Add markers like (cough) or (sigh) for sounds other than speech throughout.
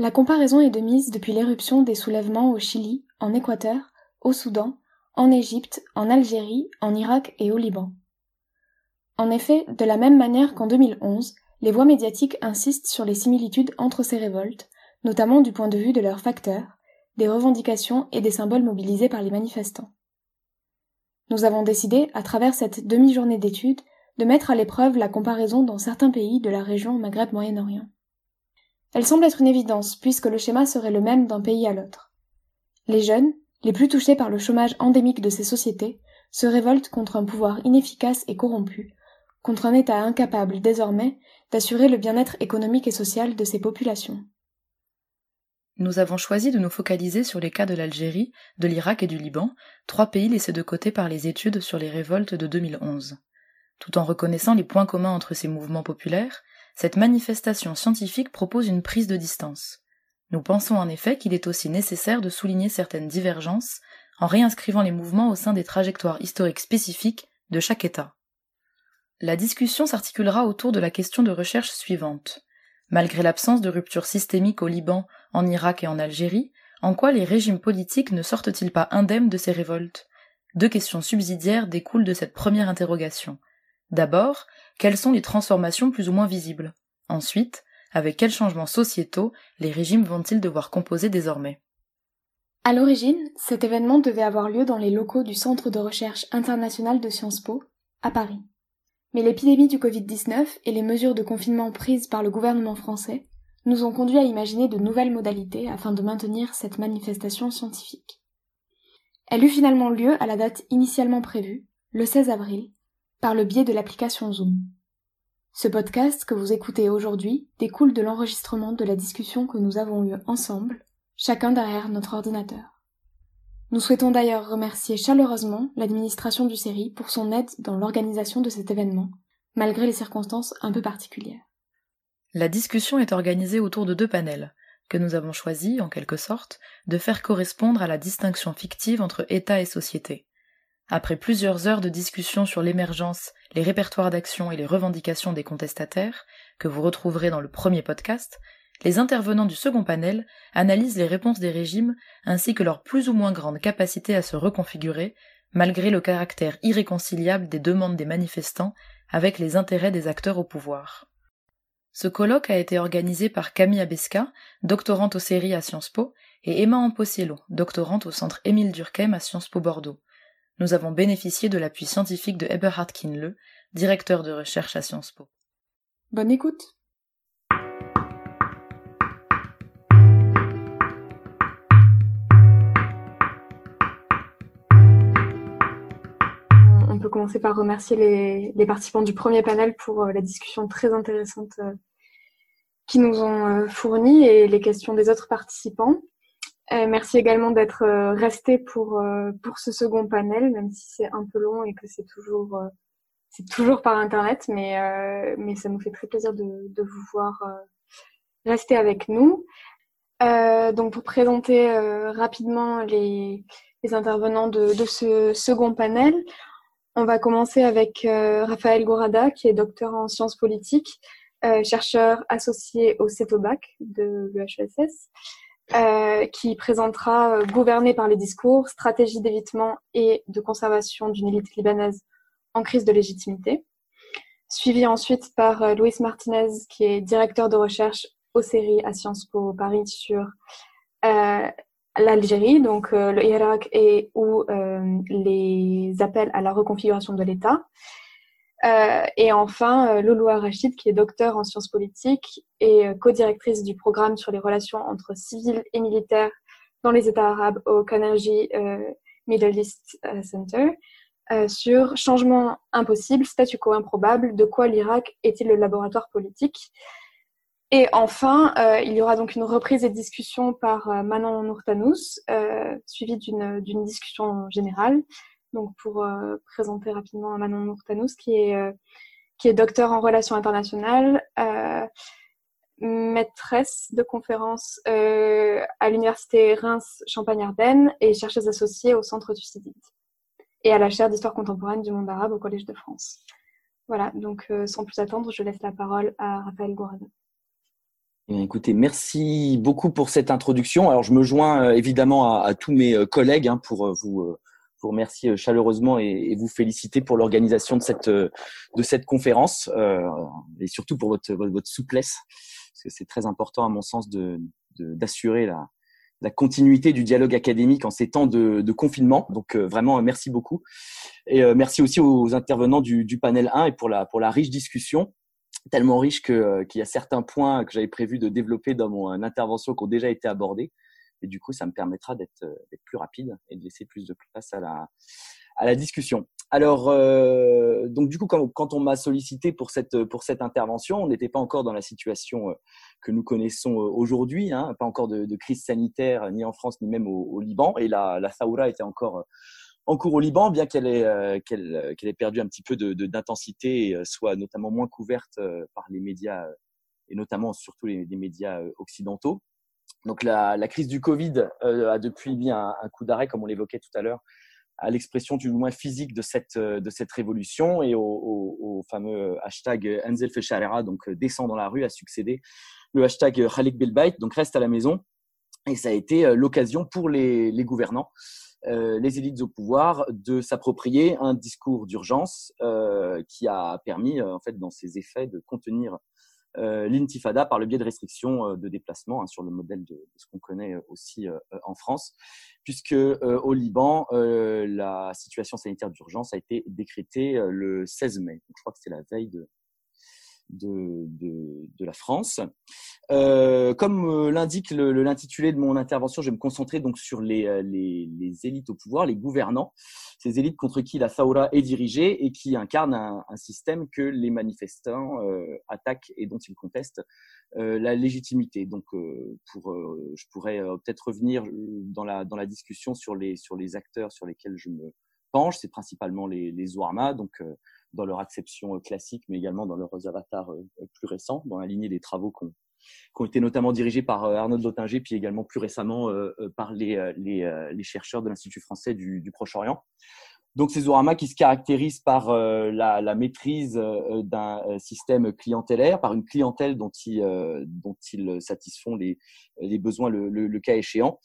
La comparaison est de mise depuis l'éruption des soulèvements au Chili, en Équateur, au Soudan, en Égypte, en Algérie, en Irak et au Liban. En effet, de la même manière qu'en 2011, les voix médiatiques insistent sur les similitudes entre ces révoltes, notamment du point de vue de leurs facteurs, des revendications et des symboles mobilisés par les manifestants. Nous avons décidé, à travers cette demi-journée d'études, de mettre à l'épreuve la comparaison dans certains pays de la région Maghreb-Moyen-Orient. Elle semble être une évidence, puisque le schéma serait le même d'un pays à l'autre. Les jeunes, les plus touchés par le chômage endémique de ces sociétés, se révoltent contre un pouvoir inefficace et corrompu, contre un État incapable, désormais, d'assurer le bien-être économique et social de ces populations. Nous avons choisi de nous focaliser sur les cas de l'Algérie, de l'Irak et du Liban, trois pays laissés de côté par les études sur les révoltes de 2011. Tout en reconnaissant les points communs entre ces mouvements populaires, cette manifestation scientifique propose une prise de distance. Nous pensons en effet qu'il est aussi nécessaire de souligner certaines divergences en réinscrivant les mouvements au sein des trajectoires historiques spécifiques de chaque État. La discussion s'articulera autour de la question de recherche suivante. Malgré l'absence de rupture systémique au Liban, en Irak et en Algérie, en quoi les régimes politiques ne sortent-ils pas indemnes de ces révoltes? Deux questions subsidiaires découlent de cette première interrogation. D'abord, quelles sont les transformations plus ou moins visibles? Ensuite, avec quels changements sociétaux les régimes vont-ils devoir composer désormais? À l'origine, cet événement devait avoir lieu dans les locaux du Centre de recherche international de Sciences Po, à Paris. Mais l'épidémie du Covid-19 et les mesures de confinement prises par le gouvernement français nous ont conduit à imaginer de nouvelles modalités afin de maintenir cette manifestation scientifique. Elle eut finalement lieu à la date initialement prévue, le 16 avril, par le biais de l'application Zoom. Ce podcast que vous écoutez aujourd'hui découle de l'enregistrement de la discussion que nous avons eue ensemble, chacun derrière notre ordinateur. Nous souhaitons d'ailleurs remercier chaleureusement l'administration du série pour son aide dans l'organisation de cet événement, malgré les circonstances un peu particulières. La discussion est organisée autour de deux panels, que nous avons choisi, en quelque sorte, de faire correspondre à la distinction fictive entre État et société. Après plusieurs heures de discussion sur l'émergence, les répertoires d'action et les revendications des contestataires, que vous retrouverez dans le premier podcast, les intervenants du second panel analysent les réponses des régimes ainsi que leur plus ou moins grande capacité à se reconfigurer, malgré le caractère irréconciliable des demandes des manifestants avec les intérêts des acteurs au pouvoir. Ce colloque a été organisé par Camille Abesca, doctorante aux séries à Sciences Po, et Emma Amposiello, doctorante au centre Émile Durkheim à Sciences Po Bordeaux. Nous avons bénéficié de l'appui scientifique de Eberhard Kinle, directeur de recherche à Sciences Po. Bonne écoute! on peut commencer par remercier les, participants du premier panel pour euh, la discussion très intéressante euh, qu'ils nous ont euh, fournie et les questions des autres participants. Merci également d'être resté pour, pour ce second panel, même si c'est un peu long et que c'est toujours, c'est toujours par Internet, mais, mais ça nous fait très plaisir de, de vous voir rester avec nous. donc pour présenter rapidement les, intervenants de, de, ce second panel, on va commencer avec euh, Raphaël Gourada, qui est docteur en sciences politiques, euh, chercheur associé au CETOBAC de l'UHSS, euh, qui présentera Gouverner par les discours, stratégie d'évitement et de conservation d'une élite libanaise en crise de légitimité. Suivi ensuite par Louis Martinez, qui est directeur de recherche aux séries à Sciences Po Paris sur l'Algérie, donc euh, le Irak et euh, les appels à la reconfiguration de l'État. Euh, et enfin, Loulou Rachid, qui est docteur en sciences politiques et co-directrice du programme sur les relations entre civils et militaires dans les États arabes au Carnegie Middle East Center, sur Changement impossible, statu quo improbable, de quoi l'Irak est-il le laboratoire politique et enfin, euh, il y aura donc une reprise des discussions par euh, Manon Nourtanous, euh, suivie d'une discussion générale. Donc, pour euh, présenter rapidement Manon Nourtanous, qui est, euh, qui est docteur en relations internationales, maîtresse de conférences à l'université Reims-Champagne-Ardenne et chercheuse associée au Centre du CIDID et à la chaire d'histoire contemporaine du monde arabe au Collège de France. Voilà, donc sans plus attendre, je laisse la parole à Raphaël Gourada. Eh écoutez, merci beaucoup pour cette introduction. Alors, je me joins euh, évidemment à, tous mes euh, collègues hein, pour euh, vous, vous remercier chaleureusement et, vous féliciter pour l'organisation de cette, de cette conférence et surtout pour votre, votre souplesse, parce que c'est très important à mon sens de, d'assurer la, la continuité du dialogue académique en ces temps de, de confinement. Donc vraiment merci beaucoup et merci aussi aux intervenants du, du panel 1 et pour la pour la riche discussion tellement riche que euh, qu'il y a certains points que j'avais prévu de développer dans mon euh, intervention qui ont déjà été abordés. Et du coup, ça me permettra d'être euh, plus rapide et de laisser plus de place à la à la discussion. Alors, donc du coup, quand, on m'a sollicité pour cette pour cette intervention, on n'était pas encore dans la situation que nous connaissons aujourd'hui, hein, pas encore de, de, crise sanitaire ni en France ni même au, au Liban, et la la Saoura était encore en cours au Liban, bien qu'elle ait, euh, qu'elle, ait perdu un petit peu de, d'intensité et euh, soit notamment moins couverte euh, par les médias et notamment surtout les, médias occidentaux. Donc la, crise du Covid a depuis mis un, coup d'arrêt, comme on l'évoquait tout à l'heure, à l'expression du moins physique de cette, cette révolution et au, fameux hashtag Enzel Fesharera, donc descend dans la rue, a succédé le hashtag Khalik Belbait, donc reste à la maison. Et ça a été l'occasion pour les, gouvernants euh, les élites au pouvoir de s'approprier un discours d'urgence euh, qui a permis, euh, en fait, dans ses effets, de contenir l'intifada par le biais de restrictions de déplacement, hein, sur le modèle de, ce qu'on connaît aussi en France, puisque au Liban, la situation sanitaire d'urgence a été décrétée le 16 mai. Donc, je crois que c'est la veille de, de, de, de, la France. Euh, comme euh, l'indique l'intitulé de mon intervention, je vais me concentrer donc sur les, euh, les, les, élites au pouvoir, les gouvernants, ces élites contre qui la Faoura est dirigée et qui incarnent un, un système que les manifestants euh, attaquent et dont ils contestent euh, la légitimité. Donc, pour, je pourrais peut-être revenir dans la, dans la discussion sur les, sur les acteurs sur lesquels je me penche. C'est principalement les, les Ouarma, donc dans leur acception euh, classique, mais également dans leurs avatars euh, plus récents, dans la lignée des travaux qui ont, été notamment dirigés par euh, Arnaud Lottinger, puis également plus récemment par les, chercheurs de l'Institut français du, Proche-Orient. Donc ces oramas qui se caractérisent par la, maîtrise d'un système clientélaire, par une clientèle dont ils, satisfont les, besoins le, cas échéant,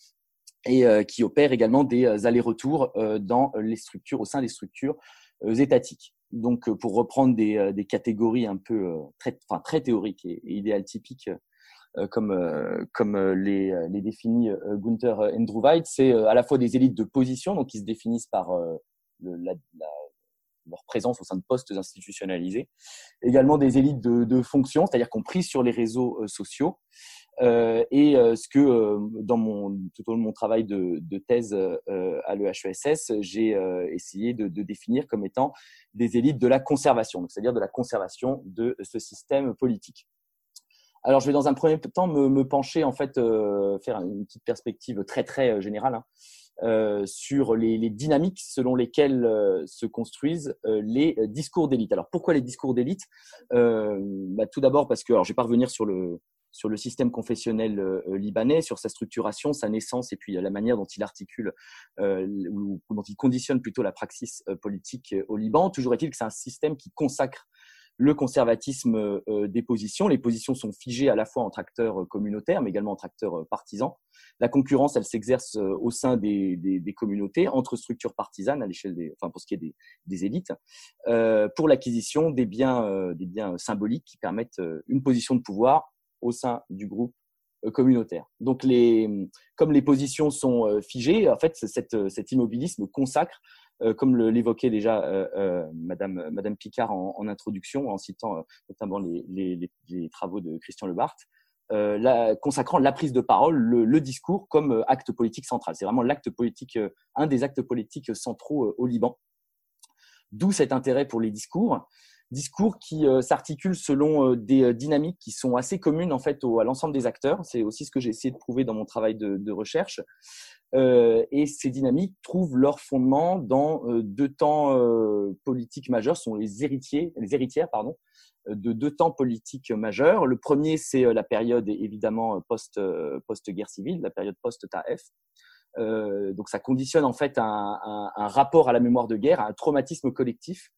et qui opèrent également des allers-retours dans les structures, au sein des structures étatiques. Donc, euh, pour reprendre des, euh, des catégories un peu euh, très, enfin, très théoriques et, et idéales typiques, comme, comme les, les définit Gunther Endruweit, c'est à la fois des élites de position, donc qui se définissent par la, la, leur présence au sein de postes institutionnalisés, également des élites de, de fonction, c'est-à-dire qu'on prise sur les réseaux sociaux, euh, et euh, ce que euh, dans mon tout au long de mon travail de, de thèse à l'EHESS, j'ai essayé de, de, définir comme étant des élites de la conservation, c'est-à-dire de la conservation de ce système politique. Alors, je vais dans un premier temps me, me pencher, en fait, faire une petite perspective très très générale hein, euh, sur les, les, dynamiques selon lesquelles se construisent les discours d'élite. Alors, pourquoi les discours d'élite? Bah, Tout d'abord parce que, alors, je vais pas revenir sur le sur le système confessionnel euh, euh, libanais, sur sa structuration, sa naissance et puis euh, la manière dont il articule ou, dont il conditionne plutôt la praxis politique au Liban. Toujours est-il que c'est un système qui consacre le conservatisme des positions. Les positions sont figées à la fois entre acteurs communautaires, mais également entre acteurs partisans. La concurrence, elle s'exerce au sein des, des, des, communautés, entre structures partisanes à l'échelle des, enfin pour ce qui est des, des élites, euh, pour l'acquisition des biens, des biens symboliques qui permettent une position de pouvoir au sein du groupe euh, communautaire. Donc, les, comme les positions sont euh, figées, en fait, cette, euh, cet immobilisme consacre, comme l'évoquait déjà Madame, Madame Picard en, introduction, en citant notamment les, les, travaux de Christian Lebart, euh, la, consacrant la prise de parole, le, le discours comme acte politique central. C'est vraiment l'acte politique, un des actes politiques centraux au Liban. D'où cet intérêt pour les discours discours qui euh, s'articulent selon euh, des euh, dynamiques qui sont assez communes en fait à l'ensemble des acteurs. C'est aussi ce que j'ai essayé de prouver dans mon travail de, recherche. Et ces dynamiques trouvent leur fondement dans deux temps politiques majeurs, sont les héritiers, les héritières pardon, de deux temps politiques majeurs. Le premier, c'est la période évidemment post post guerre civile, la période post TAF. Donc ça conditionne en fait un, un, un, rapport à la mémoire de guerre, à un traumatisme collectif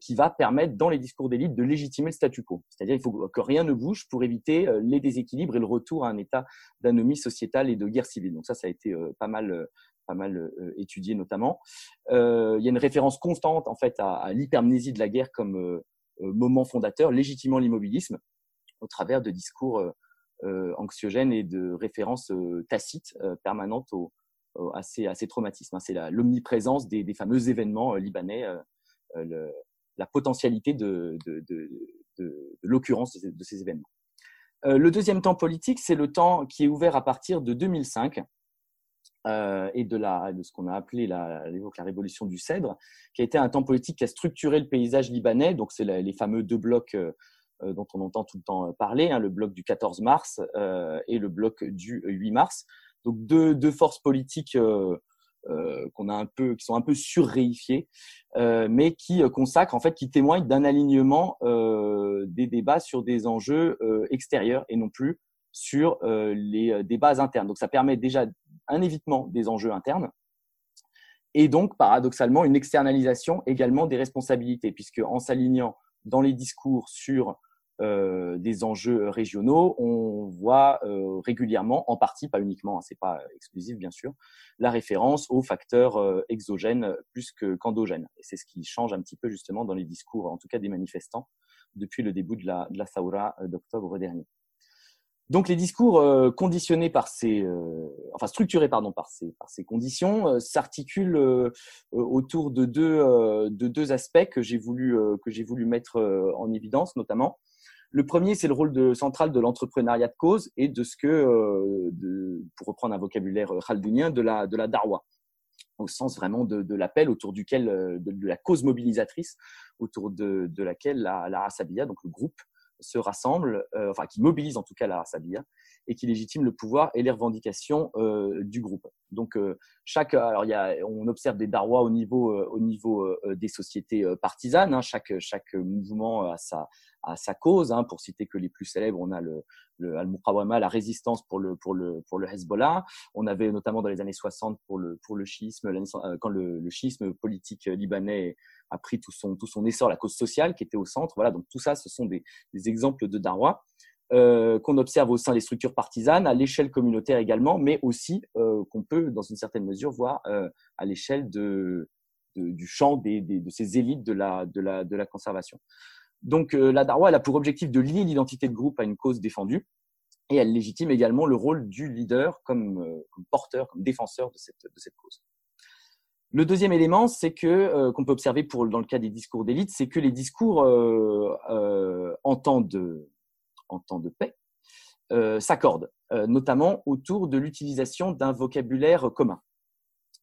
qui va permettre dans les discours d'élite de légitimer le statu quo. C'est-à-dire il faut que rien ne bouge pour éviter les déséquilibres et le retour à un état d'anomie sociétale et de guerre civile. Donc ça, ça a été pas mal pas mal étudié notamment. il y a une référence constante en fait à, à l'hypermnésie de la guerre comme moment fondateur, légitimant l'immobilisme au travers de discours anxiogènes et de références tacites permanentes au, à, ces, à, ces, traumatismes. Hein. C'est l'omniprésence des, des, fameux événements libanais, le, la potentialité de, l'occurrence de, ces événements. le deuxième temps politique, c'est le temps qui est ouvert à partir de 2005 euh, et de, ce qu'on a appelé la, la, révolution du cèdre, qui a été un temps politique qui a structuré le paysage libanais. Donc, c'est les fameux deux blocs euh, euh, dont on entend tout le temps parler, hein, le bloc du 14 mars et le bloc du 8 mars. Donc, deux forces politiques qu'on a un peu, qui sont un peu surréifiées, mais qui consacrent, en fait, qui témoignent d'un alignement des débats sur des enjeux extérieurs et non plus sur les débats internes. Donc, ça permet déjà un évitement des enjeux internes et donc paradoxalement une externalisation également des responsabilités, puisque en s'alignant dans les discours sur euh, des enjeux régionaux, on voit euh, régulièrement, en partie, pas uniquement, hein, c'est pas exclusif bien sûr, la référence aux facteurs euh, exogènes plus que qu'endogènes. Et c'est ce qui change un petit peu justement dans les discours, en tout cas des manifestants, depuis le début de la, de Saoura d'octobre dernier. Donc les discours conditionnés par ces, enfin structurés pardon par ces par ces conditions s'articulent autour de deux de deux aspects que j'ai voulu que j'ai voulu mettre en évidence notamment. Le premier c'est le rôle de, central de l'entrepreneuriat de cause et de ce que de, pour reprendre un vocabulaire khaldunien de la de la darwa. Au sens vraiment de, l'appel autour duquel de, de, la cause mobilisatrice autour de, laquelle la, la donc le groupe se rassemblent, euh, enfin qui mobilisent en tout cas la Sabia et qui légitiment le pouvoir et les revendications euh, du groupe. Donc euh, chaque, alors il y a, on observe des darwa au niveau au niveau des sociétés partisanes. Hein, chaque chaque mouvement a sa a sa cause. Hein, pour citer que les plus célèbres, on a le, le Al-Muqawama, la résistance pour le pour le pour le Hezbollah. On avait notamment dans les années 60 pour le pour le chiisme, quand le, le chiisme politique libanais a pris tout son, tout son essor, la cause sociale qui était au centre. Voilà, donc tout ça, ce sont des, des exemples de Darwa euh, qu'on observe au sein des structures partisanes, à l'échelle communautaire également, mais aussi euh, qu'on peut, dans une certaine mesure, voir euh, à l'échelle de, de, du champ des, des, de ces élites de la, de la, de la conservation. Donc euh, la Darwa, elle a pour objectif de lier l'identité de groupe à une cause défendue, et elle légitime également le rôle du leader comme, euh, comme porteur, comme défenseur de cette, de cette cause. Le deuxième élément, c'est que euh, qu'on peut observer pour dans le cas des discours d'élite, c'est que les discours euh, euh, en temps de en temps de paix euh, s'accordent, euh, notamment autour de l'utilisation d'un vocabulaire commun.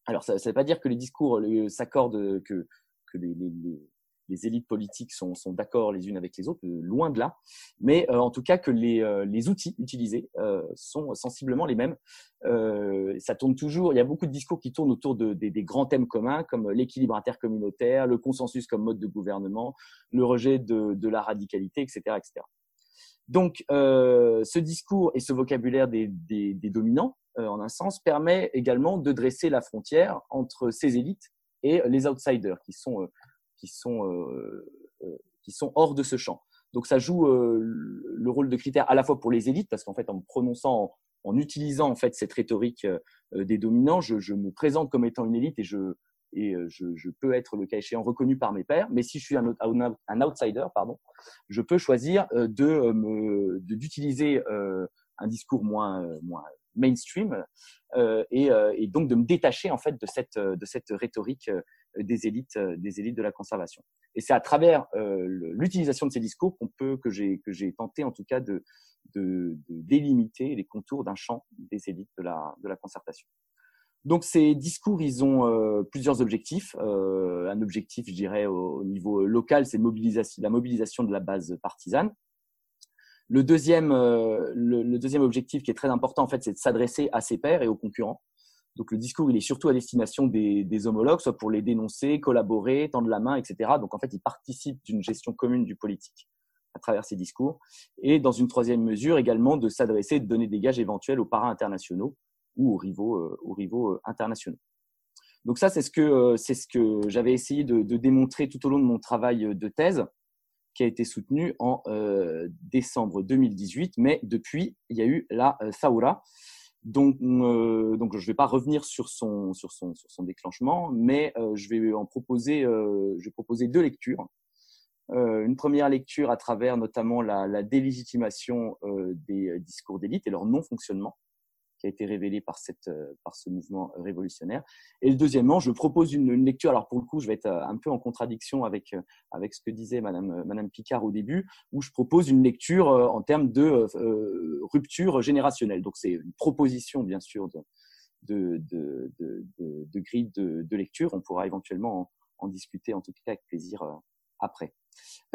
Alors, ça ne veut pas dire que les discours s'accordent, que, que les, les, les élites politiques sont, sont d'accord les unes avec les autres, euh, loin de là, mais euh, en tout cas que les, euh, les outils utilisés sont sensiblement les mêmes. ça tourne toujours, il y a beaucoup de discours qui tournent autour de, des grands thèmes communs comme l'équilibre intercommunautaire, le consensus comme mode de gouvernement, le rejet de, de la radicalité, etc. etc. Donc, ce discours et ce vocabulaire des, des, des dominants, en un sens, permet également de dresser la frontière entre ces élites et les outsiders, qui sont qui sont, euh, euh, qui sont hors de ce champ. Donc ça joue euh, le rôle de critère à la fois pour les élites, parce qu'en fait, en prononçant, en, utilisant en fait cette rhétorique des dominants, je, me présente comme étant une élite et je et je, peux être le cas échéant reconnu par mes pairs. Mais si je suis un, outsider, pardon, je peux choisir de d'utiliser un discours moins moins mainstream et, et, donc de me détacher en fait de cette de cette rhétorique des élites, euh, des élites de la conservation. Et c'est à travers euh, l'utilisation de ces discours qu'on peut, que j'ai, que j'ai tenté en tout cas de, de, délimiter les contours d'un champ des élites de la, de la concertation. Donc ces discours, ils ont euh, plusieurs objectifs. Un objectif, je dirais, au, niveau local, c'est la mobilisation de la base partisane. Le deuxième, le, deuxième objectif qui est très important, en fait, c'est de s'adresser à ses pairs et aux concurrents. Donc le discours, il est surtout à destination des, des, homologues, soit pour les dénoncer, collaborer, tendre la main, etc. Donc en fait, il participe d'une gestion commune du politique à travers ces discours. Et dans une troisième mesure, également de s'adresser, de donner des gages éventuels aux paras internationaux ou aux rivaux, euh, aux rivaux euh, internationaux. Donc ça, c'est ce que c'est ce que j'avais essayé de, de, démontrer tout au long de mon travail de thèse, qui a été soutenu en décembre 2018. Mais depuis, il y a eu la Saoura. Donc, donc je ne vais pas revenir sur son, sur son, sur son déclenchement, mais je vais en proposer, je vais proposer deux lectures. Euh, une première lecture à travers notamment la, délégitimation euh, des euh, discours d'élite et leur non-fonctionnement a été révélé par, cette, par ce mouvement révolutionnaire. Et deuxièmement, je propose une, lecture, alors pour le coup, je vais être un peu en contradiction avec, avec ce que disait Madame, Madame Picard au début, où je propose une lecture en termes de rupture générationnelle. Donc c'est une proposition, bien sûr, de, de, de, de, de grille de, lecture. On pourra éventuellement en, en, discuter, en tout cas avec plaisir après.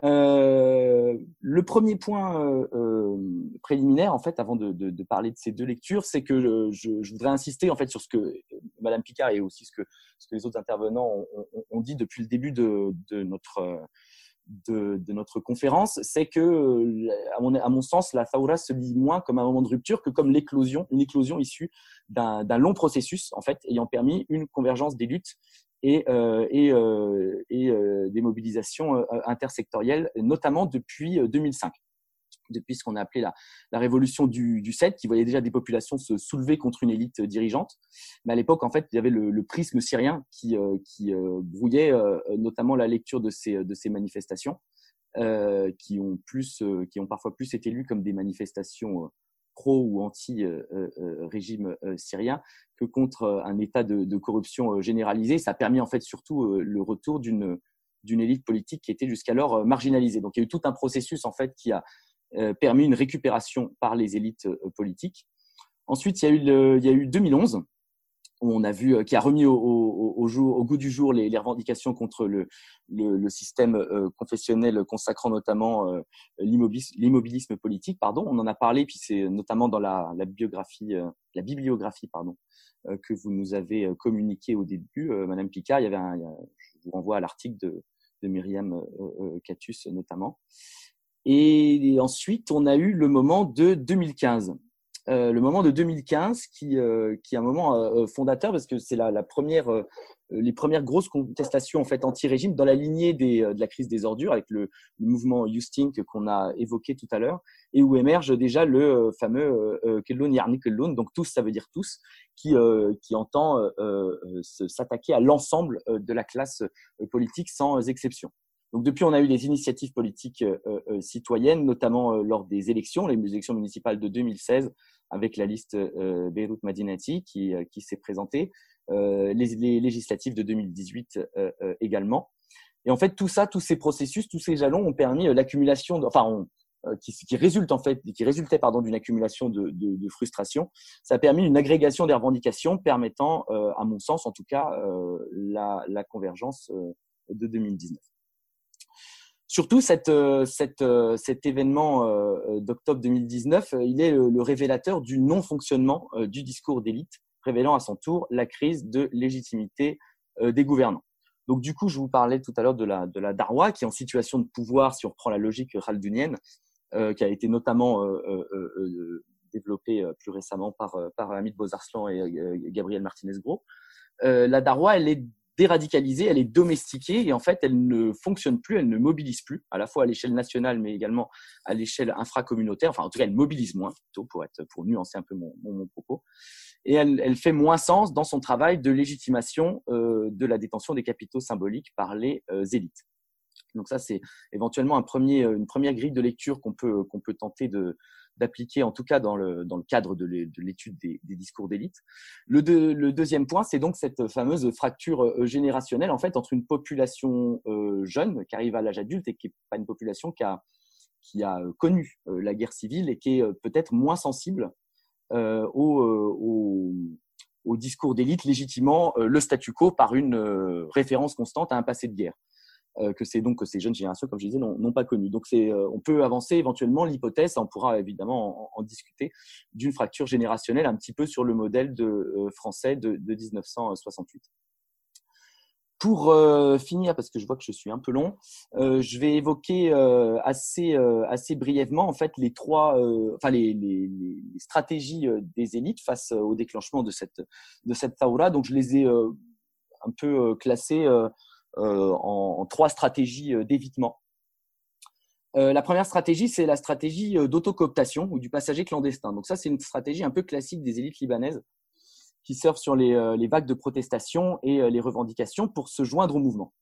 Euh, le premier point euh, euh, préliminaire, en fait, avant de, parler de ces deux lectures, c'est que je, voudrais insister en fait sur ce que Madame Picard et aussi ce que, les autres intervenants ont, dit depuis le début de, notre conférence, c'est que, à mon, à mon, sens, la Thaura se lit moins comme un moment de rupture que comme l'éclosion, une éclosion issue d'un long processus, en fait, ayant permis une convergence des luttes et, euh, et, euh, et euh, des mobilisations intersectorielles, notamment depuis 2005 depuis ce qu'on a appelé la, la révolution du, du 7, qui voyait déjà des populations se soulever contre une élite dirigeante. Mais à l'époque, en fait, il y avait le, le prisme syrien qui, euh, qui euh, brouillait euh, notamment la lecture de ces, de ces manifestations, qui, ont plus, qui ont parfois plus été lues comme des manifestations pro ou anti-régime syrien que contre un état de, corruption généralisée. Ça a permis en fait surtout le retour d'une élite politique qui était jusqu'alors marginalisée. Donc il y a eu tout un processus en fait qui a permis une récupération par les élites politiques. Ensuite, il y a eu, le, il y a eu 2011 où on a vu euh, qui a remis au, goût du jour les, revendications contre le, système euh, confessionnel consacrant notamment euh, l'immobilisme politique. Pardon, on en a parlé, puis c'est notamment dans la, biographie, la bibliographie que vous nous avez communiqué au début, Madame Picard. Il y avait, un, je vous renvoie à l'article de, de Myriam Catus notamment. Et ensuite, on a eu le moment de 2015 euh, le moment de 2015 qui, euh, qui est un moment euh, fondateur parce que c'est la, la, première, les premières grosses contestations en fait anti-régime dans la lignée des, de la crise des ordures avec le, le mouvement Justink qu'on a évoqué tout à l'heure et où émerge déjà le fameux Kellon Yarni Kellon, donc tous ça veut dire tous, qui, qui entend s'attaquer à l'ensemble de la classe politique sans exception. Donc depuis, on a eu des initiatives politiques euh, euh, citoyennes, notamment euh, lors des élections, les élections municipales de 2016, avec la liste Beyrouth Madinati qui, qui s'est présentée, les, les, législatives de 2018 également. Et en fait, tout ça, tous ces processus, tous ces jalons ont permis l'accumulation, enfin, qui, qui, résulte en fait, qui résultait pardon d'une accumulation de, de, de, frustration. Ça a permis une agrégation des revendications permettant, à mon sens en tout cas, la, la convergence de 2019. Surtout, euh, euh, cet événement euh, d'octobre 2019, il est le révélateur du non-fonctionnement du discours d'élite, révélant à son tour la crise de légitimité des gouvernants. Donc, du coup, je vous parlais tout à l'heure de la, de qui est en situation de pouvoir, si on reprend la logique khaldunienne, qui a été notamment développée plus récemment par, par Hamid Bozarslan et Gabriel Martinez-Gros. la Darwa, elle est déradicalisée, elle est domestiquée et en fait, elle ne fonctionne plus, elle ne mobilise plus, à la fois à l'échelle nationale, mais également à l'échelle infracommunautaire. Enfin, en tout cas, elle mobilise moins, plutôt pour être, pour nuancer un peu mon, mon, propos. Et elle, fait moins sens dans son travail de légitimation euh, de la détention des capitaux symboliques par les euh, élites. Donc ça, c'est éventuellement un premier, une première grille de lecture qu'on peut, qu'on peut tenter de, d'appliquer, en tout cas dans le, dans le cadre de l'étude des, discours d'élite. Le, deuxième point, c'est donc cette fameuse fracture euh, générationnelle en fait entre une population euh, jeune qui arrive à l'âge adulte et qui n'est pas une population qui a, qui a connu euh, la guerre civile et qui est peut-être moins sensible euh, au, discours d'élite légitimement le statu quo par une référence constante à un passé de guerre. Euh, que c'est donc que ces jeunes générations, comme je disais, n'ont pas connu. Donc c'est, euh, on peut avancer éventuellement l'hypothèse, on pourra évidemment en, discuter, d'une fracture générationnelle un petit peu sur le modèle euh, français de, de, 1968. Pour finir, parce que je vois que je suis un peu long, je vais évoquer assez assez brièvement en fait les trois, enfin les, stratégies des élites face au déclenchement de cette de cette taura. Donc je les ai un peu classées en, trois stratégies d'évitement. la première stratégie, c'est la stratégie d'autocooptation ou du passager clandestin. Donc ça, c'est une stratégie un peu classique des élites libanaises qui surfent sur les, vagues de protestation et les revendications pour se joindre au mouvement.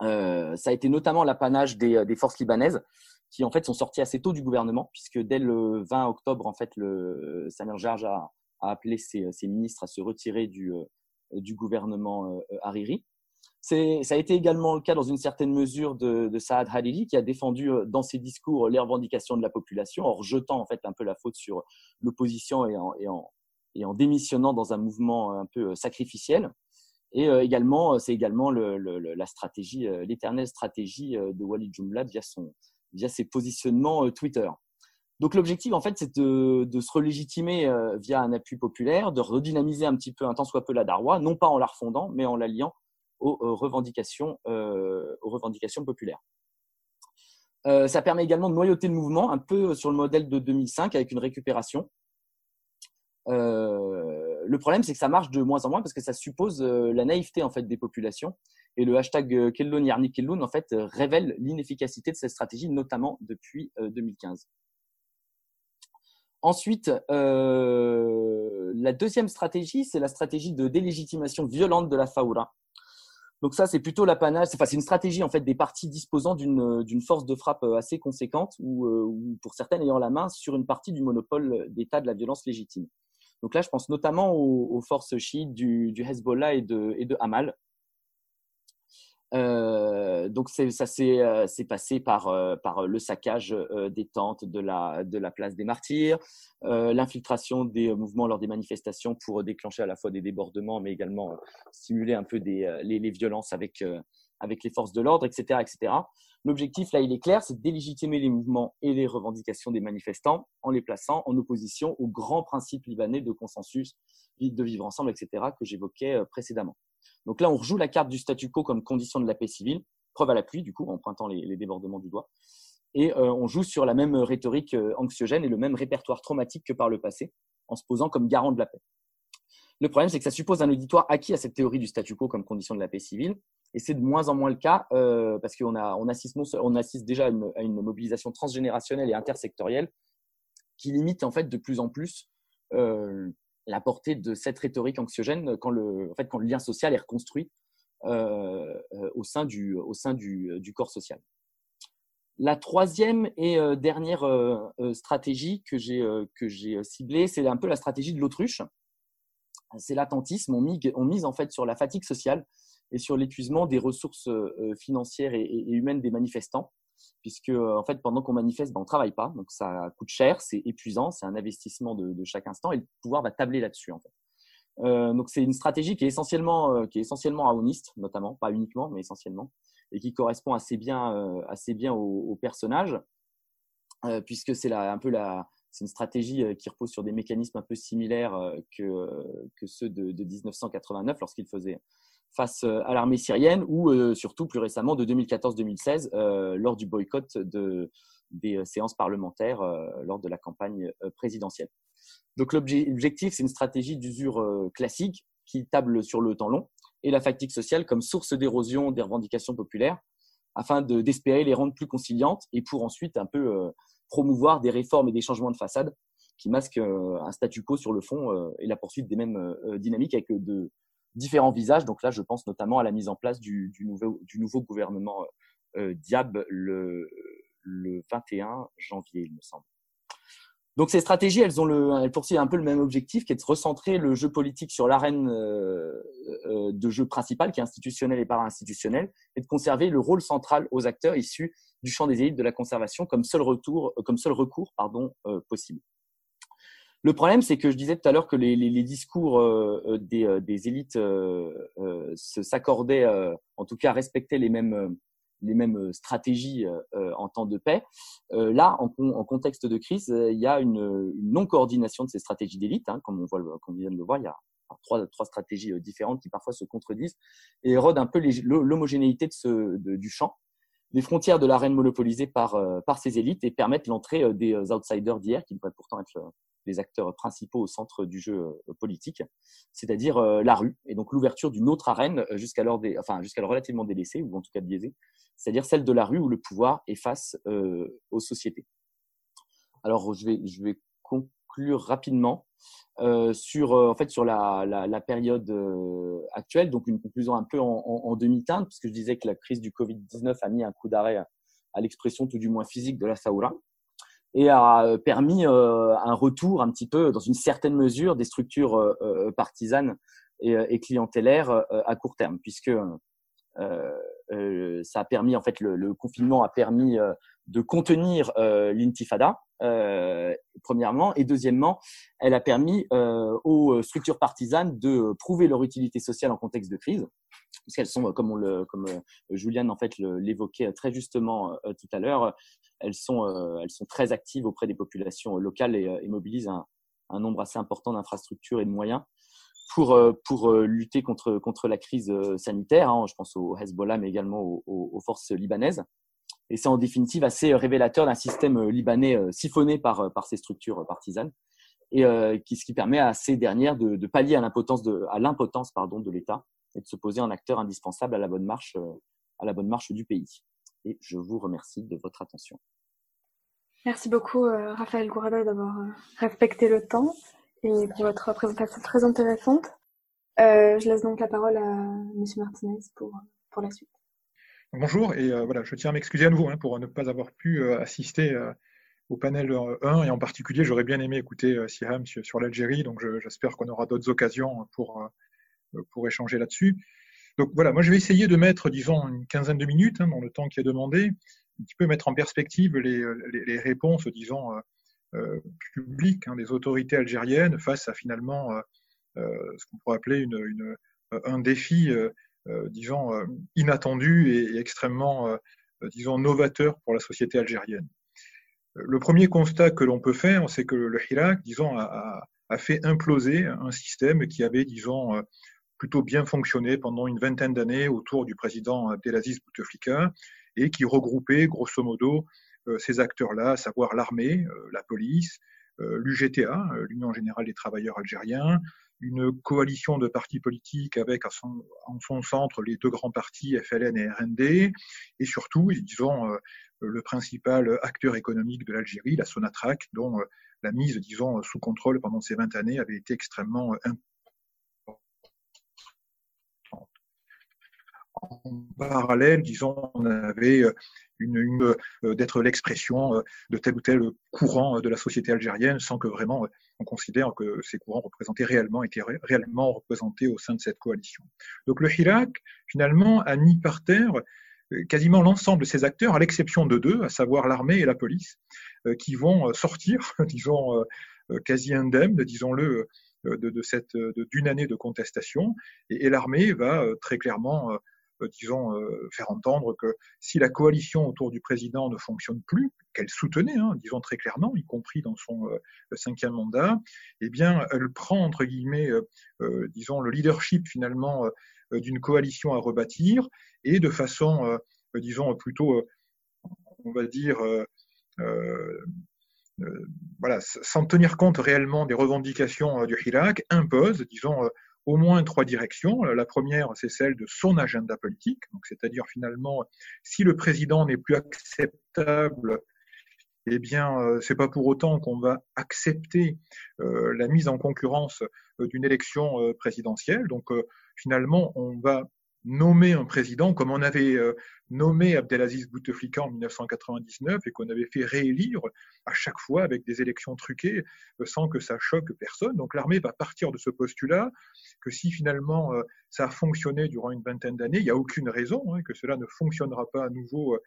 ça a été notamment l'apanage des, des, forces libanaises qui en fait sont sorties assez tôt du gouvernement puisque dès le 20 octobre, en fait, le Samir Jarj a, a appelé ses, ses, ministres à se retirer du, du gouvernement Hariri. Ça a été également le cas dans une certaine mesure de, Saad Hariri, qui a défendu dans ses discours les revendications de la population, en rejetant en fait un peu la faute sur l'opposition et en, démissionnant dans un mouvement un peu sacrificiel. Et également, c'est également le, le, la stratégie, l'éternelle stratégie de Walid Jumla via ses positionnements Twitter. Donc l'objectif, en fait, c'est de, de, se relégitimer via un appui populaire, de redynamiser un petit peu, un tant soit peu la Darwa, non pas en la refondant, mais en l'alliant aux, revendications, euh, aux revendications populaires. Euh, ça permet également de noyauter le mouvement, un peu sur le modèle de 2005 avec une récupération. Euh, le problème, c'est que ça marche de moins en moins parce que ça suppose la naïveté en fait des populations. Et le hashtag Kellun Yarni Kellun en fait révèle l'inefficacité de cette stratégie, notamment depuis 2015. Ensuite, euh, la deuxième stratégie, c'est la stratégie de délégitimation violente de la Faoura. Donc ça, c'est plutôt l'apanage. Enfin, c'est une stratégie en fait des partis disposant d'une d'une force de frappe euh, assez conséquente ou, euh, ou, pour certaines ayant la main sur une partie du monopole d'État de la violence légitime. Donc là, je pense notamment aux, aux forces chiites du, du, Hezbollah et de, et de Hamal, euh, donc ça s'est euh, passé par, euh, le saccage des tentes de la, place des martyrs, l'infiltration des mouvements lors des manifestations pour déclencher à la fois des débordements, mais également stimuler un peu les, violences avec, avec les forces de l'ordre, etc., etc. L'objectif là, il est clair, c'est de délégitimer les mouvements et les revendications des manifestants en les plaçant en opposition aux grands principes libanais de consensus, de vivre ensemble, etc., que j'évoquais précédemment. Donc là, on rejoue la carte du statu quo comme condition de la paix civile, preuve à l'appui, du coup, en les, débordements du doigt. Et euh, on joue sur la même rhétorique euh, anxiogène et le même répertoire traumatique que par le passé, en se posant comme garant de la paix. Le problème, c'est que ça suppose un auditoire acquis à cette théorie du statu quo comme condition de la paix civile, et c'est de moins en moins le cas euh, parce qu'on on assiste, déjà à une, mobilisation transgénérationnelle et intersectorielle qui limite en fait de plus en plus la portée de cette rhétorique anxiogène quand le, lien social est reconstruit euh, euh, au sein, sein du, corps social. La troisième et euh, dernière stratégie que j'ai ciblée, c'est un peu la stratégie de l'autruche. C'est l'attentisme. On, mise en fait sur la fatigue sociale et sur l'épuisement des ressources financières et, humaines des manifestants puisque en fait pendant qu'on manifeste, ben, on travaille pas, donc ça coûte cher, c'est épuisant, c'est un investissement de, chaque instant et le pouvoir va tabler là-dessus en fait. Euh, donc c'est une stratégie qui est essentiellement euh, qui est essentiellement aoniste notamment, pas uniquement mais essentiellement, et qui correspond assez bien euh, assez bien au, personnage, euh, puisque c'est un peu la c'est une stratégie euh, qui repose sur des mécanismes un peu similaires que que ceux de, de 1989 lorsqu'il faisait face euh, à l'armée syrienne ou euh, surtout plus récemment de 2014-2016 euh, lors du boycott de, des séances parlementaires lors de la campagne présidentielle. Donc l'objectif, c'est une stratégie d'usure classique qui table sur le temps long et la fatigue sociale comme source d'érosion des revendications populaires afin d'espérer les rendre plus conciliantes et pour ensuite un peu promouvoir des réformes et des changements de façade qui masquent un statu quo sur le fond et la poursuite des mêmes dynamiques avec de, différents visages. Donc là, je pense notamment à la mise en place du, du nouveau, du nouveau gouvernement euh, Diab le, le 21 janvier, il me semble. Donc ces stratégies, elles, ont le, elles poursuivent un peu le même objectif, qui est de recentrer le jeu politique sur l'arène euh, euh, de jeu principal, qui est institutionnel et para-institutionnel, et de conserver le rôle central aux acteurs issus du champ des élites de la conservation comme seul, retour, comme seul recours pardon, euh, possible. Le problème, c'est que je disais tout à l'heure que les, discours euh, euh des, euh, des, élites s'accordaient, en tout cas, respectaient les mêmes, les mêmes stratégies en temps de paix. là, en, contexte de crise, il y a une, non-coordination de ces stratégies d'élite, hein, comme on vient de le voir. Il y a trois, stratégies différentes qui parfois se contredisent et érodent un peu l'homogénéité du champ les frontières de l'arène monopolisée par, par ces élites et permettent l'entrée des outsiders d'hier qui devraient pourtant être les acteurs principaux au centre du jeu politique, c'est-à-dire la rue, et donc l'ouverture d'une autre arène jusqu'alors, enfin jusqu'alors relativement délaissée ou en tout cas biaisée, c'est-à-dire celle de la rue où le pouvoir est face aux sociétés. Alors je vais, je vais conclure rapidement euh, sur, euh, en fait, sur la, la, période euh, actuelle, donc une conclusion un peu en, en, demi-teinte, puisque je disais que la crise du Covid-19 a mis un coup d'arrêt à, l'expression tout du moins physique de la Saoura et a permis un retour un petit peu, dans une certaine mesure, des structures partisanes et, et clientélaires à court terme, puisque ça a permis, en fait, le, confinement a permis de contenir l'intifada, euh, premièrement, et deuxièmement, elle a permis euh, aux structures partisanes de prouver leur utilité sociale en contexte de crise, parce qu'elles sont, comme, on euh, Juliane en fait l'évoquait très justement tout à l'heure, elles sont, elles sont très actives auprès des populations locales et, et mobilisent un, nombre assez important d'infrastructures et de moyens pour, pour lutter contre, contre la crise sanitaire. Hein, je pense au Hezbollah, mais également aux, forces libanaises. Et c'est en définitive assez révélateur d'un système euh, libanais euh, siphonné par, euh, par ces structures partisanes et qui, ce qui permet à ces dernières de, de pallier à l'impotence de, à l'impotence pardon de l'État et de se poser en acteur indispensable à la bonne marche à la bonne marche du pays. Et je vous remercie de votre attention. Merci beaucoup Raphaël Gourada d'avoir respecté le temps et pour votre présentation très intéressante. Euh, je laisse donc la parole à Monsieur Martinez pour, pour la suite. Bonjour, et euh, voilà, je tiens à m'excuser à nouveau hein, pour ne pas avoir pu euh, assister euh, au panel 1, et en particulier, j'aurais bien aimé écouter Siham sur, l'Algérie, donc j'espère qu'on aura d'autres occasions pour, pour échanger là-dessus. Donc voilà, moi je vais essayer de mettre, disons, une quinzaine de minutes hein, dans le temps qui est demandé, un petit peu mettre en perspective les, les, réponses, disons, publiques hein, des autorités algériennes face à finalement ce qu'on pourrait appeler une, un défi euh, disons, euh, inattendu et, extrêmement, euh, disons, novateur pour la société algérienne. Le premier constat que l'on peut faire, c'est que le Hirak, disons, a, fait imploser un système qui avait, disons, plutôt bien fonctionné pendant une vingtaine d'années autour du président Abdelaziz Bouteflika et qui regroupait grosso modo ces acteurs-là, à savoir l'armée, la police, l'UGTA, l'Union générale des travailleurs algériens, une coalition de partis politiques avec son, en son centre les deux grands partis FLN et RND, et surtout, disons, euh, le principal acteur économique de l'Algérie, la Sonatrach, dont euh, la mise, disons, sous contrôle pendant ces 20 années avait été extrêmement En parallèle, disons, on avait euh, une, euh, d'être l'expression euh, de tel ou tel courant de la société algérienne sans que vraiment on considère que ces courants représentaient réellement, étaient réellement représentés au sein de cette coalition. Donc le Hirak, finalement, a mis par terre quasiment l'ensemble de ces acteurs, à l'exception de deux, à savoir l'armée et la police, qui vont sortir, (laughs) disons, quasi indemnes, disons-le, de, cette d'une année de contestation. et l'armée va très clairement disons, euh, faire entendre que si la coalition autour du président ne fonctionne plus, qu'elle soutenait, hein, disons très clairement, y compris dans son euh, cinquième mandat, eh bien, elle prend, entre guillemets, disons, le leadership finalement d'une coalition à rebâtir et de façon, disons, plutôt, on va dire, voilà, sans tenir compte réellement des revendications du Hirak, impose, disons, au moins trois directions. La première, c'est celle de son agenda politique, c'est-à-dire finalement, si le président n'est plus acceptable, eh bien, euh, c'est pas pour autant qu'on va accepter euh, la mise en concurrence euh, d'une élection présidentielle. Donc, finalement, on va nommer un président comme on avait euh, nommé Abdelaziz Bouteflika en 1999 et qu'on avait fait réélire à chaque fois avec des élections truquées euh, sans que ça choque personne. Donc l'armée va partir de ce postulat que si finalement euh, ça a fonctionné durant une vingtaine d'années, il n'y a aucune raison hein, que cela ne fonctionnera pas à nouveau,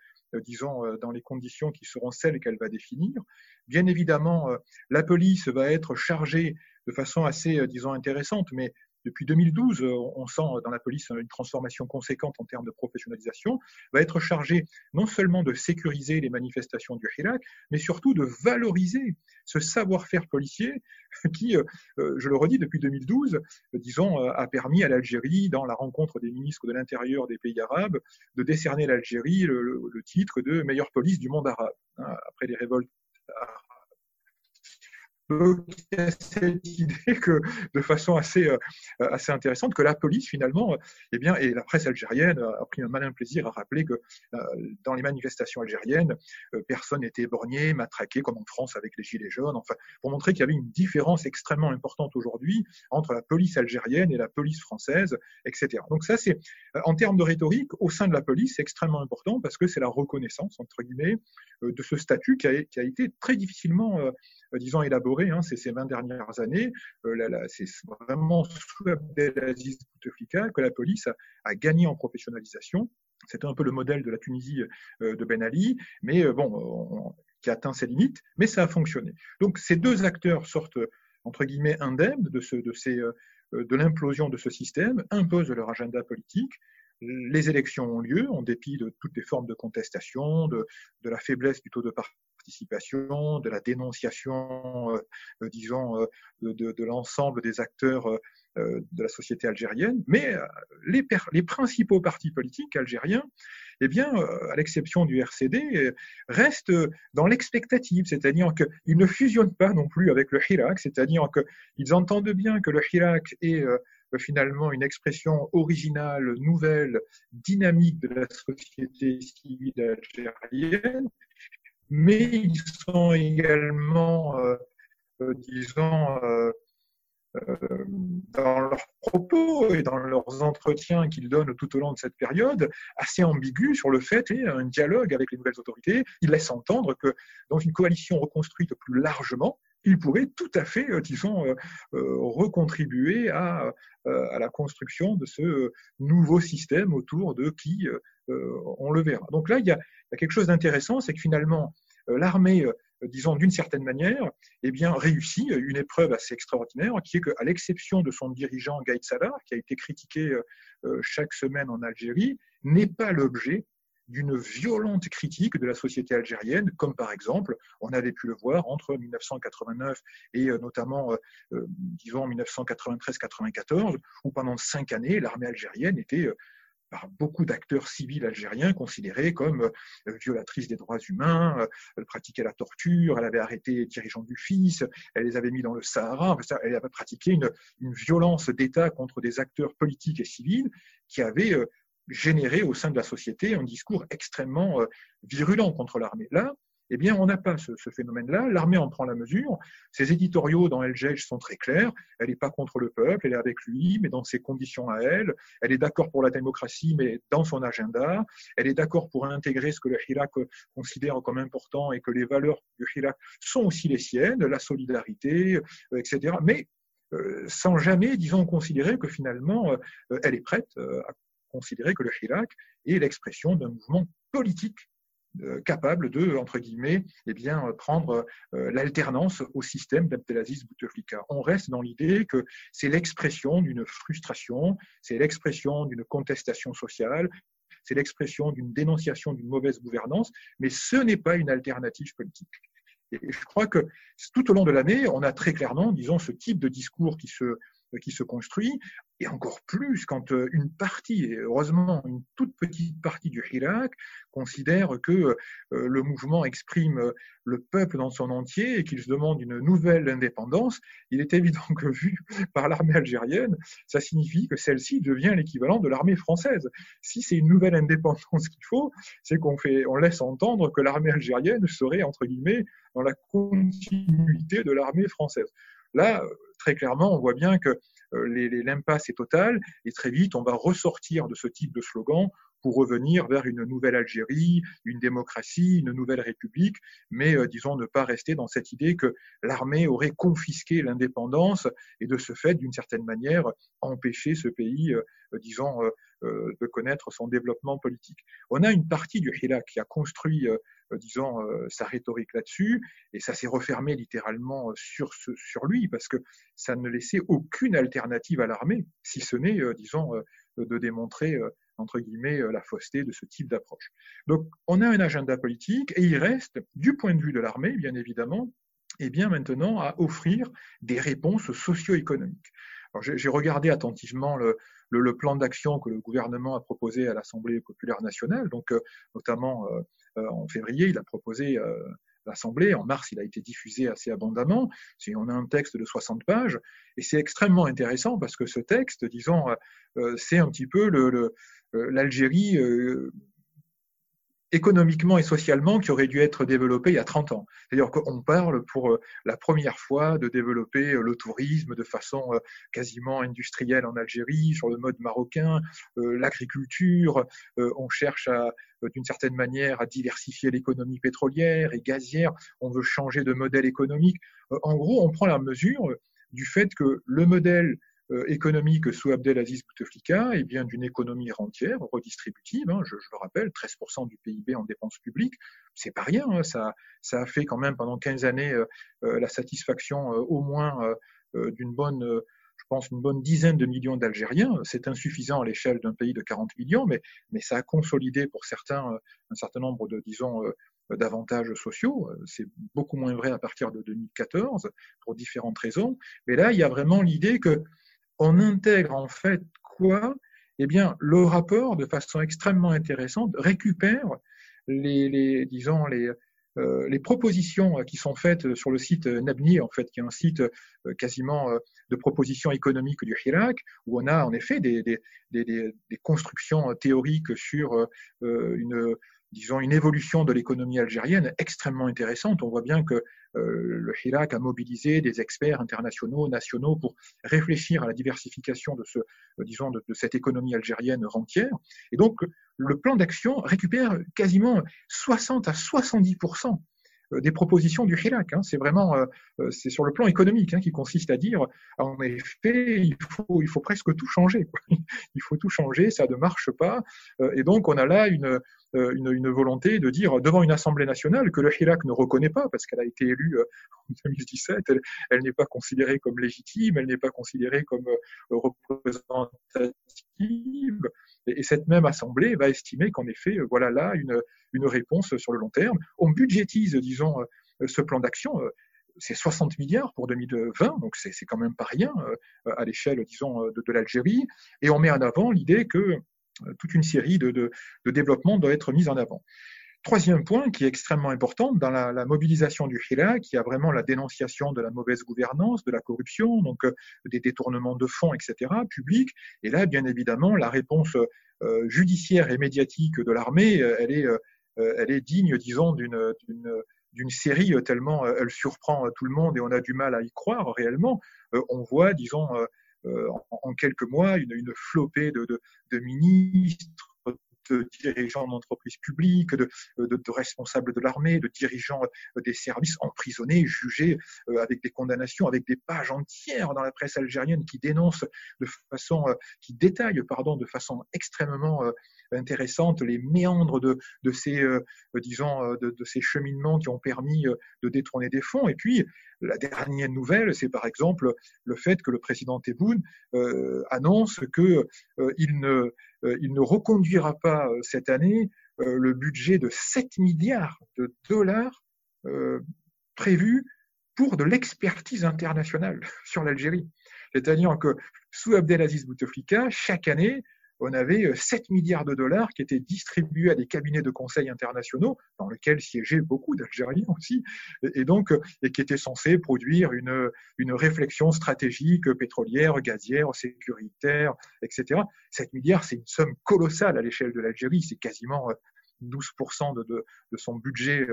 disons, dans les conditions qui seront celles qu'elle va définir. Bien évidemment, la police va être chargée de façon assez, disons, intéressante, mais depuis 2012, euh, on sent dans la police une transformation conséquente en termes de professionnalisation, va être chargé non seulement de sécuriser les manifestations du Hirak, mais surtout de valoriser ce savoir-faire policier (laughs) qui, euh, euh, je le redis, depuis 2012, disons, a permis à l'Algérie, dans la rencontre des ministres de l'Intérieur des pays arabes, de décerner l'Algérie le, titre de meilleure police du monde arabe, hein, après les révoltes. Il y a cette idée que, de façon assez, euh, assez intéressante, que la police, finalement, eh bien, et la presse algérienne a pris un malin plaisir à rappeler que euh, dans les manifestations algériennes, euh, personne n'était éborgné, matraqué, comme en France avec les Gilets jaunes, enfin, pour montrer qu'il y avait une différence extrêmement importante aujourd'hui entre la police algérienne et la police française, etc. Donc ça, c'est, en termes de rhétorique, au sein de la police, c'est extrêmement important parce que c'est la reconnaissance, entre guillemets, de ce statut qui a, qui a été très difficilement, disons, élaboré hein, ces, ces 20 dernières années. Euh, c'est vraiment sous Abdelaziz Bouteflika que la police a, gagné en professionnalisation. C'était un peu le modèle de la Tunisie euh, de Ben Ali, mais euh, bon, qui a atteint ses limites, mais ça a fonctionné. Donc ces deux acteurs sortent entre guillemets indemnes de, ce, de, de l'implosion de ce système, imposent leur agenda politique. Les élections ont lieu en dépit de toutes les formes de contestation, de, de la faiblesse plutôt de parti participation, de la dénonciation, euh, disons, euh, de, l'ensemble des acteurs euh, de la société algérienne, mais les, les, principaux partis politiques algériens, eh bien, à l'exception du RCD, restent dans l'expectative, c'est-à-dire qu'ils ne fusionnent pas non plus avec le Hirak, c'est-à-dire qu'ils entendent bien que le Hirak est finalement une expression originale, nouvelle, dynamique de la société civile algérienne, mais ils sont également, euh, euh, disons, euh, dans leurs propos et dans leurs entretiens qu'ils donnent tout au long de cette période, assez ambigus sur le fait a un dialogue avec les nouvelles autorités. Ils laissent entendre que dans une coalition reconstruite plus largement, ils pourraient tout à fait, disons, recontribuer à, à la construction de ce nouveau système autour de qui on le verra. Donc là, il y a, quelque chose d'intéressant, c'est que finalement, euh, l'armée, euh, disons d'une certaine manière, eh bien, réussit une épreuve assez extraordinaire, qui est qu'à l'exception de son dirigeant Gaïd Salah, qui a été critiqué euh, chaque semaine en Algérie, n'est pas l'objet d'une violente critique de la société algérienne, comme par exemple, on avait pu le voir entre 1989 et notamment, disons, 1993-94, où pendant cinq années, l'armée algérienne était par beaucoup d'acteurs civils algériens considérés comme euh, violatrices des droits humains, euh, elle pratiquait la torture, elle avait arrêté dirigeants du fils, elle les avait mis dans le Sahara, elle avait pratiqué une, une violence d'État contre des acteurs politiques et civils qui avaient euh, généré au sein de la société un discours extrêmement virulent contre l'armée. Là, eh bien, on n'a pas ce, phénomène-là. L'armée en prend la mesure. Ses éditoriaux dans LGH sont très clairs. Elle n'est pas contre le peuple, elle est avec lui, mais dans ses conditions à elle. Elle est d'accord pour la démocratie, mais dans son agenda. Elle est d'accord pour intégrer ce que le Hirak considère comme important et que les valeurs du Hirak sont aussi les siennes, la solidarité, euh, etc. Mais euh, sans jamais, disons, considérer que finalement, euh, elle est prête à considérer que le Hirak est l'expression d'un mouvement politique euh, capable de, entre guillemets, eh bien, prendre euh, l'alternance au système d'Abdelaziz Bouteflika. On reste dans l'idée que c'est l'expression d'une frustration, c'est l'expression d'une contestation sociale, c'est l'expression d'une dénonciation d'une mauvaise gouvernance, mais ce n'est pas une alternative politique. Et je crois que tout au long de l'année, on a très clairement, disons, ce type de discours qui se, qui se construit, et encore plus quand euh, une partie, et heureusement une toute petite partie du Hirak, considère que euh, le mouvement exprime euh, le peuple dans son entier et qu'il se demande une nouvelle indépendance, il est évident que vu par l'armée algérienne, ça signifie que celle-ci devient l'équivalent de l'armée française. Si c'est une nouvelle indépendance qu'il faut, c'est qu'on on laisse entendre que l'armée algérienne serait entre guillemets dans la continuité de l'armée française. Là, très clairement, on voit bien que euh, l'impasse est totale et très vite, on va ressortir de ce type de slogan pour revenir vers une nouvelle Algérie, une démocratie, une nouvelle république, mais euh, disons ne pas rester dans cette idée que l'armée aurait confisqué l'indépendance et de ce fait, d'une certaine manière, empêcher ce pays, euh, disons, de connaître son développement politique. On a une partie du Hirak qui a construit euh, disons, euh, sa rhétorique là-dessus, et ça s'est refermé littéralement euh, sur, lui, parce que ça ne laissait aucune alternative à l'armée, si ce n'est, disons, de démontrer, entre guillemets, la fausseté de ce type d'approche. Donc, on a un agenda politique, et il reste, du point de vue de l'armée, bien évidemment, et bien maintenant à offrir des réponses socio-économiques. J'ai regardé attentivement le, le, le plan d'action que le gouvernement a proposé à l'Assemblée populaire nationale, donc notamment euh, en février, il a proposé euh, l'Assemblée. En mars, il a été diffusé assez abondamment. On a un texte de 60 pages et c'est extrêmement intéressant parce que ce texte, disons, c'est un petit peu l'Algérie économiquement et socialement qui aurait dû être développé il y a 30 ans. C'est-à-dire qu'on parle pour euh, la première fois de développer euh, le tourisme de façon euh, quasiment industrielle en Algérie, sur le mode marocain, l'agriculture, on cherche à d'une certaine manière à diversifier l'économie pétrolière et gazière, on veut changer de modèle économique. En gros, on prend la mesure du fait que le modèle euh, économique sous Abdelaziz Bouteflika est bien d'une économie rentière, redistributive. Hein, je, le rappelle, 13% du PIB en dépenses publiques, c'est pas rien. Hein, ça, ça a fait quand même pendant 15 années euh, euh, la satisfaction au moins d'une bonne je pense, une bonne dizaine de millions d'Algériens. C'est insuffisant à l'échelle d'un pays de 40 millions, mais, mais ça a consolidé pour certains un certain nombre de, disons, d'avantages sociaux. C'est beaucoup moins vrai à partir de 2014 pour différentes raisons. Mais là, il y a vraiment l'idée que on intègre en fait quoi? Eh bien, le rapport, de façon extrêmement intéressante, récupère les, euh, propositions qui sont faites sur le site Nabni, en fait, qui est un site euh, quasiment euh, de propositions économiques du Hirak, où on a en effet des constructions théoriques sur une disons, une évolution de l'économie algérienne extrêmement intéressante. On voit bien que euh, le Hirak a mobilisé des experts internationaux, nationaux, pour réfléchir à la diversification de, ce, euh, disons, de, cette économie algérienne rentière. Et donc, le plan d'action récupère quasiment 60 à 70% euh, des propositions du Hirak. Hein. C'est vraiment, c'est sur le plan économique hein, qui consiste à dire, en effet, il faut, il faut presque tout changer. (laughs) Il faut tout changer, ça ne marche pas. Et donc, on a là une, euh, une, une, volonté de dire devant une Assemblée nationale que le Hirak ne reconnaît pas, parce qu'elle a été élue euh, en 2017, elle, elle n'est pas considérée comme légitime, elle n'est pas considérée comme euh, représentative. Et, cette même Assemblée va estimer qu'en effet, voilà là une, une réponse sur le long terme. On budgétise, disons, ce plan d'action c'est 60 milliards pour 2020, donc c'est quand même pas rien à l'échelle, disons, de, de l'Algérie. Et on met en avant l'idée que euh, toute une série de, de, développements doit être mise en avant. Troisième point qui est extrêmement important dans la, la mobilisation du HILA, qui a vraiment la dénonciation de la mauvaise gouvernance, de la corruption, donc euh, des détournements de fonds, etc., publics. Et là, bien évidemment, la réponse euh, judiciaire et médiatique de l'armée, elle est, elle est digne, disons, d'une d'une série tellement elle surprend tout le monde et on a du mal à y croire réellement. on voit, disons, euh, en, quelques mois une, flopée de, ministres, de dirigeants d'entreprises publiques, de, de, responsables de l'armée, de dirigeants euh, des services emprisonnés, jugés euh, avec des condamnations, avec des pages entières dans la presse algérienne qui dénoncent de façon, qui détaillent, pardon, de façon extrêmement intéressante les méandres de, de ces, disons, de, ces cheminements qui ont permis de détourner des fonds. Et puis, la dernière nouvelle, c'est par exemple le fait que le président Tebboune euh, annonce qu'il euh, ne, euh, ne reconduira pas cette année le budget de 7 milliards de dollars prévu pour de l'expertise internationale (laughs) sur l'Algérie. C'est-à-dire que sous Abdelaziz Bouteflika, chaque année, on avait 7 euh, milliards de dollars qui étaient distribués à des cabinets de conseil internationaux, dans lesquels siégeaient beaucoup d'Algériens aussi, et donc, euh, et qui étaient censés produire une, une réflexion stratégique pétrolière, gazière, sécuritaire, etc. 7 milliards, c'est une somme colossale à l'échelle de l'Algérie, c'est quasiment 12% euh, de, de, son budget,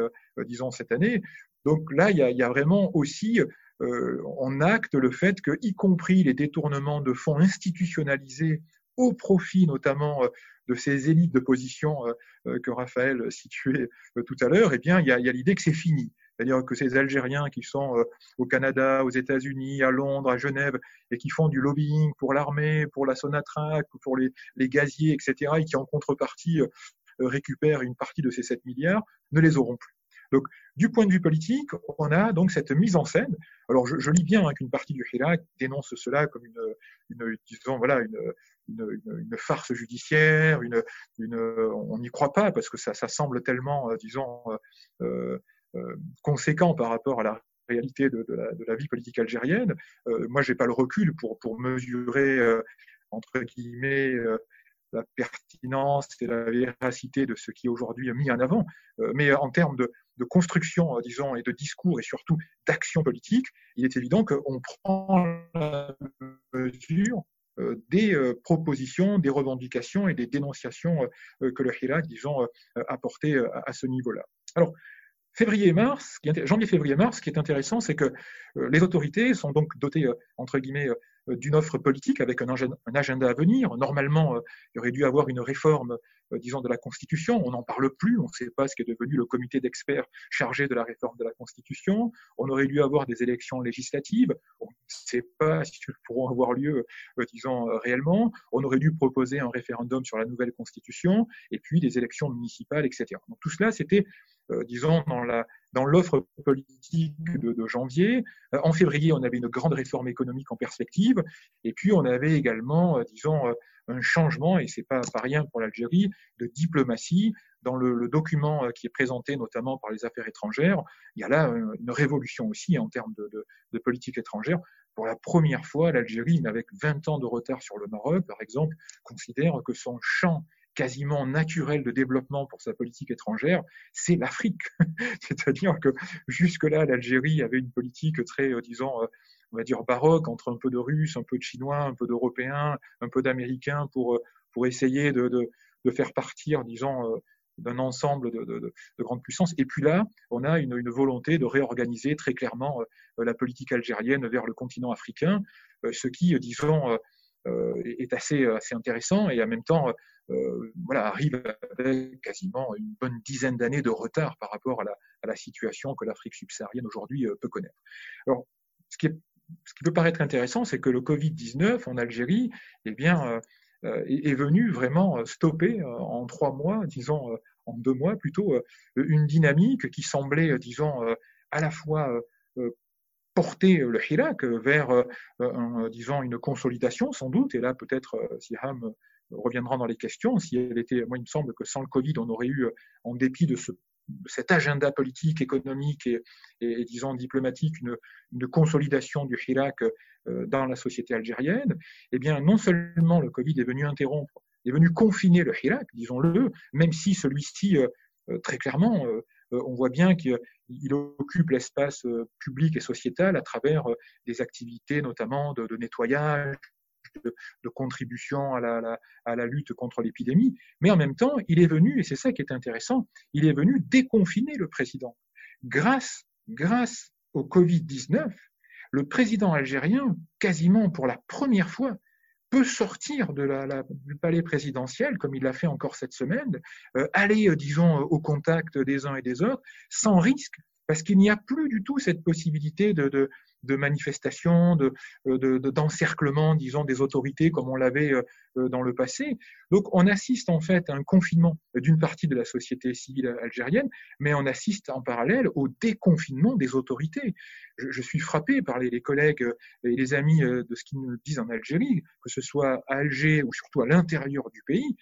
disons, cette année. Donc là, il y a, vraiment aussi on acte le fait que, y compris les détournements de fonds institutionnalisés au profit notamment euh, de ces élites de position euh, euh, que Raphaël situait tout à l'heure, eh bien, il y a, l'idée que c'est fini. C'est-à-dire que ces Algériens qui sont au Canada, aux États-Unis, à Londres, à Genève, et qui font du lobbying pour l'armée, pour la Sonatrach, pour les, les gaziers, etc., et qui en contrepartie récupèrent une partie de ces 7 milliards, ne les auront plus. Donc, du point de vue politique, on a donc cette mise en scène. Alors, je, lis bien hein, qu'une partie du Hirak dénonce cela comme une, disons, voilà, une, farce judiciaire. Une, on n'y croit pas parce que ça, semble tellement, euh, disons, euh, euh, conséquent par rapport à la réalité de, la, vie politique algérienne. Euh, moi, j'ai pas le recul pour, pour mesurer, entre guillemets, la pertinence et la véracité de ce qui est aujourd'hui mis en avant, mais en termes de, construction, disons, et de discours et surtout d'action politique, il est évident qu'on prend la mesure des propositions, des revendications et des dénonciations que le Hirak, disons, apportait à ce niveau-là. Alors, février-mars, janvier-février-mars, ce qui est intéressant, c'est que les autorités sont donc dotées, entre guillemets, euh, d'une offre politique avec un agenda, à venir. Normalement, euh, il aurait dû avoir une réforme, euh, disons, de la Constitution. On n'en parle plus. On ne sait pas ce qui est devenu le comité d'experts chargé de la réforme de la Constitution. On aurait dû avoir des élections législatives. On ne sait pas (laughs) si elles pourront avoir lieu, disons, réellement. On aurait dû proposer un référendum sur la nouvelle Constitution et puis des élections municipales, etc. Donc tout cela, c'était euh, disons, dans la dans l'offre politique de, de, janvier. Euh, en février, on avait une grande réforme économique en perspective, et puis on avait également, euh, disons, un changement, et c'est pas, pas rien pour l'Algérie, de diplomatie. Dans le, le, document qui est présenté notamment par les affaires étrangères, il y a là une révolution aussi en termes de, de, de politique étrangère. Pour la première fois, l'Algérie, avec 20 ans de retard sur le Maroc, par exemple, considère que son champ quasiment naturel de développement pour sa politique étrangère, c'est l'Afrique. (laughs) C'est-à-dire que jusque-là, l'Algérie avait une politique très, euh, disons, euh, on va dire baroque, entre un peu de Russes, un peu de Chinois, un peu d'Européens, un peu d'Américains, pour, euh, pour essayer de, de, faire partir, disons, d'un ensemble de, de, de, grandes puissances. Et puis là, on a une, une volonté de réorganiser très clairement la politique algérienne vers le continent africain, ce qui, disons, est assez, assez intéressant et en même temps euh, voilà, arrive avec quasiment une bonne dizaine d'années de retard par rapport à la, situation que l'Afrique subsaharienne aujourd'hui euh, peut connaître. Alors, ce qui, peut paraître intéressant, c'est que le Covid-19 en Algérie, eh bien, euh, est, est, venu vraiment stopper en trois mois, disons en deux mois plutôt, une dynamique qui semblait, disons, à la fois porter le Hirak vers, un, disons, une consolidation sans doute, et là peut-être Siham reviendra dans les questions. Si elle était, moi, il me semble que sans le Covid, on aurait eu, en dépit de, ce, cet agenda politique, économique et, et, diplomatique, une, consolidation du Hirak euh, dans la société algérienne. Eh bien, non seulement le Covid est venu interrompre, est venu confiner le Hirak, disons-le, même si celui-ci, euh, euh, très clairement, on voit bien qu'il occupe l'espace public et sociétal à travers des activités notamment de, de nettoyage, de, contribution à la, à la lutte contre l'épidémie, mais en même temps, il est venu, et c'est ça qui est intéressant, il est venu déconfiner le président. Grâce, grâce au Covid-19, le président algérien, quasiment pour la première fois, peut sortir de la, du palais présidentiel, comme il l'a fait encore cette semaine, euh, aller, euh, disons, au contact des uns et des autres, sans risque, parce qu'il n'y a plus du tout cette possibilité de, de, de manifestations, de, de, d'encerclement, disons, des autorités comme on l'avait euh, euh, dans le passé. Donc, on assiste en fait à un confinement d'une partie de la société civile algérienne, mais on assiste en parallèle au déconfinement des autorités. Je, suis frappé par les, les, collègues et les amis euh, de ce qu'ils nous disent en Algérie, que ce soit à Alger ou surtout à l'intérieur du pays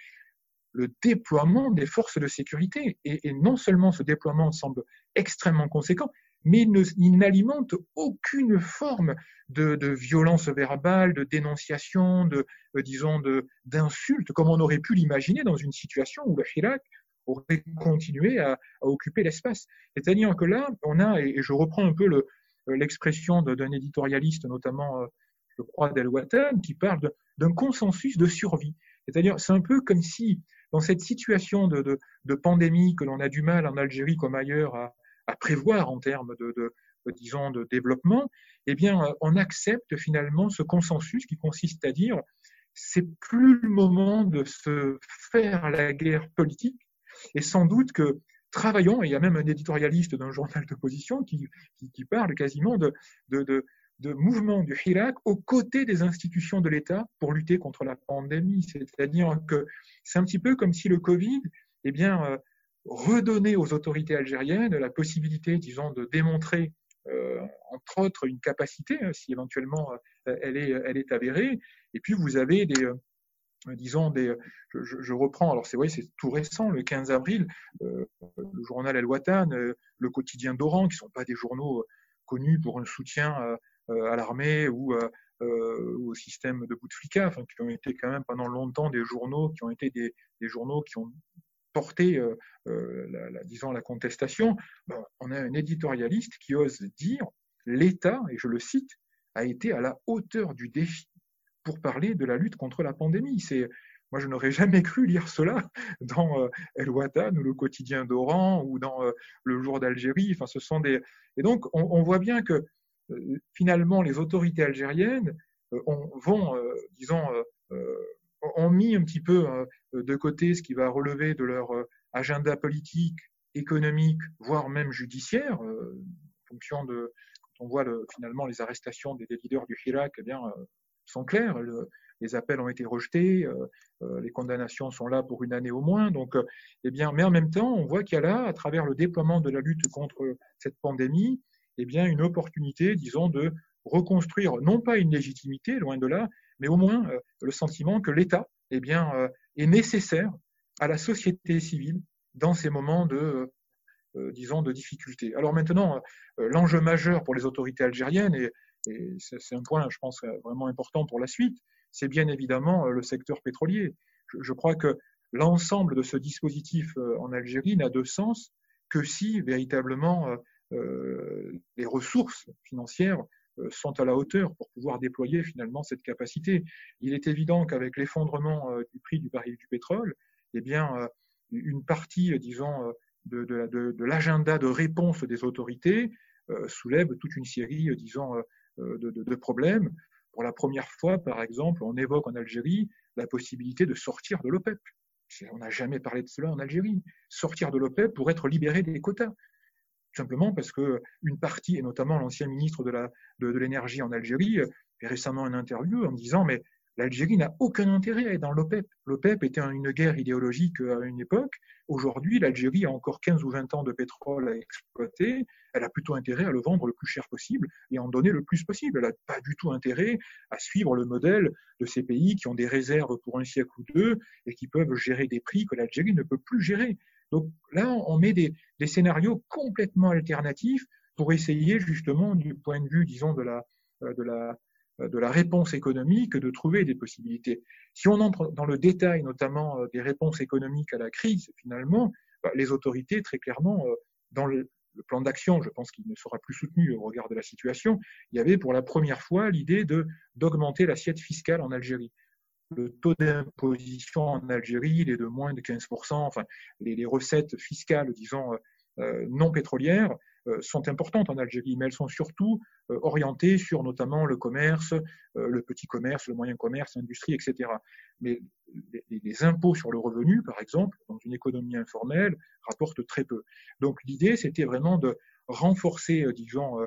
le déploiement des forces de sécurité. Et, non seulement ce déploiement semble extrêmement conséquent, mais il n'alimente aucune forme de, de, violence verbale, de dénonciation, de, euh, disons, d'insulte, comme on aurait pu l'imaginer dans une situation où le Hirak aurait continué à, occuper l'espace. C'est-à-dire que là, on a, et, je reprends un peu l'expression d'un éditorialiste, notamment, euh, je crois, Del qui parle d'un consensus de survie. C'est-à-dire, c'est un peu comme si, dans cette situation de, pandémie que l'on a du mal en Algérie comme ailleurs à, prévoir en termes de, disons, de développement, eh bien, on accepte finalement ce consensus qui consiste à dire c'est plus le moment de se faire la guerre politique, et sans doute que travaillons, et il y a même un éditorialiste d'un journal d'opposition qui, qui, parle quasiment de, de mouvement du Hirak aux côtés des institutions de l'État pour lutter contre la pandémie. C'est-à-dire que c'est un petit peu comme si le Covid, eh bien, euh, redonner aux autorités algériennes la possibilité, disons, de démontrer, euh, entre autres, une capacité, hein, si éventuellement euh, elle, est, elle est avérée. Et puis, vous avez des, disons, des, je, reprends, alors c'est vrai, c'est tout récent, le 15 avril, le journal El Watan, le quotidien d'Oran, qui sont pas des journaux connus pour un soutien à l'armée ou ou au système de Bouteflika, enfin, qui ont été quand même pendant longtemps des journaux qui ont été des, journaux qui ont porté, la, disons, la contestation. On a un éditorialiste qui ose dire l'État, et je le cite, a été à la hauteur du défi pour parler de la lutte contre la pandémie. C'est moi, je n'aurais jamais cru lire cela dans euh, El Watan ou le quotidien d'Oran ou dans euh, le jour d'Algérie. Enfin, ce sont des et donc on, voit bien que euh, finalement les autorités algériennes vont, disons, ont mis un petit peu de côté ce qui va relever de leur agenda politique, économique, voire même judiciaire, en fonction de quand on voit le, finalement les arrestations des, leaders du Hirak, eh bien sont claires. Le, les appels ont été rejetés, euh, euh, les condamnations sont là pour une année au moins. Donc, euh, eh bien, mais en même temps, on voit qu'il y a là, à travers le déploiement de la lutte contre cette pandémie, eh bien, une opportunité, disons, de reconstruire non pas une légitimité, loin de là, mais au moins le sentiment que l'État, eh bien, est nécessaire à la société civile dans ces moments de disons, de difficulté. Alors maintenant, l'enjeu majeur pour les autorités algériennes, et, c'est un point, je pense, vraiment important pour la suite, c'est bien évidemment euh, le secteur pétrolier. Je, crois que l'ensemble de ce dispositif euh, en Algérie n'a de sens que si véritablement euh, les ressources financières sont à la hauteur pour pouvoir déployer finalement cette capacité. Il est évident qu'avec l'effondrement du prix du baril du pétrole, eh bien, une partie, disons, de, l'agenda de réponse des autorités soulève toute une série, disons, de, problèmes. Pour la première fois, par exemple, on évoque en Algérie la possibilité de sortir de l'OPEP. On n'a jamais parlé de cela en Algérie. Sortir de l'OPEP pour être libéré des quotas. Simplement parce que une partie, et notamment l'ancien ministre de l'énergie de, en Algérie, fait récemment une interview en disant mais L'Algérie n'a aucun intérêt à être dans l'OPEP. L'OPEP était une guerre idéologique à une époque. Aujourd'hui, l'Algérie a encore 15 ou 20 ans de pétrole à exploiter. Elle a plutôt intérêt à le vendre le plus cher possible et à en donner le plus possible. Elle n'a pas du tout intérêt à suivre le modèle de ces pays qui ont des réserves pour un siècle ou deux et qui peuvent gérer des prix que l'Algérie ne peut plus gérer. Donc là, on met des, scénarios complètement alternatifs pour essayer justement du point de vue, disons, de la, de la, euh, de la réponse économique, de trouver des possibilités. Si on entre dans le détail, notamment euh, des réponses économiques à la crise, finalement, bah, les autorités, très clairement, euh, dans le, plan d'action, je pense qu'il ne sera plus soutenu au regard de la situation, il y avait pour la première fois l'idée d'augmenter l'assiette fiscale en Algérie. Le taux d'imposition en Algérie, il est de moins de 15%, enfin, les, recettes fiscales, disons, non pétrolières, euh, sont importantes en Algérie, mais elles sont surtout euh, orientées sur notamment le commerce, euh, le petit commerce, le moyen commerce, l'industrie, etc. Mais les, impôts sur le revenu, par exemple, dans une économie informelle, rapportent très peu. Donc l'idée, c'était vraiment de renforcer, disons,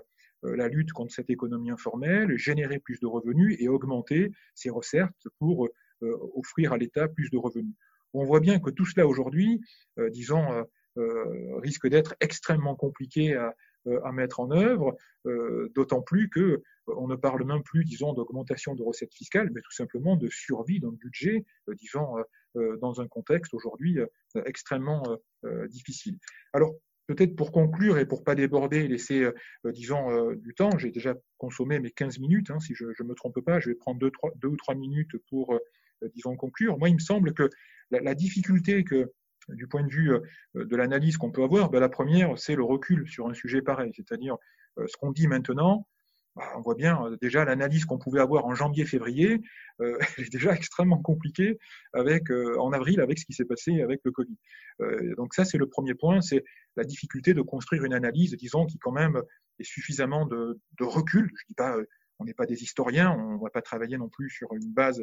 la lutte contre cette économie informelle, générer plus de revenus et augmenter ses recettes pour offrir à l'État plus de revenus. On voit bien que tout cela aujourd'hui, disons, euh, risque d'être extrêmement compliqué à, euh, à mettre en œuvre, euh, d'autant plus que on ne parle même plus, disons, d'augmentation de recettes fiscales, mais tout simplement de survie d'un budget, disons, dans un contexte aujourd'hui extrêmement difficile. Alors, peut-être pour conclure et pour pas déborder, laisser, disons, du temps, j'ai déjà consommé mes 15 minutes, hein, si je ne me trompe pas, je vais prendre deux, trois, deux ou trois minutes pour, disons, conclure. Moi, il me semble que la, difficulté du point de vue euh, de l'analyse qu'on peut avoir, ben, la première, c'est le recul sur un sujet pareil. C'est-à-dire, euh, ce qu'on dit maintenant, on voit bien euh, déjà l'analyse qu'on pouvait avoir en janvier-février euh, (laughs) est déjà extrêmement compliquée avec en avril avec ce qui s'est passé avec le Covid. Euh, donc ça c'est le premier point, c'est la difficulté de construire une analyse, disons, qui quand même est suffisamment de, de recul. Je dis pas, on n'est pas des historiens, on ne va pas travailler non plus sur une base,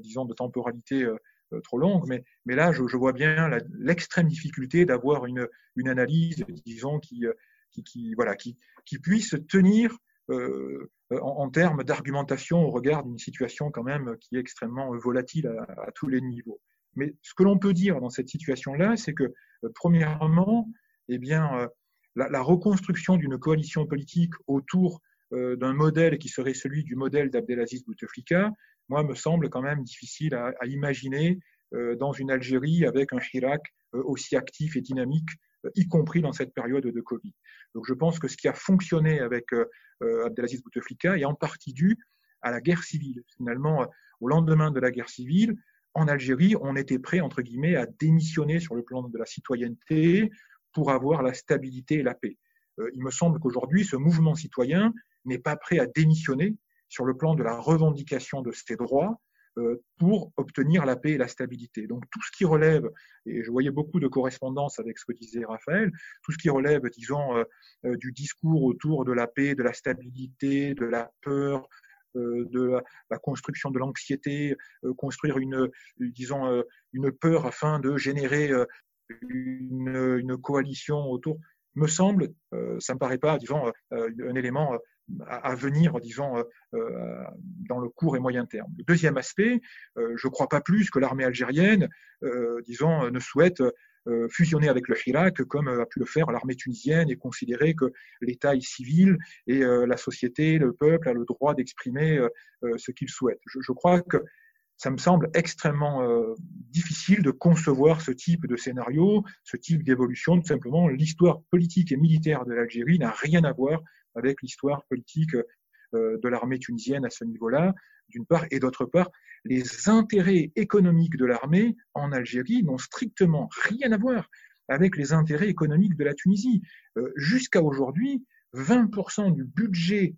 disons, de temporalité euh, trop longue, mais, mais là, je, je vois bien l'extrême difficulté d'avoir une, une analyse, disons, qui, euh, qui, qui, voilà, qui, qui puisse tenir euh, en, en, termes d'argumentation au regard d'une situation quand même qui est extrêmement volatile à, tous les niveaux. Mais ce que l'on peut dire dans cette situation-là, c'est que, euh, premièrement, eh bien, la, reconstruction d'une coalition politique autour d'un modèle qui serait celui du modèle d'Abdelaziz Bouteflika moi, me semble quand même difficile à, à imaginer euh, dans une Algérie avec un euh, aussi actif et dynamique, euh, y compris dans cette période de Covid. Donc je pense que ce qui a fonctionné avec Abdelaziz Bouteflika est en partie dû à la guerre civile. Finalement, au lendemain de la guerre civile, en Algérie, on était prêt, entre guillemets, à démissionner sur le plan de la citoyenneté pour avoir la stabilité et la paix. Euh, il me semble qu'aujourd'hui, ce mouvement citoyen n'est pas prêt à démissionner sur le plan de la revendication de ses droits euh, pour obtenir la paix et la stabilité. Donc tout ce qui relève, et je voyais beaucoup de correspondances avec ce que disait Raphaël, tout ce qui relève, disons, euh, du discours autour de la paix, de la stabilité, de la peur, de la, construction de l'anxiété, construire une, disons, une peur afin de générer une, coalition autour me semble, euh, ça me paraît pas, disons, euh, un élément euh, à, venir, disons, dans le court et moyen terme. Deuxième aspect, je ne crois pas plus que l'armée algérienne, disons, ne souhaite fusionner avec le Hirak comme a pu le faire l'armée tunisienne et considérer que l'État est civil et la société, le peuple a le droit d'exprimer ce qu'il souhaite. Je, je, crois que ça me semble extrêmement euh, difficile de concevoir ce type de scénario, ce type d'évolution. Tout simplement, l'histoire politique et militaire de l'Algérie n'a rien à voir avec l'histoire politique euh, de l'armée tunisienne à ce niveau-là, d'une part, et d'autre part, les intérêts économiques de l'armée en Algérie n'ont strictement rien à voir avec les intérêts économiques de la Tunisie. Euh, jusqu'à aujourd'hui, 20% du budget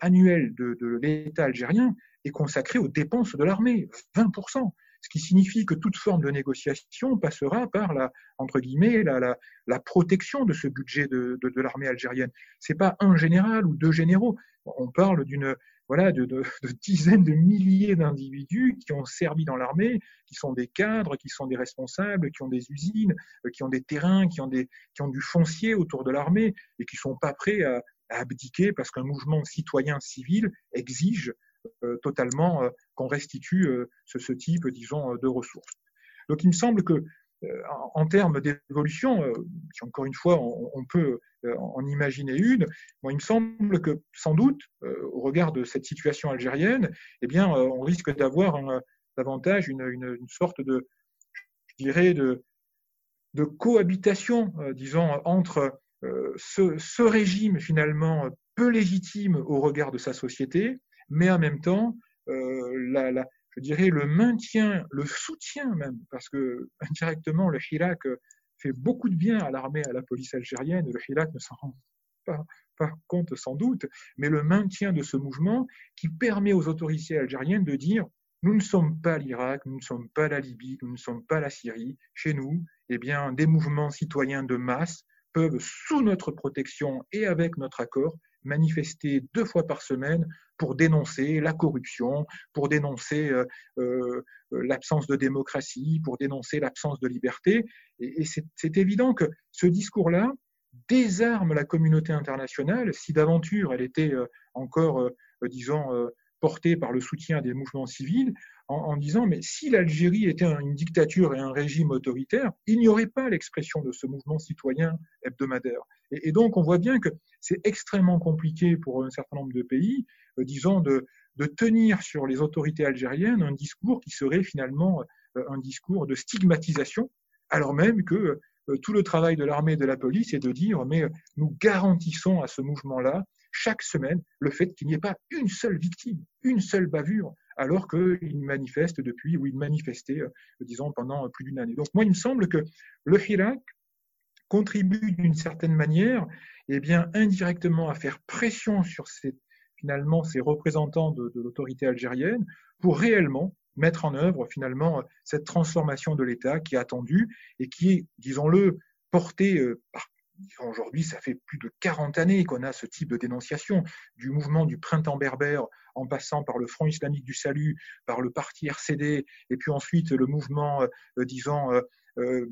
annuel de, de l'État algérien est consacré aux dépenses de l'armée, 20%. Ce qui signifie que toute forme de négociation passera par la, entre guillemets, la, protection de ce budget de, de, l'armée algérienne. C'est pas un général ou deux généraux. On parle d'une, voilà, de, dizaines de milliers d'individus qui ont servi dans l'armée, qui sont des cadres, qui sont des responsables, qui ont des usines, euh, qui ont des terrains, qui ont, des, qui ont du foncier autour de l'armée et qui sont pas prêts à, abdiquer parce qu'un mouvement citoyen civil exige totalement euh, qu'on restitue euh, ce, type, disons, de ressources. Donc il me semble que en, termes d'évolution, encore une fois on, peut en imaginer une, il me semble que sans doute, au regard de cette situation algérienne, eh bien, on risque d'avoir davantage une, sorte de, je dirais, de, cohabitation, disons, entre ce, régime finalement peu légitime au regard de sa société mais en même temps, euh, je dirais le maintien, le soutien même, parce que (laughs) indirectement, le Hirak fait beaucoup de bien à l'armée, à la police algérienne, le Hirak ne s'en rend pas, pas compte sans doute, mais le maintien de ce mouvement qui permet aux autorités algériennes de dire nous ne sommes pas l'Irak, nous ne sommes pas la Libye, nous ne sommes pas la Syrie. Chez nous, eh bien, des mouvements citoyens de masse peuvent, sous notre protection et avec notre accord, manifester deux fois par semaine pour dénoncer la corruption, pour dénoncer euh, euh, l'absence de démocratie, pour dénoncer l'absence de liberté. Et, c'est évident que ce discours-là désarme la communauté internationale si d'aventure elle était euh, encore, disons, portée par le soutien des mouvements civils, en, disant mais si l'Algérie était une dictature et un régime autoritaire, il n'y aurait pas l'expression de ce mouvement citoyen hebdomadaire. Et, donc on voit bien que c'est extrêmement compliqué pour un certain nombre de pays, euh, disons, de, de tenir sur les autorités algériennes un discours qui serait finalement euh, un discours de stigmatisation, alors même que euh, tout le travail de l'armée et de la police est de dire mais nous garantissons à ce mouvement-là chaque semaine le fait qu'il n'y ait pas une seule victime, une seule bavure, alors qu'il manifeste depuis, ou il manifestait, euh, disons, pendant plus d'une année. Donc moi, il me semble que le Hirak contribue d'une certaine manière, eh bien, indirectement à faire pression sur ces, finalement ces représentants de, l'autorité algérienne pour réellement mettre en œuvre finalement cette transformation de l'État qui est attendue et qui est, disons-le, portée euh, par Aujourd'hui, ça fait plus de 40 années qu'on a ce type de dénonciation, du mouvement du printemps berbère, en passant par le Front islamique du salut, par le parti RCD, et puis ensuite le mouvement, euh, disons, euh, euh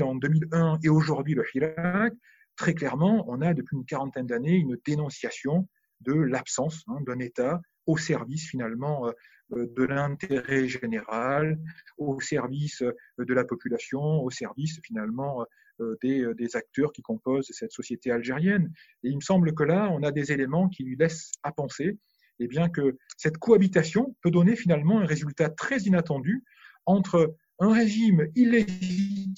en 2001, et aujourd'hui le Hirak. Très clairement, on a depuis une quarantaine d'années une dénonciation de l'absence hein, d'un État au service finalement euh, de l'intérêt général, au service de la population, au service finalement euh, euh, des, acteurs qui composent cette société algérienne. Et il me semble que là, on a des éléments qui lui laissent à penser eh bien, que cette cohabitation peut donner finalement un résultat très inattendu entre un régime illégitime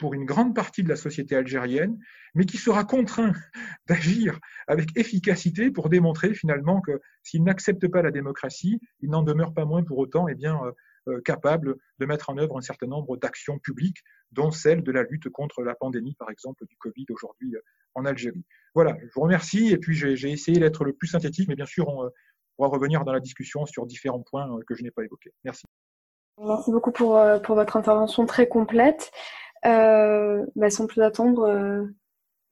pour une grande partie de la société algérienne, mais qui sera contraint (laughs) d'agir avec efficacité pour démontrer finalement que s'il n'accepte pas la démocratie, il n'en demeure pas moins pour autant eh bien, euh, euh, capable de mettre en œuvre un certain nombre d'actions publiques, dont celle de la lutte contre la pandémie, par exemple, du Covid aujourd'hui euh, en Algérie. Voilà, je vous remercie et puis j'ai essayé d'être le plus synthétique, mais bien sûr, on pourra revenir dans la discussion sur différents points que je n'ai pas évoqués. Merci. Merci beaucoup pour, pour votre intervention très complète. Euh, bah, sans plus attendre, euh,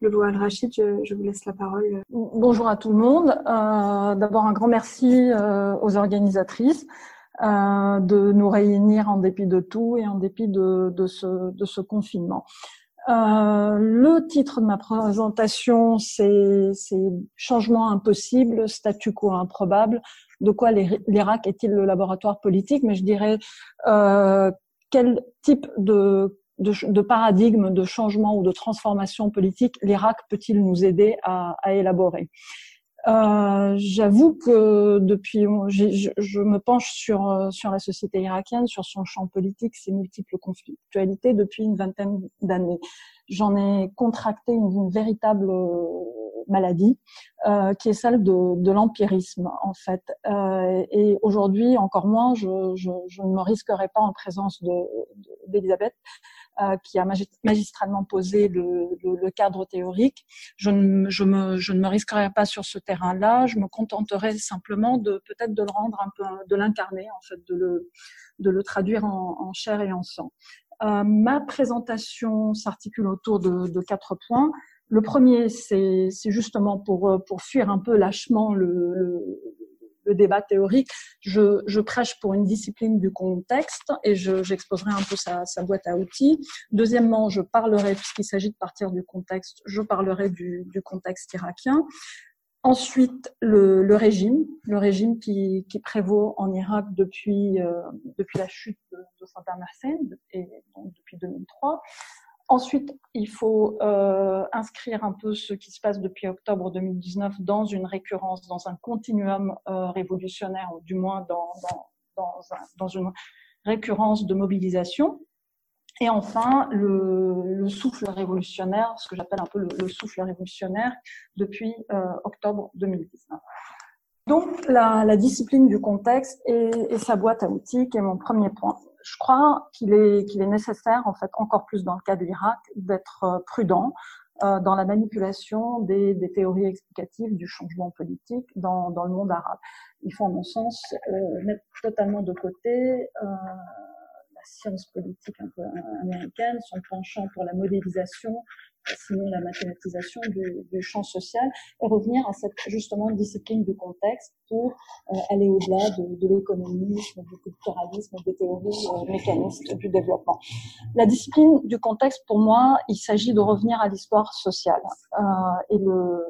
le loi Al-Rachid, je, vous laisse la parole. Bonjour à tout le monde. Euh, D'abord, un grand merci euh, aux organisatrices euh, de nous réunir en dépit de tout et en dépit de, de, ce, de ce confinement. Euh, le titre de ma présentation, c'est Changement impossible, statu quo improbable. De quoi l'Irak est-il le laboratoire politique? Mais je dirais euh, quel type de de, de, paradigme, de changement ou de transformation politique l'Irak peut-il nous aider à, à élaborer? Euh, J'avoue que depuis, je, je, me penche sur sur la société irakienne, sur son champ politique, ses multiples conflictualités depuis une vingtaine d'années. J'en ai contracté une, une véritable maladie, euh, qui est celle de, de l'empirisme en fait. Euh, et aujourd'hui, encore moins, je, je, je, ne me risquerai pas en présence d'Elisabeth. Euh, qui a magistralement posé le, le, le cadre théorique. Je ne, je, me, je ne me risquerai pas sur ce terrain-là. Je me contenterai simplement de peut-être de le rendre un peu, de l'incarner en fait, de le, de le traduire en, en chair et en sang. Euh, ma présentation s'articule autour de, de, quatre points. Le premier, c'est justement pour, pour fuir un peu lâchement le, le, le débat théorique, je, je, prêche pour une discipline du contexte et j'exposerai un peu sa, sa, boîte à outils. Deuxièmement, je parlerai, puisqu'il s'agit de partir du contexte, je parlerai du, du contexte irakien. Ensuite, le, le, régime, le régime qui, qui prévaut en Irak depuis, euh, depuis la chute de, de Saddam Hussein et donc depuis 2003. Ensuite, il faut euh, inscrire un peu ce qui se passe depuis octobre 2019 dans une récurrence, dans un continuum euh, révolutionnaire, ou du moins dans, dans, dans, dans, une récurrence de mobilisation. Et enfin, le, le souffle révolutionnaire, ce que j'appelle un peu le, le, souffle révolutionnaire depuis euh, octobre 2019. Donc, la, la, discipline du contexte et, et, sa boîte à outils, qui est mon premier point je crois qu'il est, qu'il est nécessaire, en fait, encore plus dans le cas de l'Irak, d'être euh, prudent euh, dans la manipulation des, des, théories explicatives du changement politique dans, dans, le monde arabe. Il faut, à mon sens, euh, mettre totalement de côté euh, science politique un peu américaine, son penchant pour la modélisation sinon la mathématisation du, champ social, et revenir à cette justement discipline du contexte pour euh, aller au-delà de, de l'économisme, du culturalisme, des théories euh, mécanistes du développement. La discipline du contexte, pour moi, il s'agit de revenir à l'histoire sociale. Euh, et le,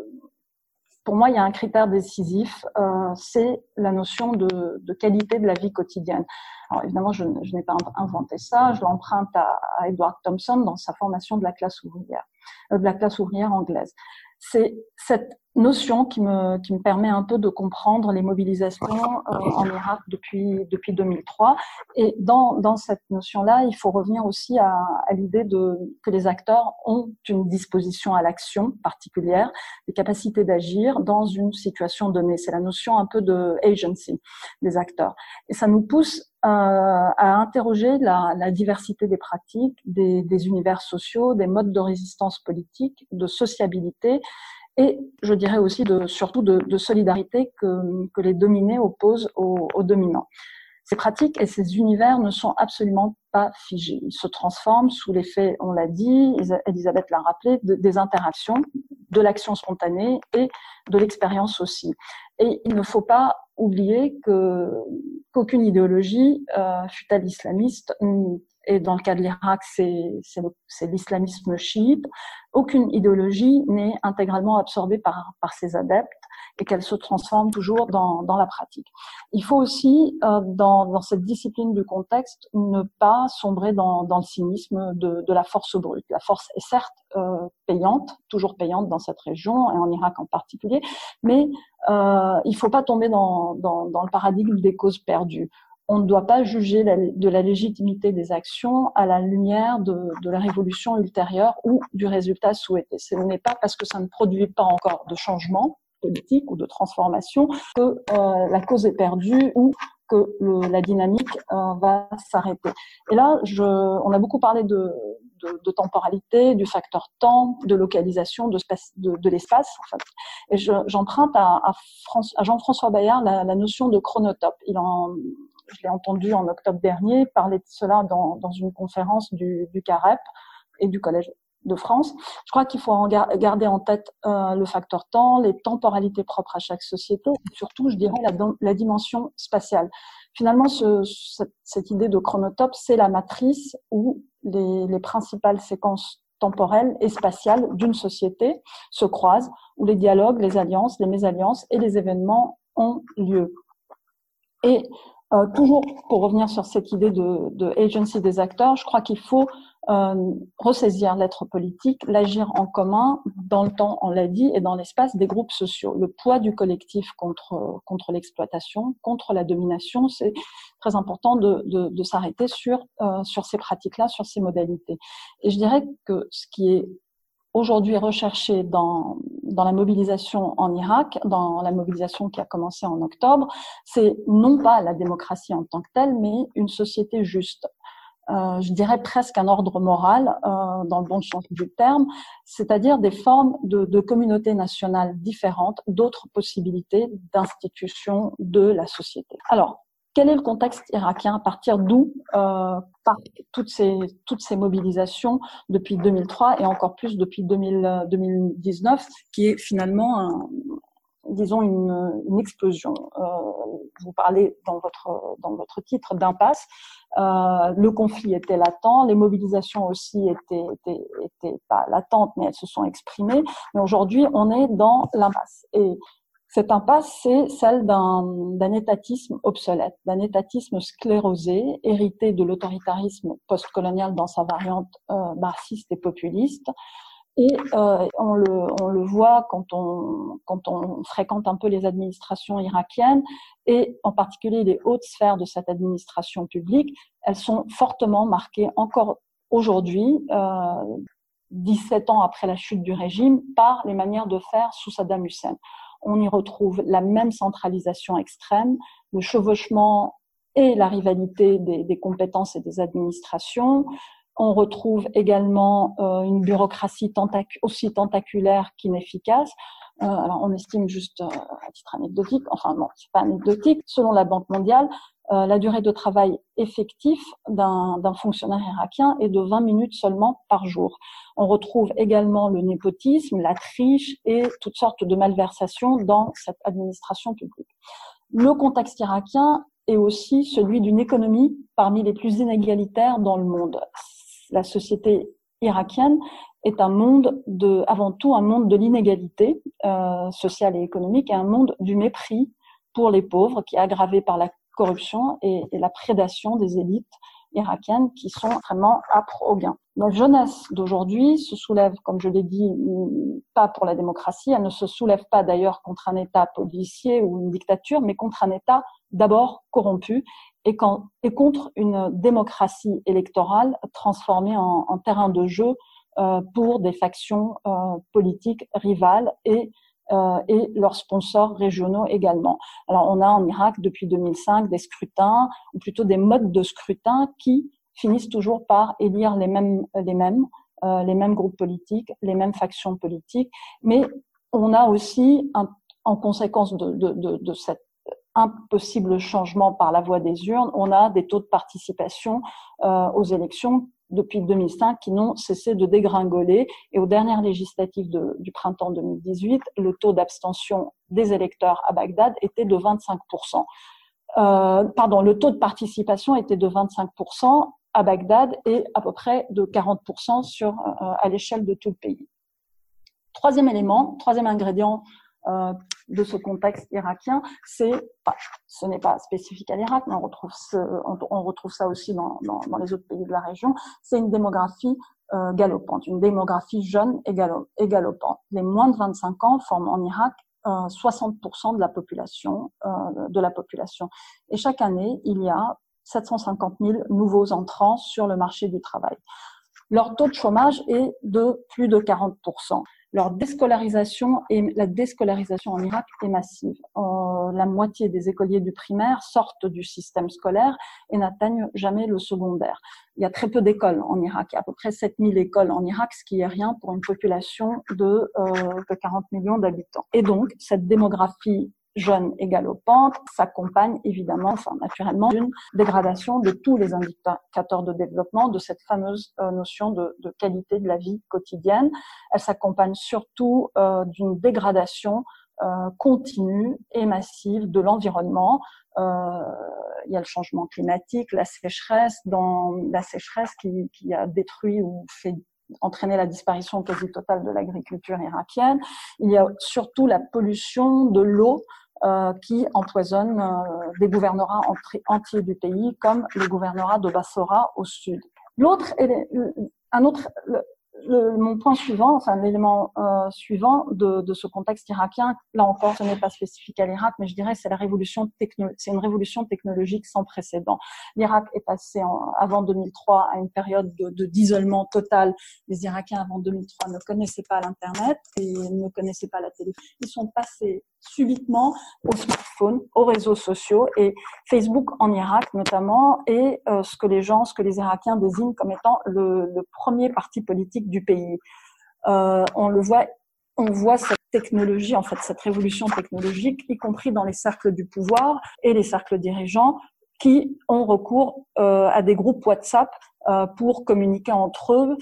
pour moi, il y a un critère décisif, euh, c'est la notion de, qualité de la vie quotidienne. Alors évidemment, je, je n'ai pas inventé ça, je l'emprunte à, à Edward Thompson dans sa formation de la classe ouvrière. Euh, de la classe ouvrière anglaise. C'est cette notion qui me, qui me permet un peu de comprendre les mobilisations euh, en Irak depuis, depuis 2003. Et dans, dans cette notion-là, il faut revenir aussi à, à l'idée de, que les acteurs ont une disposition à l'action particulière, des capacités d'agir dans une situation donnée. C'est la notion un peu de agency des acteurs. Et ça nous pousse euh, à interroger la, la, diversité des pratiques, des, des, univers sociaux, des modes de résistance politique, de sociabilité et je dirais aussi de, surtout de, solidarité que, les dominés opposent aux, dominants. Ces pratiques et ces univers ne sont absolument pas figés. Ils se transforment sous l'effet, on l'a dit, Elisabeth l'a rappelé, de, des interactions, de l'action spontanée et de l'expérience aussi. Et il ne faut pas oublier que qu'aucune idéologie, euh, fut-elle islamiste, et dans le cas de l'Irak, c'est l'islamisme chiite, aucune idéologie n'est intégralement absorbée par, par ses adeptes et qu'elle se transforme toujours dans, dans la pratique. Il faut aussi, euh, dans, dans cette discipline du contexte, ne pas sombrer dans, dans le cynisme de, de la force brute. La force est certes euh, payante, toujours payante dans cette région et en Irak en particulier, mais euh, il ne faut pas tomber dans, le paradigme des causes perdues on ne doit pas juger de la légitimité des actions à la lumière de, la révolution ultérieure ou du résultat souhaité. Ce n'est pas parce que ça ne produit pas encore de changement politique ou de transformation que euh, la cause est perdue ou que la dynamique euh, va s'arrêter. Et là, je, on a beaucoup parlé de, de, temporalité, du facteur temps, de localisation, de, de, l'espace. En fait. Et j'emprunte à, à, Jean-François Bayard la, la, notion de chronotope. Il en, je l'ai entendu en octobre dernier parler de cela dans, dans une conférence du, du CAREP et du Collège de France. Je crois qu'il faut garder en tête euh, le facteur temps, les temporalités propres à chaque société, et surtout, je dirais, la, dimension spatiale. Finalement, ce, cette, idée de chronotope, c'est la matrice où les, les principales séquences temporelles et spatiales d'une société se croisent, où les dialogues, les alliances, les mésalliances et les événements ont lieu. Et euh, toujours pour revenir sur cette idée de, de agency des acteurs, je crois qu'il faut euh, ressaisir l'être politique, l'agir en commun dans le temps, on l'a dit, et dans l'espace des groupes sociaux. Le poids du collectif contre contre l'exploitation, contre la domination, c'est très important de, de, de s'arrêter sur euh, sur ces pratiques-là, sur ces modalités. Et je dirais que ce qui est aujourd'hui recherché dans, dans la mobilisation en Irak, dans la mobilisation qui a commencé en octobre, c'est non pas la démocratie en tant que telle, mais une société juste. Euh, je dirais presque un ordre moral euh, dans le bon sens du terme, c'est-à-dire des formes de, de communautés nationales différentes, d'autres possibilités d'institutions de la société. Alors, quel est le contexte irakien? À partir d'où euh, toutes ces toutes ces mobilisations depuis 2003 et encore plus depuis 2000, 2019, qui est finalement un, disons une, explosion. Euh, vous parlez dans votre dans votre titre d'impasse. Euh, le conflit était latent, les mobilisations aussi étaient, étaient, étaient pas latentes, mais elles se sont exprimées. Mais aujourd'hui, on est dans l'impasse. Et cette impasse, c'est celle d'un étatisme obsolète, d'un étatisme sclérosé, hérité de l'autoritarisme postcolonial dans sa variante euh, marxiste et populiste. Et euh, on, le, voit quand on, quand on fréquente un peu les administrations irakiennes, et en particulier les hautes sphères de cette administration publique, elles sont fortement marquées encore aujourd'hui, euh, 17 ans après la chute du régime, par les manières de faire sous Saddam Hussein on y retrouve la même centralisation extrême, le chevauchement et la rivalité des, compétences et des administrations. On retrouve également euh, une bureaucratie aussi tentaculaire qu'inefficace. Euh, alors, on estime juste euh, à titre anecdotique, enfin non, c'est pas anecdotique. Selon la Banque mondiale, la durée de travail effectif d'un fonctionnaire irakien est de 20 minutes seulement par jour. On retrouve également le népotisme, la triche et toutes sortes de malversations dans cette administration publique. Le contexte irakien est aussi celui d'une économie parmi les plus inégalitaires dans le monde. La société irakienne est un monde de, avant tout, un monde de l'inégalité euh, sociale et économique et un monde du mépris pour les pauvres qui est aggravé par la corruption et, la prédation des élites irakiennes qui sont vraiment âpres au gain. La jeunesse d'aujourd'hui se soulève, comme je l'ai dit, pas pour la démocratie, elle ne se soulève pas d'ailleurs contre un État policier ou une dictature, mais contre un État d'abord corrompu et, quand, et, contre une démocratie électorale transformée en, en terrain de jeu euh, pour des factions euh, politiques rivales et euh, et leurs sponsors régionaux également. Alors on a en Irak depuis 2005 des scrutins, ou plutôt des modes de scrutin qui finissent toujours par élire les mêmes, les mêmes, euh, les mêmes groupes politiques, les mêmes factions politiques. Mais on a aussi, en conséquence de, de, de, de cet impossible changement par la voie des urnes, on a des taux de participation euh, aux élections depuis 2005 qui n'ont cessé de dégringoler. Et aux dernières législatives du printemps 2018, le taux d'abstention des électeurs à Bagdad était de 25%. Euh, pardon, le taux de participation était de 25% à Bagdad et à peu près de 40% sur, euh, à l'échelle de tout le pays. Troisième élément, troisième ingrédient de ce contexte irakien, c'est, ce n'est pas spécifique à l'Irak, mais on retrouve, on, retrouve ça aussi dans, dans, dans, les autres pays de la région, c'est une démographie euh, galopante, une démographie jeune et, galopante. Les moins de 25 ans forment en Irak 60% de la population, de la population. Et chaque année, il y a 750 000 nouveaux entrants sur le marché du travail. Leur taux de chômage est de plus de 40%. Leur déscolarisation et la déscolarisation en Irak est massive. Euh, la moitié des écoliers du primaire sortent du système scolaire et n'atteignent jamais le secondaire. Il y a très peu d'écoles en Irak. Il y a à peu près 7000 écoles en Irak, ce qui est rien pour une population de, euh, de 40 millions d'habitants. Et donc, cette démographie jeune et galopante s'accompagne évidemment, enfin naturellement, d'une dégradation de tous les indicateurs de développement, de cette fameuse euh, notion de, de, qualité de la vie quotidienne. Elle s'accompagne surtout euh, d'une dégradation euh, continue et massive de l'environnement. Euh, il y a le changement climatique, la sécheresse, dans la sécheresse qui, qui a détruit ou fait entraîner la disparition quasi totale de l'agriculture irakienne. Il y a surtout la pollution de l'eau qui empoisonne euh, des gouvernorats entiers du pays, comme le gouvernorat de Bassora au sud. L'autre, un autre, le, mon point suivant, enfin l'élément euh, suivant de, de, ce contexte irakien, là encore, ce n'est pas spécifique à l'Irak, mais je dirais c'est la révolution c'est une révolution technologique sans précédent. L'Irak est passé en, avant 2003 à une période de d'isolement total. Les Irakiens avant 2003 ne connaissaient pas l'internet et ne connaissaient pas la télé. Ils sont passés subitement au smartphone, aux réseaux sociaux et Facebook en Irak notamment est euh, ce que les gens, ce que les Irakiens désignent comme étant le, le premier parti politique du pays. Euh, on le voit, on voit cette technologie, en fait, cette révolution technologique, y compris dans les cercles du pouvoir et les cercles dirigeants, qui ont recours euh, à des groupes WhatsApp euh, pour communiquer entre eux.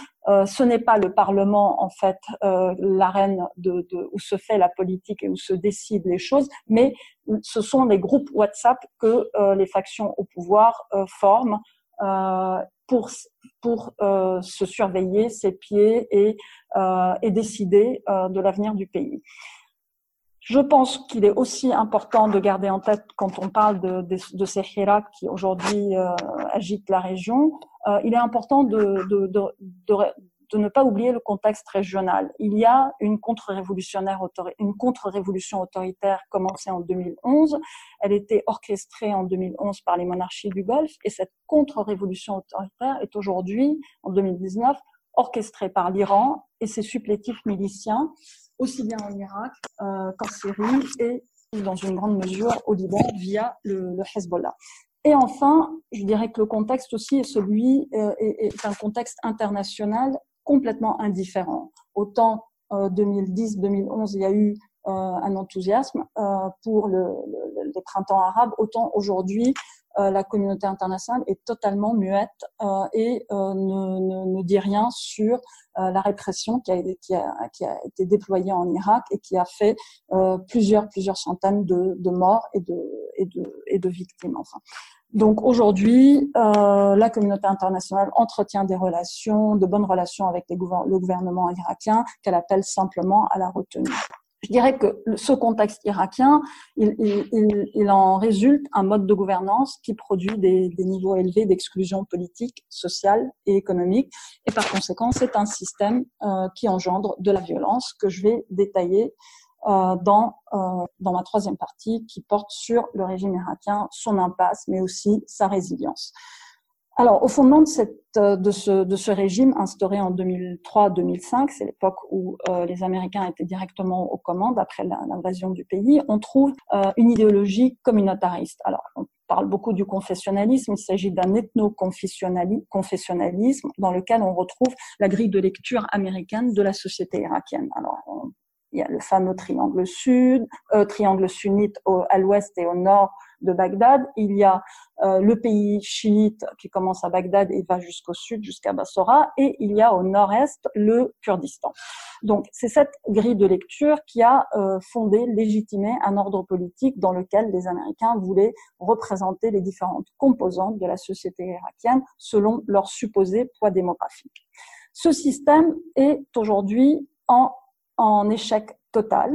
Ce n'est pas le Parlement, en fait, l'arène où se fait la politique et où se décident les choses, mais ce sont les groupes WhatsApp que les factions au pouvoir forment pour pour se surveiller ses pieds et, et décider de l'avenir du pays. Je pense qu'il est aussi important de garder en tête, quand on parle de, de, de ces Hirak qui aujourd'hui euh, agitent la région, euh, il est important de, de, de, ne pas oublier le contexte régional. Il y a une contre-révolution autoritaire commencée en 2011. Elle était orchestrée en 2011 par les monarchies du Golfe et cette contre-révolution autoritaire est aujourd'hui, en 2019, orchestrée par l'Iran et ses supplétifs miliciens aussi bien en Irak euh, qu'en Syrie et dans une grande mesure au Liban via le, Hezbollah. Et enfin, je dirais que le contexte aussi est celui euh, est, un contexte international complètement indifférent. Autant euh, 2010-2011, il y a eu euh, un enthousiasme euh, pour le, le, le, printemps arabe, autant aujourd'hui euh, la communauté internationale est totalement muette euh, et euh, ne, ne, ne, dit rien sur la répression qui a, qui, a, qui a, été déployée en Irak et qui a fait plusieurs plusieurs centaines de, de, morts et de, et de, et de victimes. Enfin. Donc aujourd'hui, euh, la communauté internationale entretient des relations, de bonnes relations avec le gouvernement irakien qu'elle appelle simplement à la retenue. Je dirais que ce contexte irakien, il, il, il, en résulte un mode de gouvernance qui produit des, des niveaux élevés d'exclusion politique, sociale et économique. Et par conséquent, c'est un système euh, qui engendre de la violence que je vais détailler dans, euh, dans ma troisième partie qui porte sur le régime irakien, son impasse, mais aussi sa résilience. Alors, au fondement de, euh, ce, régime instauré en 2003-2005, c'est l'époque où euh, les Américains étaient directement aux commandes après l'invasion du pays, on trouve euh, une idéologie communautariste. Alors, on parle beaucoup du confessionnalisme, il s'agit d'un ethno-confessionnalisme dans lequel on retrouve la grille de lecture américaine de la société irakienne. Alors, on, il y a le fameux triangle sud, euh, triangle sunnite au, à l'ouest et au nord de Bagdad. Il y a euh, le pays chiite qui commence à Bagdad et va jusqu'au sud, jusqu'à Bassora. Et il y a au nord-est le Kurdistan. Donc c'est cette grille de lecture qui a euh, fondé, légitimé un ordre politique dans lequel les Américains voulaient représenter les différentes composantes de la société irakienne selon leur supposé poids démographique. Ce système est aujourd'hui en en échec total.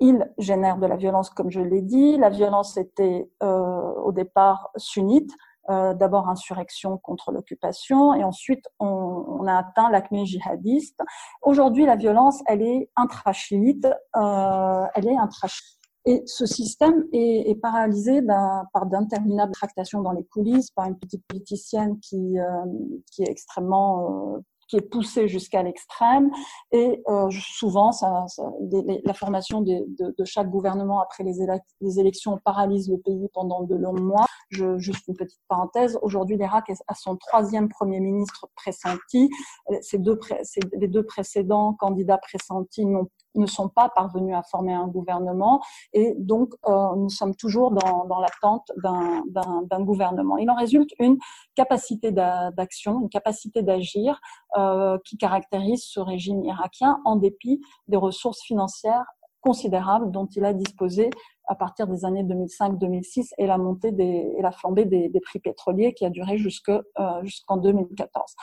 Il génère de la violence, comme je l'ai dit. La violence était euh, au départ sunnite. euh, d'abord insurrection contre l'occupation et ensuite on, on, a atteint l'acmé djihadiste. Aujourd'hui, la violence, elle est intrachite, euh, elle est intrachite. Et ce système est, est paralysé par d'interminables tractations dans les coulisses, par une petite politicienne qui, euh, qui est extrêmement euh, qui est poussé jusqu'à l'extrême et euh, souvent ça, ça, la formation de, de, de, chaque gouvernement après les, élections paralyse le pays pendant de longs mois. Je, juste une petite parenthèse, aujourd'hui l'Irak a son troisième premier ministre pressenti. Ces deux, les deux précédents candidats pressentis ne sont pas parvenus à former un gouvernement et donc euh, nous sommes toujours dans, dans l'attente d'un gouvernement. Il en résulte une capacité d'action, une capacité d'agir euh, qui caractérise ce régime irakien en dépit des ressources financières considérables dont il a disposé à partir des années 2005-2006 et la montée des, et la flambée des, des prix pétroliers qui a duré euh, jusqu'en 2014.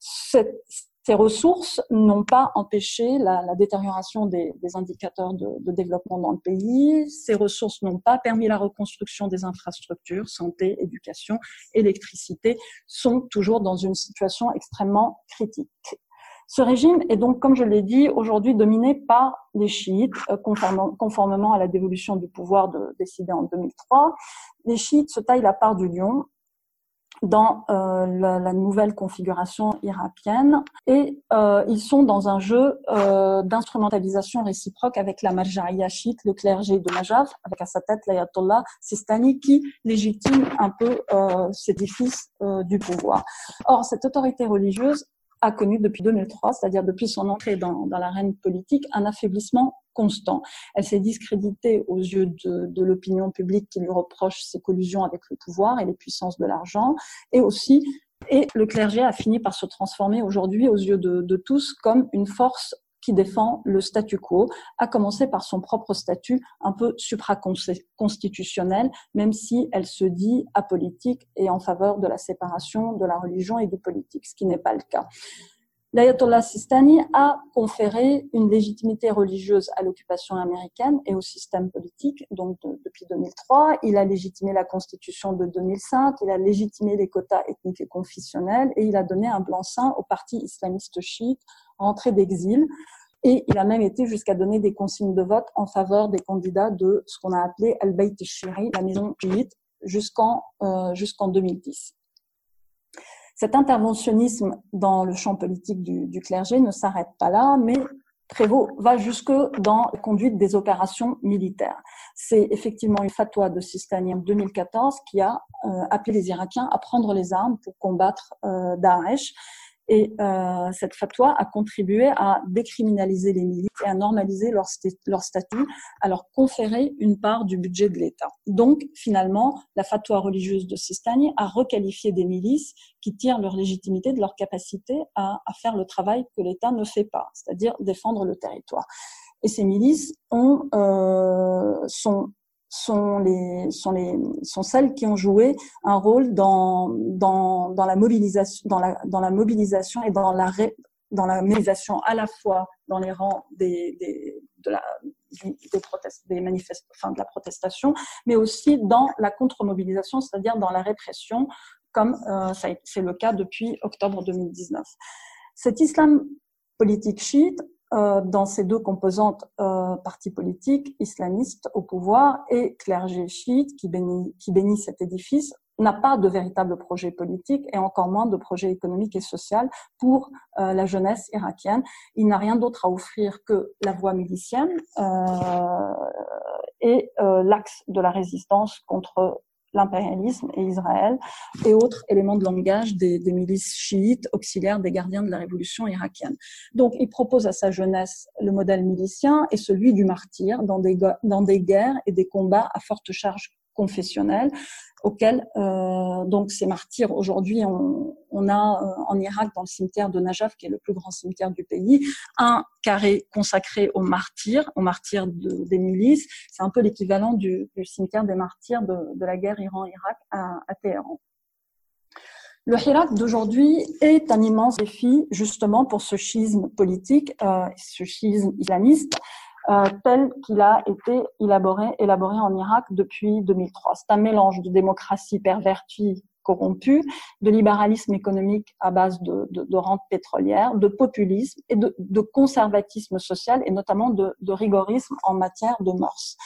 Cette, ces ressources n'ont pas empêché la, la détérioration des, des indicateurs de, de, développement dans le pays. Ces ressources n'ont pas permis la reconstruction des infrastructures, santé, éducation, électricité, sont toujours dans une situation extrêmement critique. Ce régime est donc, comme je l'ai dit, aujourd'hui dominé par les chiites, euh, conformément, à la dévolution du pouvoir de, décidée en 2003. Les chiites se taillent la part du lion dans euh, la, la, nouvelle configuration irakienne et euh, ils sont dans un jeu euh, d'instrumentalisation réciproque avec la Marja'ia chiite, le clergé de Najaf, avec à sa tête l'ayatollah Sistani qui légitime un peu euh, cet édifice euh, du pouvoir. Or, cette autorité religieuse a connu depuis 2003, c'est-à-dire depuis son entrée dans, l'arène politique, un affaiblissement constant. Elle s'est discréditée aux yeux de, l'opinion publique qui lui reproche ses collusions avec le pouvoir et les puissances de l'argent, et aussi et le clergé a fini par se transformer aujourd'hui aux yeux de tous comme une force qui défend le statu quo, à commencer par son propre statut un peu supraconstitutionnel, même si elle se dit apolitique et en faveur de la séparation de la religion et du politique, ce qui n'est pas le cas. L'ayatollah Sistani a conféré une légitimité religieuse à l'occupation américaine et au système politique, donc de, depuis 2003. Il a légitimé la constitution de 2005, il a légitimé les quotas ethniques et confessionnels et il a donné un blanc-seing au parti islamiste chiite rentré d'exil. Et il a même été jusqu'à donner des consignes de vote en faveur des candidats de ce qu'on a appelé Al-Bayt la maison chiite, jusqu'en euh, jusqu'en 2010. Cet interventionnisme dans le champ politique du, clergé ne s'arrête pas là, mais prévaut, va jusque dans la conduite des opérations militaires. C'est effectivement une fatwa de Sistani en 2014 qui a euh, appelé les Irakiens à prendre les armes pour combattre euh, Daesh et euh, cette fatwa a contribué à décriminaliser les milices et à normaliser leur, statut, à leur conférer une part du budget de l'État. Donc, finalement, la fatwa religieuse de Sistani a requalifié des milices qui tirent leur légitimité de leur capacité à, à faire le travail que l'État ne fait pas, c'est-à-dire défendre le territoire. Et ces milices ont, euh, sont sont les sont les sont celles qui ont joué un rôle dans dans dans la mobilisation dans la dans la mobilisation et dans la ré, dans la mobilisation à la fois dans les rangs des, des de la des protestes des manifestes enfin de la protestation mais aussi dans la contre-mobilisation c'est-à-dire dans la répression comme euh, c'est le cas depuis octobre 2019 cet islam politique chiite euh, dans ces deux composantes euh, partis politiques, islamistes au pouvoir et clergé chiite qui bénit, qui bénit cet édifice, n'a pas de véritable projet politique et encore moins de projet économique et social pour euh, la jeunesse irakienne. Il n'a rien d'autre à offrir que la voie milicienne euh, et euh, l'axe de la résistance contre l'impérialisme et Israël, et autres éléments de langage des, milices chiites auxiliaires des gardiens de la révolution irakienne. Donc, il propose à sa jeunesse le modèle milicien et celui du martyr dans des, dans des guerres et des combats à forte charge confessionnelle auxquels euh, donc ces martyrs aujourd'hui on, on, a euh, en Irak dans le cimetière de Najaf qui est le plus grand cimetière du pays un carré consacré aux martyrs aux martyrs de, des milices. C'est un peu l'équivalent du, du, cimetière des martyrs de, de la guerre Iran-Irak à, à Téhéran. Le Hirak d'aujourd'hui est un immense défi justement pour ce schisme politique, euh, ce schisme islamiste, tel qu'il a été élaboré, élaboré en Irak depuis 2003. C'est un mélange de démocratie pervertie corrompu, de libéralisme économique à base de, de, de rente pétrolière, de populisme et de, de conservatisme social et notamment de, de rigorisme en matière de mœurs.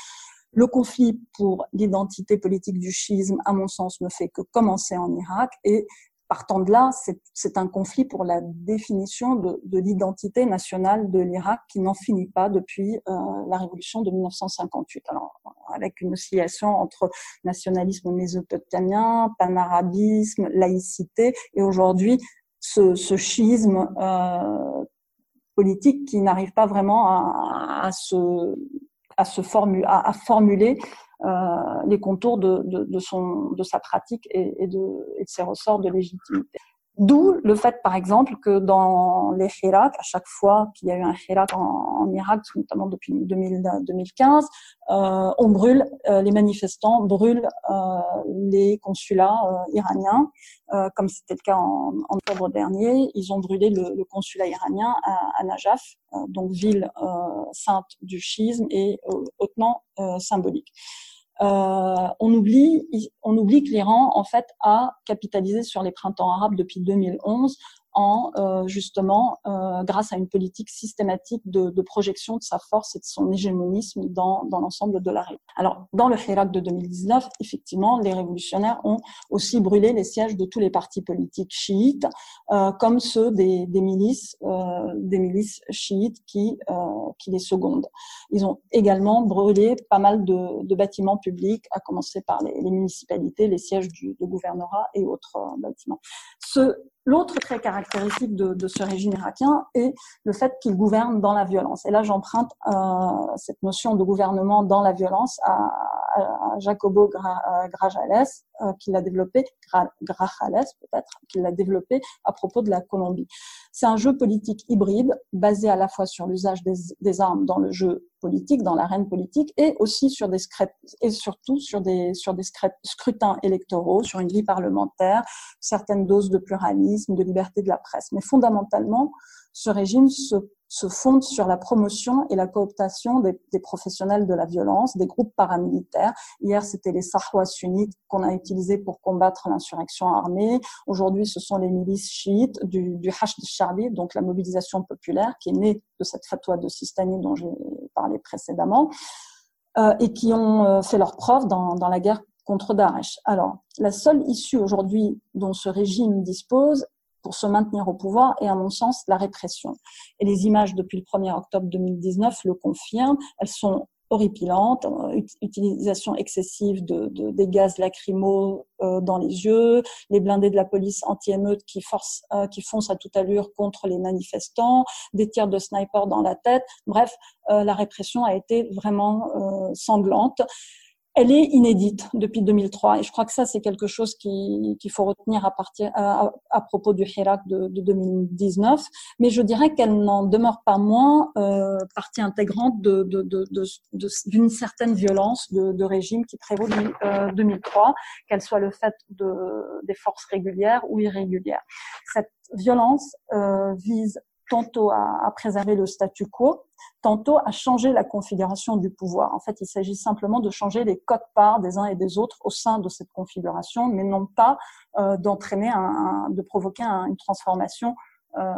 Le conflit pour l'identité politique du chiisme, à mon sens, ne fait que commencer en Irak et partant de là, c'est un conflit pour la définition de, de l'identité nationale de l'Irak qui n'en finit pas depuis euh, la révolution de 1958. Alors, avec une oscillation entre nationalisme mésopotamien, panarabisme, laïcité, et aujourd'hui, ce, schisme euh, politique qui n'arrive pas vraiment à, se à formuler, les contours de, de, de, son, de sa pratique et, et, de, et de ses ressorts de légitimité. D'où le fait, par exemple, que dans les Hirak, à chaque fois qu'il y a eu un Hirak en, en Irak, notamment depuis 2000, 2015, euh, on brûle, euh, les manifestants brûlent euh, les consulats euh, iraniens, euh, comme c'était le cas en, en, octobre dernier. Ils ont brûlé le, le consulat iranien à, à Najaf, donc ville sainte du schisme et hautement symbolique. Euh, on oublie, on oublie que l'Iran en fait a capitalisé sur les printemps arabes depuis 2011 en euh, justement euh, grâce à une politique systématique de, de, projection de sa force et de son hégémonisme dans, dans l'ensemble de la région. Alors dans le Hirak de 2019, effectivement, les révolutionnaires ont aussi brûlé les sièges de tous les partis politiques chiites, euh, comme ceux des, des milices, euh, des milices chiites qui euh, qui les secondent. Ils ont également brûlé pas mal de, de bâtiments publics, à commencer par les, municipalités, les sièges du, du gouvernorat et autres bâtiments. Ce L'autre trait caractéristique de, de, ce régime irakien est le fait qu'il gouverne dans la violence. Et là, j'emprunte euh, cette notion de gouvernement dans la violence à, Jacobo Gra, Grajales, euh, qui l'a développé, Gra, Grajales peut-être, qui l'a développé à propos de la Colombie. C'est un jeu politique hybride basé à la fois sur l'usage des, des, armes dans le jeu politique, dans l'arène politique, et aussi sur des et surtout sur des sur des scrutins électoraux, sur une vie parlementaire, certaines doses de pluralisme, de liberté de la presse. Mais fondamentalement, ce régime se se fonde sur la promotion et la cooptation des, des, professionnels de la violence, des groupes paramilitaires. Hier, c'était les Sahwa sunnites qu'on a utilisés pour combattre l'insurrection armée. Aujourd'hui, ce sont les milices chiites du, du Hashd donc la mobilisation populaire qui est née de cette fatwa de Sistani dont j'ai parlé précédemment, euh, et qui ont euh, fait leur preuve dans, dans la guerre contre Daesh. Alors, la seule issue aujourd'hui dont ce régime dispose pour se maintenir au pouvoir et à mon sens la répression. Et les images depuis le 1er octobre 2019 le confirment. Elles sont horripilantes, euh, utilisation excessive de, de, des gaz lacrymaux euh, dans les yeux, les blindés de la police anti-émeute qui, force, euh, qui foncent à toute allure contre les manifestants, des tirs de sniper dans la tête. Bref, euh, la répression a été vraiment sanglante elle est inédite depuis 2003 et je crois que ça c'est quelque chose qu'il faut retenir à partir à, à propos du Hirak de, de, 2019 mais je dirais qu'elle n'en demeure pas moins euh, partie intégrante de, d'une certaine violence de, régime qui prévaut depuis euh, 2003 qu'elle soit le fait de, des forces régulières ou irrégulières. Cette violence euh, vise tantôt à, à, préserver le statu quo, tantôt à changer la configuration du pouvoir. En fait, il s'agit simplement de changer les codes-parts des uns et des autres au sein de cette configuration, mais non pas euh, d'entraîner, un, de provoquer un, une transformation, euh,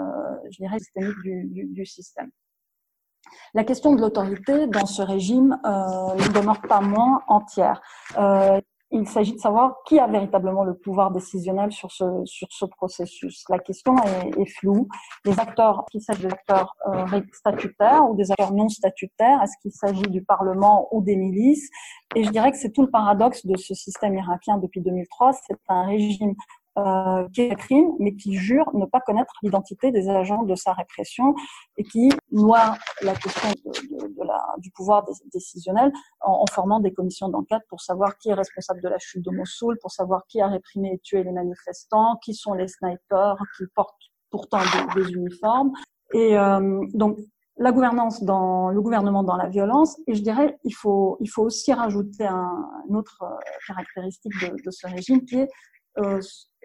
je dirais, systémique du, du, du, système. La question de l'autorité dans ce régime euh, ne demeure pas moins entière. Euh, il s'agit de savoir qui a véritablement le pouvoir décisionnel sur ce, sur ce processus. La question est, est floue. Les acteurs, qu'il s'agit des acteurs euh, statutaires ou des acteurs non statutaires, est-ce qu'il s'agit du Parlement ou des milices? Et je dirais que c'est tout le paradoxe de ce système irakien depuis 2003. C'est un régime euh, qui est crime, mais qui jure ne pas connaître l'identité des agents de sa répression et qui noie la question de, la, du pouvoir décisionnel en, en formant des commissions d'enquête pour savoir qui est responsable de la chute de Mossoul, pour savoir qui a réprimé et tué les manifestants, qui sont les snipers qui portent pourtant des, des uniformes. Et euh, donc la gouvernance dans le gouvernement dans la violence et je dirais il faut il faut aussi rajouter un, une autre euh, caractéristique de, de ce régime qui est euh,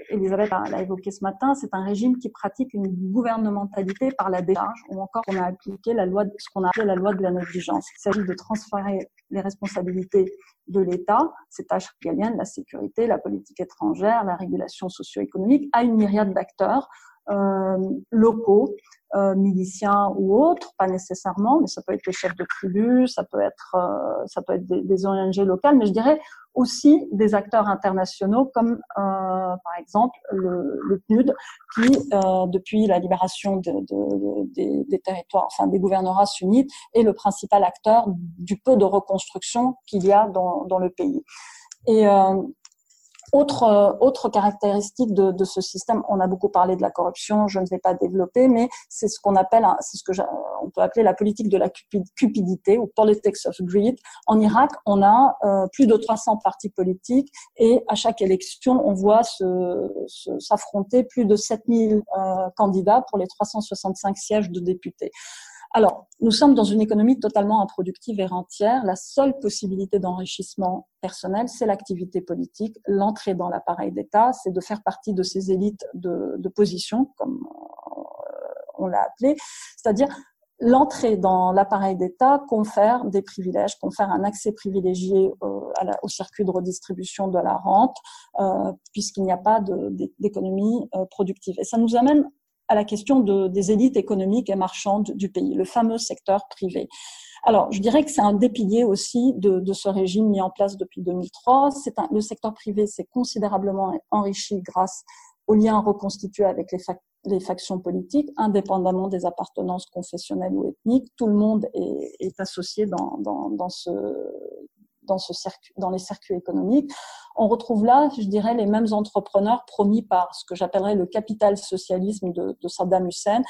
Elisabeth l'a évoqué ce matin, c'est un régime qui pratique une gouvernementalité par la décharge, ou encore on a appliqué la loi, ce qu'on a appelé la loi de la négligence. Il s'agit de transférer les responsabilités de l'État, ces tâches régaliennes, la sécurité, la politique étrangère, la régulation socio-économique, à une myriade d'acteurs euh, locaux, euh, miliciens ou autres, pas nécessairement, mais ça peut être les chefs de tribu, ça peut être, euh, des, des, ONG locales, mais je dirais aussi des acteurs internationaux comme par exemple le, le PNUD qui, euh, depuis la libération de, de, des, territoires, enfin des gouvernorats sunnites, est le principal acteur du peu de reconstruction qu'il y a dans, dans le pays. Et euh, autre, euh, autre caractéristique de, de, ce système, on a beaucoup parlé de la corruption, je ne vais pas développer, mais c'est ce qu'on appelle, c'est ce que on peut appeler la politique de la cupidité ou politics of greed. En Irak, on a euh, plus de 300 partis politiques et à chaque élection, on voit s'affronter plus de 7000 euh, candidats pour les 365 sièges de députés. Alors, nous sommes dans une économie totalement improductive et rentière. La seule possibilité d'enrichissement personnel, c'est l'activité politique. L'entrée dans l'appareil d'État, c'est de faire partie de ces élites de, position, comme euh, on l'a appelé, c'est-à-dire l'entrée dans l'appareil d'État confère des privilèges, confère un accès privilégié euh, au circuit de redistribution de la rente, euh, puisqu'il n'y a pas d'économie productive. Et ça nous amène à la question de, des élites économiques et marchandes du pays, le fameux secteur privé. Alors, je dirais que c'est un des piliers aussi de, de, ce régime mis en place depuis 2003. C'est un, le secteur privé s'est considérablement enrichi grâce aux liens reconstitués avec les, les, factions politiques, indépendamment des appartenances confessionnelles ou ethniques. Tout le monde est, est associé dans, dans, dans, ce, dans, les circuits économiques. On retrouve là, je dirais, les mêmes entrepreneurs promis par ce que j'appellerais le capital socialisme de, de Saddam Hussein,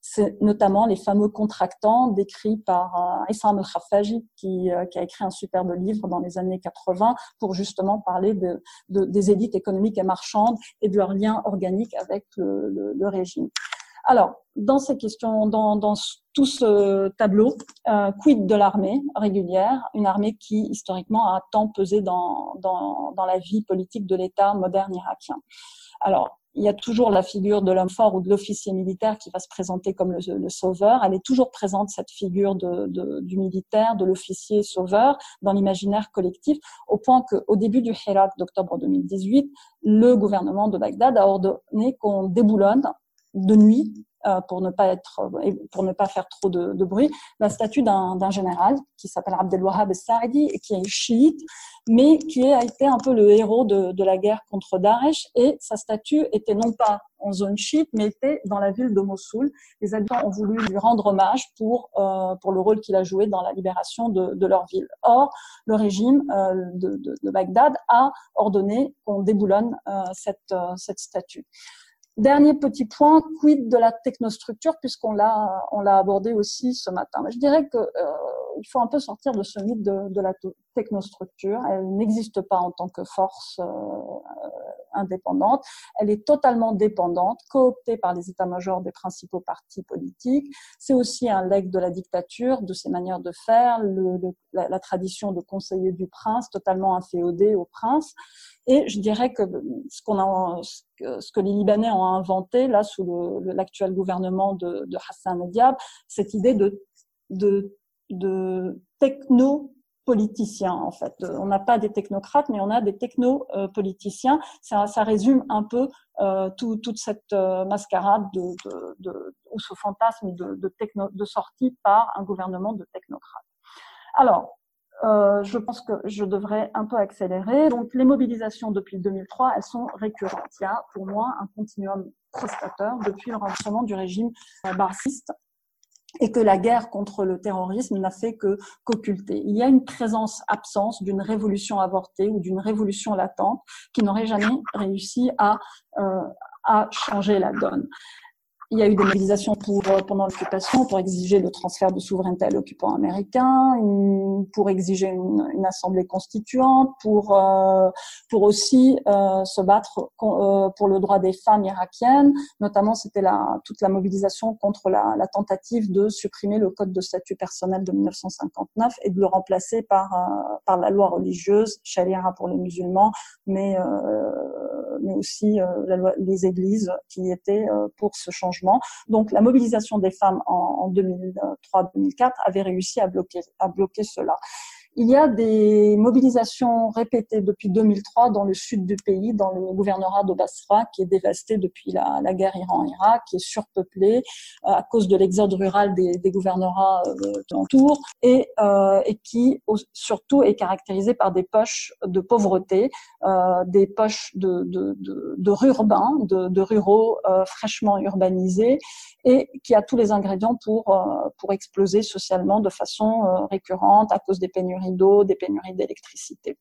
c'est notamment les fameux contractants décrits par euh, Issam al-Khafaji qui, euh, qui, a écrit un superbe livre dans les années 80 pour justement parler de, de, des élites économiques et marchandes et de leurs liens organiques avec le régime. Alors, dans ces questions, dans, tout ce tableau, euh, quid de l'armée régulière, une armée qui historiquement a tant pesé dans, dans, la vie politique de l'État moderne irakien. Alors, il y a toujours la figure de l'homme fort ou de l'officier militaire qui va se présenter comme le, sauveur. Elle est toujours présente, cette figure de, du militaire, de l'officier sauveur, dans l'imaginaire collectif, au point qu'au début du Hirak d'octobre 2018, le gouvernement de Bagdad a ordonné qu'on déboulonne de nuit euh, pour ne pas être pour ne pas faire trop de, bruit la statue d'un général qui s'appelle Abdelwahab Saadi et qui est chiite mais qui a été un peu le héros de, la guerre contre Daesh. Et sa statue était non pas en zone chiite mais était dans la ville de Mossoul. Les habitants ont voulu lui rendre hommage pour euh, pour le rôle qu'il a joué dans la libération de, leur ville. Or le régime euh, de, Bagdad a ordonné qu'on déboulonne euh, cette euh, cette statue Dernier petit point, quid de la technostructure, puisqu'on l'a on l'a abordé aussi ce matin. Je dirais que euh, il faut un peu sortir de ce mythe de, de la technostructure. Elle n'existe pas en tant que force euh, indépendante. Elle est totalement dépendante, cooptée par les états-majors des principaux partis politiques. C'est aussi un legs de la dictature, de ses manières de faire, la, tradition de conseiller du prince, totalement inféodé au prince. Et je dirais que ce que les Libanais ont inventé là sous l'actuel gouvernement de, Hassan Diab, cette idée de techno politiciens en fait. On n'a pas des technocrates, mais on a des techno-politiciens. Ça, ça, résume un peu euh, tout, toute cette euh, mascarade de, de, de, ou ce fantasme de, de, techno, de sortie par un gouvernement de technocrates. Alors, euh, je pense que je devrais un peu accélérer. Donc, les mobilisations depuis 2003, elles sont récurrentes. Il y a pour moi un continuum prestateur depuis le renversement du régime euh, barciste et que la guerre contre le terrorisme n'a fait que qu'occulter. Il y a une présence-absence d'une révolution avortée ou d'une révolution latente qui n'aurait jamais réussi à, euh, à changer la donne. Il y a eu des mobilisations pour, euh, pendant l'occupation pour exiger le transfert de souveraineté à l'occupant américain, pour exiger une, une, assemblée constituante, pour, euh, pour aussi euh, se battre euh, pour le droit des femmes irakiennes. Notamment, c'était la, toute la mobilisation contre la, la, tentative de supprimer le code de statut personnel de 1959 et de le remplacer par, euh, par la loi religieuse, charia pour les musulmans, mais, mais aussi les églises qui étaient pour ce changement. Donc la mobilisation des femmes en, en 2003-2004 avait réussi à bloquer cela. Il y a des mobilisations répétées depuis 2003 dans le sud du pays, dans le gouvernorat de Basra, qui est dévasté depuis la, guerre Iran-Irak, qui est surpeuplé euh, à cause de l'exode rural des, gouvernorats euh, et, euh, et qui surtout est caractérisé par des poches de pauvreté, euh, des poches de, de, de, de ruraux euh, fraîchement urbanisés, et qui a tous les ingrédients pour, euh, pour exploser socialement de façon récurrente à cause des pénuries d'eau, des pénuries d'électricité.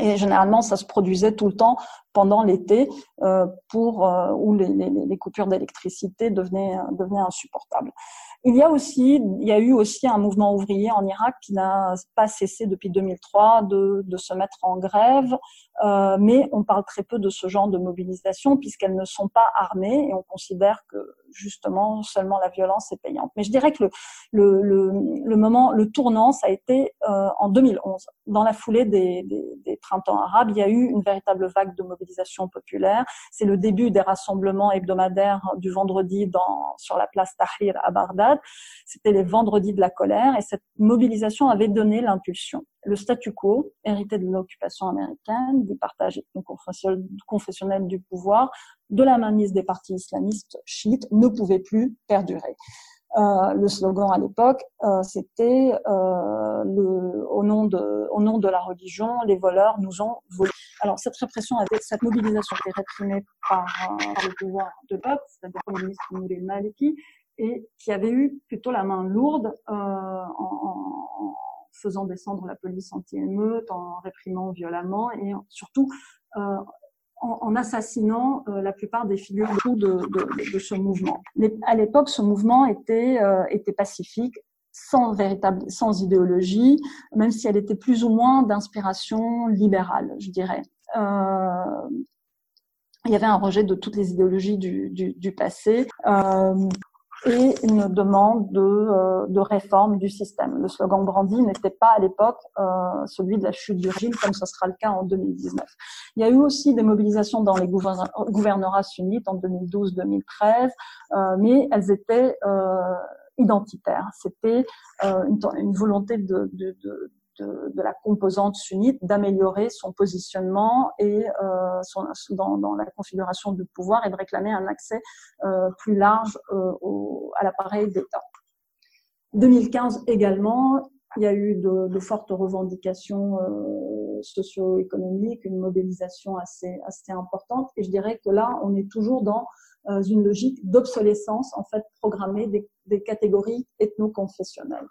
Et généralement, ça se produisait tout le temps pendant l'été, euh, pour euh, où les, coupures d'électricité devenaient, devenaient insupportables. Il y a aussi, il y a eu aussi un mouvement ouvrier en Irak qui n'a pas cessé depuis 2003 de, de se mettre en grève, euh, mais on parle très peu de ce genre de mobilisation puisqu'elles ne sont pas armées et on considère que justement seulement la violence est payante. Mais je dirais que le, le, le, moment, le tournant, ça a été euh, en 2011. Dans la foulée des, des, des, printemps arabes, il y a eu une véritable vague de mobilisation populaire. C'est le début des rassemblements hebdomadaires du vendredi sur la place Tahrir à Bagdad c'était les vendredis de la colère et cette mobilisation avait donné l'impulsion. Le statu quo, hérité de l'occupation américaine, du partage confessionnel du pouvoir, de la mainmise des partis islamistes chiites, ne pouvait plus perdurer. Euh, le slogan à l'époque, euh, c'était euh, le, au nom de au nom de la religion, les voleurs nous ont volé. Alors cette répression, avait, cette mobilisation été réprimée par, par le pouvoir de peuple, c'est-à-dire le ministre Nouri Maliki, et qui avait eu plutôt la main lourde euh, en, faisant descendre la police anti-émeute, en réprimant violemment et surtout euh, en, assassinant euh, la plupart des figures de, de, de, ce mouvement. À l'époque, ce mouvement était, était pacifique, sans véritable, sans idéologie, même si elle était plus ou moins d'inspiration libérale, je dirais. il y avait un rejet de toutes les idéologies du, du, du passé. Euh, et une demande de, euh, de, réforme du système. Le slogan brandi n'était pas à l'époque euh, celui de la chute du régime, comme ce sera le cas en 2019. Il y a eu aussi des mobilisations dans les gouvernorats sunnites en 2012-2013, euh, mais elles étaient euh, identitaires. C'était euh, une, une, volonté de, de, de de, la composante sunnite d'améliorer son positionnement et euh, dans, la configuration du pouvoir et de réclamer un accès euh, plus large euh, au, à l'appareil d'État. 2015 également, il y a eu de, fortes revendications socio-économiques, une mobilisation assez, assez importante. Et je dirais que là, on est toujours dans une logique d'obsolescence en fait programmée des catégories ethno-confessionnelles.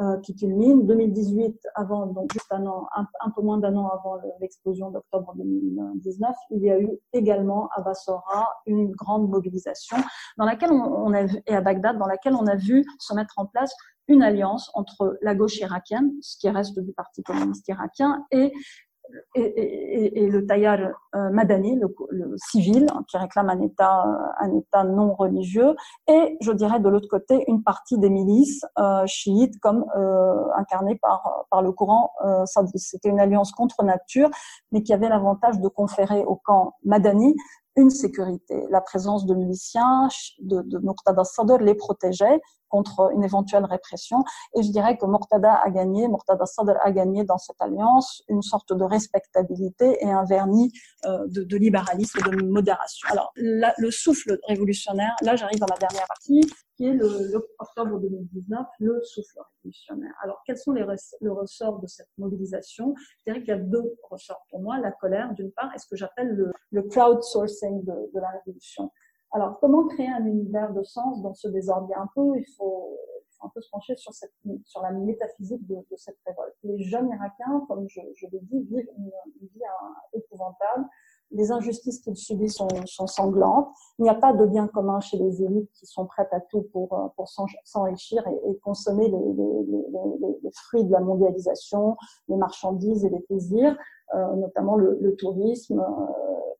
Euh, qui culmine. 2018, avant, donc juste un an, un, peu moins d'un an avant l'explosion d'octobre 2019, il y a eu également à Bassora une grande mobilisation dans laquelle on, a et à Bagdad, dans laquelle on a vu se mettre en place une alliance entre la gauche irakienne, ce qui reste du Parti communiste irakien, et et, le taillard euh, madani, le, le, civil, hein, qui réclame un État, euh, un État non religieux, et je dirais de l'autre côté une partie des milices euh, chiites, comme euh, incarnées par par le courant euh, C'était une alliance contre nature, mais qui avait l'avantage de conférer au camp madani une sécurité. La présence de miliciens de, de Muqtada Sadr les protégeait contre une éventuelle répression. Et je dirais que Mortada a gagné, Mortada Sadr a gagné dans cette alliance une sorte de respectabilité et un vernis euh, de, libéralisme et de modération. Alors, le souffle révolutionnaire, là j'arrive à ma dernière partie, qui est le, le, octobre 2019, le souffle révolutionnaire. Alors, quels sont les le ressort de cette mobilisation? Je dirais qu'il y a deux ressorts pour moi, la colère d'une part, et ce que j'appelle le, le crowdsourcing de, de la révolution. Alors, comment créer un univers de sens dans ce désordre? Un peu Il faut, un peu se pencher sur, cette, sur la métaphysique de, de cette révolte. Les jeunes Irakiens, comme je, je l'ai dit, vivent une, vie épouvantable. Les injustices qu'ils subissent sont, sont, sanglantes. Il n'y a pas de bien commun chez les élites qui sont prêtes à tout pour, pour s'enrichir et, et, consommer les, les, les, les, fruits de la mondialisation, les marchandises et les plaisirs, euh, notamment le, le tourisme. Euh,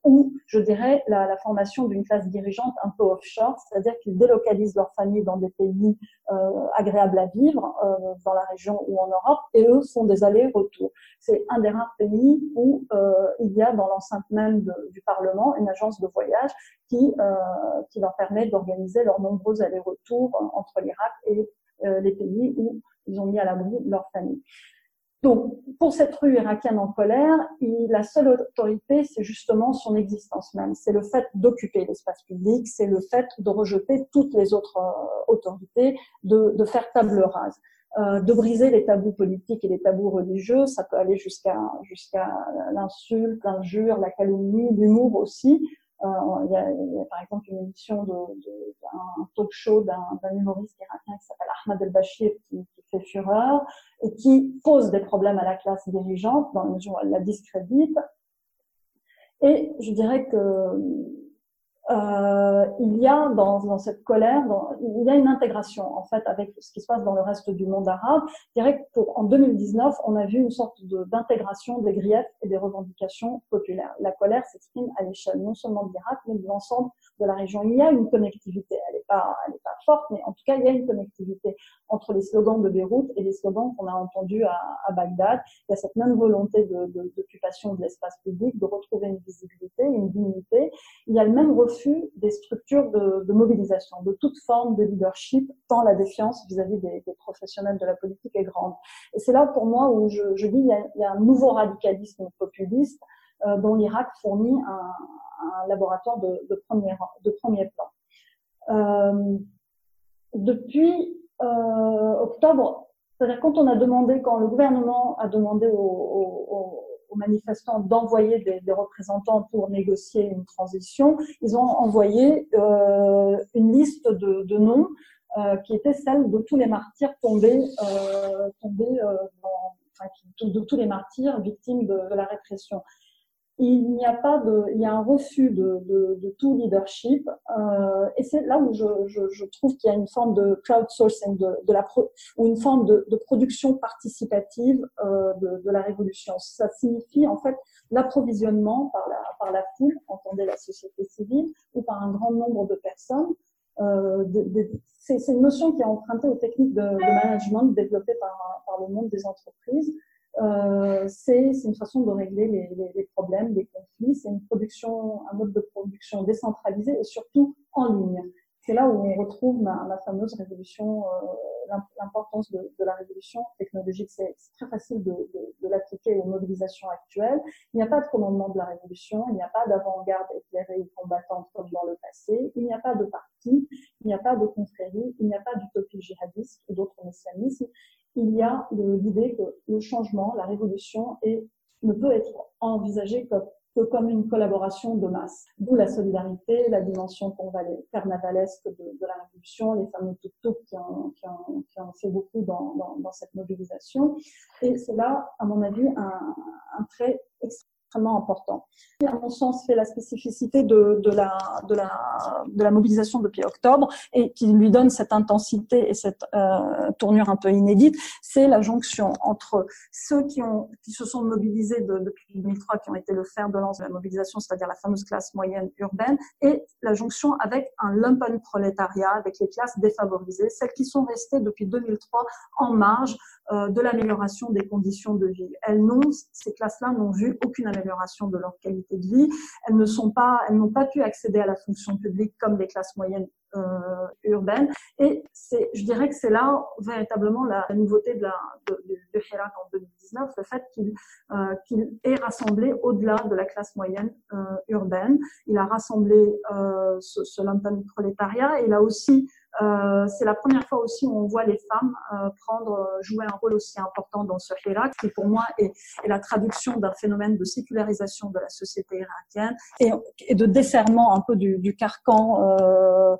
ou je dirais, la, la formation d'une classe dirigeante un peu offshore, c'est-à-dire qu'ils délocalisent leurs familles dans des pays euh, agréables à vivre, euh, dans la région ou en Europe, et eux font des allers-retours. C'est un des rares pays où euh, il y a dans l'enceinte même du Parlement une agence de voyage qui, euh, qui leur permet d'organiser leurs nombreux allers-retours entre l'Irak et les pays où ils ont mis à l'abri leur famille. Donc, pour cette rue irakienne en colère, la seule autorité, c'est justement son existence même. C'est le fait d'occuper l'espace public, c'est le fait de rejeter toutes les autres euh, autorités, de, de, faire table rase, euh, de briser les tabous politiques et les tabous religieux. Ça peut aller jusqu'à jusqu'à l'insulte, l'injure, la calomnie, l'humour aussi. Euh, il, y a, y a, par exemple une émission de, de d'un talk show d'un, humoriste irakien qui s'appelle Ahmad El-Bashir qui, qui, fait fureur et qui pose des problèmes à la classe dirigeante dans la mesure où elle la discrédite. Et je dirais que euh, il y a dans, dans cette colère, il y a une intégration en fait avec ce qui se passe dans le reste du monde arabe. Je dirais que pour, en 2019, on a vu une sorte d'intégration des griefs et des revendications populaires. La colère s'exprime à l'échelle non seulement de l'Irak, mais de l'ensemble de la région. Il y a une connectivité, elle n'est pas, pas forte, mais en tout cas, il y a une connectivité entre les slogans de Beyrouth et les slogans qu'on a entendus à, à, Bagdad. Il y a cette même volonté d'occupation de, de l'espace public, de retrouver une visibilité, une dignité. Il y a le même refus des structures de, mobilisation, de toute forme de leadership, tant la défiance vis-à-vis des, professionnels de la politique est grande. Et c'est là pour moi où je, dis il y, a, un nouveau radicalisme populiste euh, dont l'Irak fournit un, laboratoire de, premier, plan. Euh, depuis euh, octobre, c'est-à-dire quand on a demandé, quand le gouvernement a demandé aux, aux manifestants d'envoyer des, représentants pour négocier une transition, ils ont envoyé euh, une liste de, noms euh, qui était celle de tous les martyrs tombés, euh, tombés de tous les martyrs victimes de la répression il n'y a pas de, il y a un refus de, de, de tout leadership, euh, et c'est là où je, je, je trouve qu'il y a une forme de crowdsourcing, de, de la pro, ou une forme de, de production participative euh, de, de, la révolution. Ça signifie en fait l'approvisionnement par la, par la foule, entendez la société civile, ou par un grand nombre de personnes. Euh, c'est une notion qui est empruntée aux techniques de, management développées par, par le monde des entreprises c'est une façon de régler les problèmes, les conflits. C'est une production, un mode de production décentralisé et surtout en ligne. C'est là où on retrouve ma, fameuse révolution, euh, l'importance de, la révolution technologique. C'est très facile de, l'appliquer aux mobilisations actuelles. Il n'y a pas de commandement de la révolution, il n'y a pas d'avant-garde éclairée ou combattante comme dans le passé, il n'y a pas de parti, il n'y a pas de confrérie, il n'y a pas d'utopie djihadiste ou d'autres messianismes il y a l'idée que le changement, la révolution ne peut être envisagé que, que comme une collaboration de masse. D'où la solidarité, la dimension carnavalesque de, la révolution, les fameux tuk qui qui, qui ont fait beaucoup dans cette mobilisation. Et c'est là, à mon avis, un, un trait extrêmement extrêmement important. À mon sens, fait la spécificité de, de, la, de, la, de la mobilisation depuis octobre et qui lui donne cette intensité et cette euh, tournure un peu inédite, c'est la jonction entre ceux qui, ont, qui se sont mobilisés de, depuis 2003, qui ont été le fer de lance de la mobilisation, c'est-à-dire la fameuse classe moyenne urbaine, et la jonction avec un lumpen prolétariat, avec les classes défavorisées, celles qui sont restées depuis 2003 en marge euh, de l'amélioration des conditions de vie. Elles n'ont, ces classes-là n'ont vu aucune amélioration de leur qualité de vie. Elles ne sont pas, elles n'ont pas pu accéder à la fonction publique comme les classes moyennes euh, urbaines. Et c'est, je dirais que c'est là véritablement la, nouveauté de la de, de, en 2019, le fait qu'il euh, qu'il ait rassemblé au-delà de la classe moyenne euh, urbaine. Il a rassemblé euh, ce, ce lumpen prolétariat. Il a aussi euh, c'est la première fois aussi où on voit les femmes euh, prendre, euh, jouer un rôle aussi important dans ce Hirak, qui pour moi est, est la traduction d'un phénomène de sécularisation de la société irakienne et, et de desserrement un peu du, du carcan euh,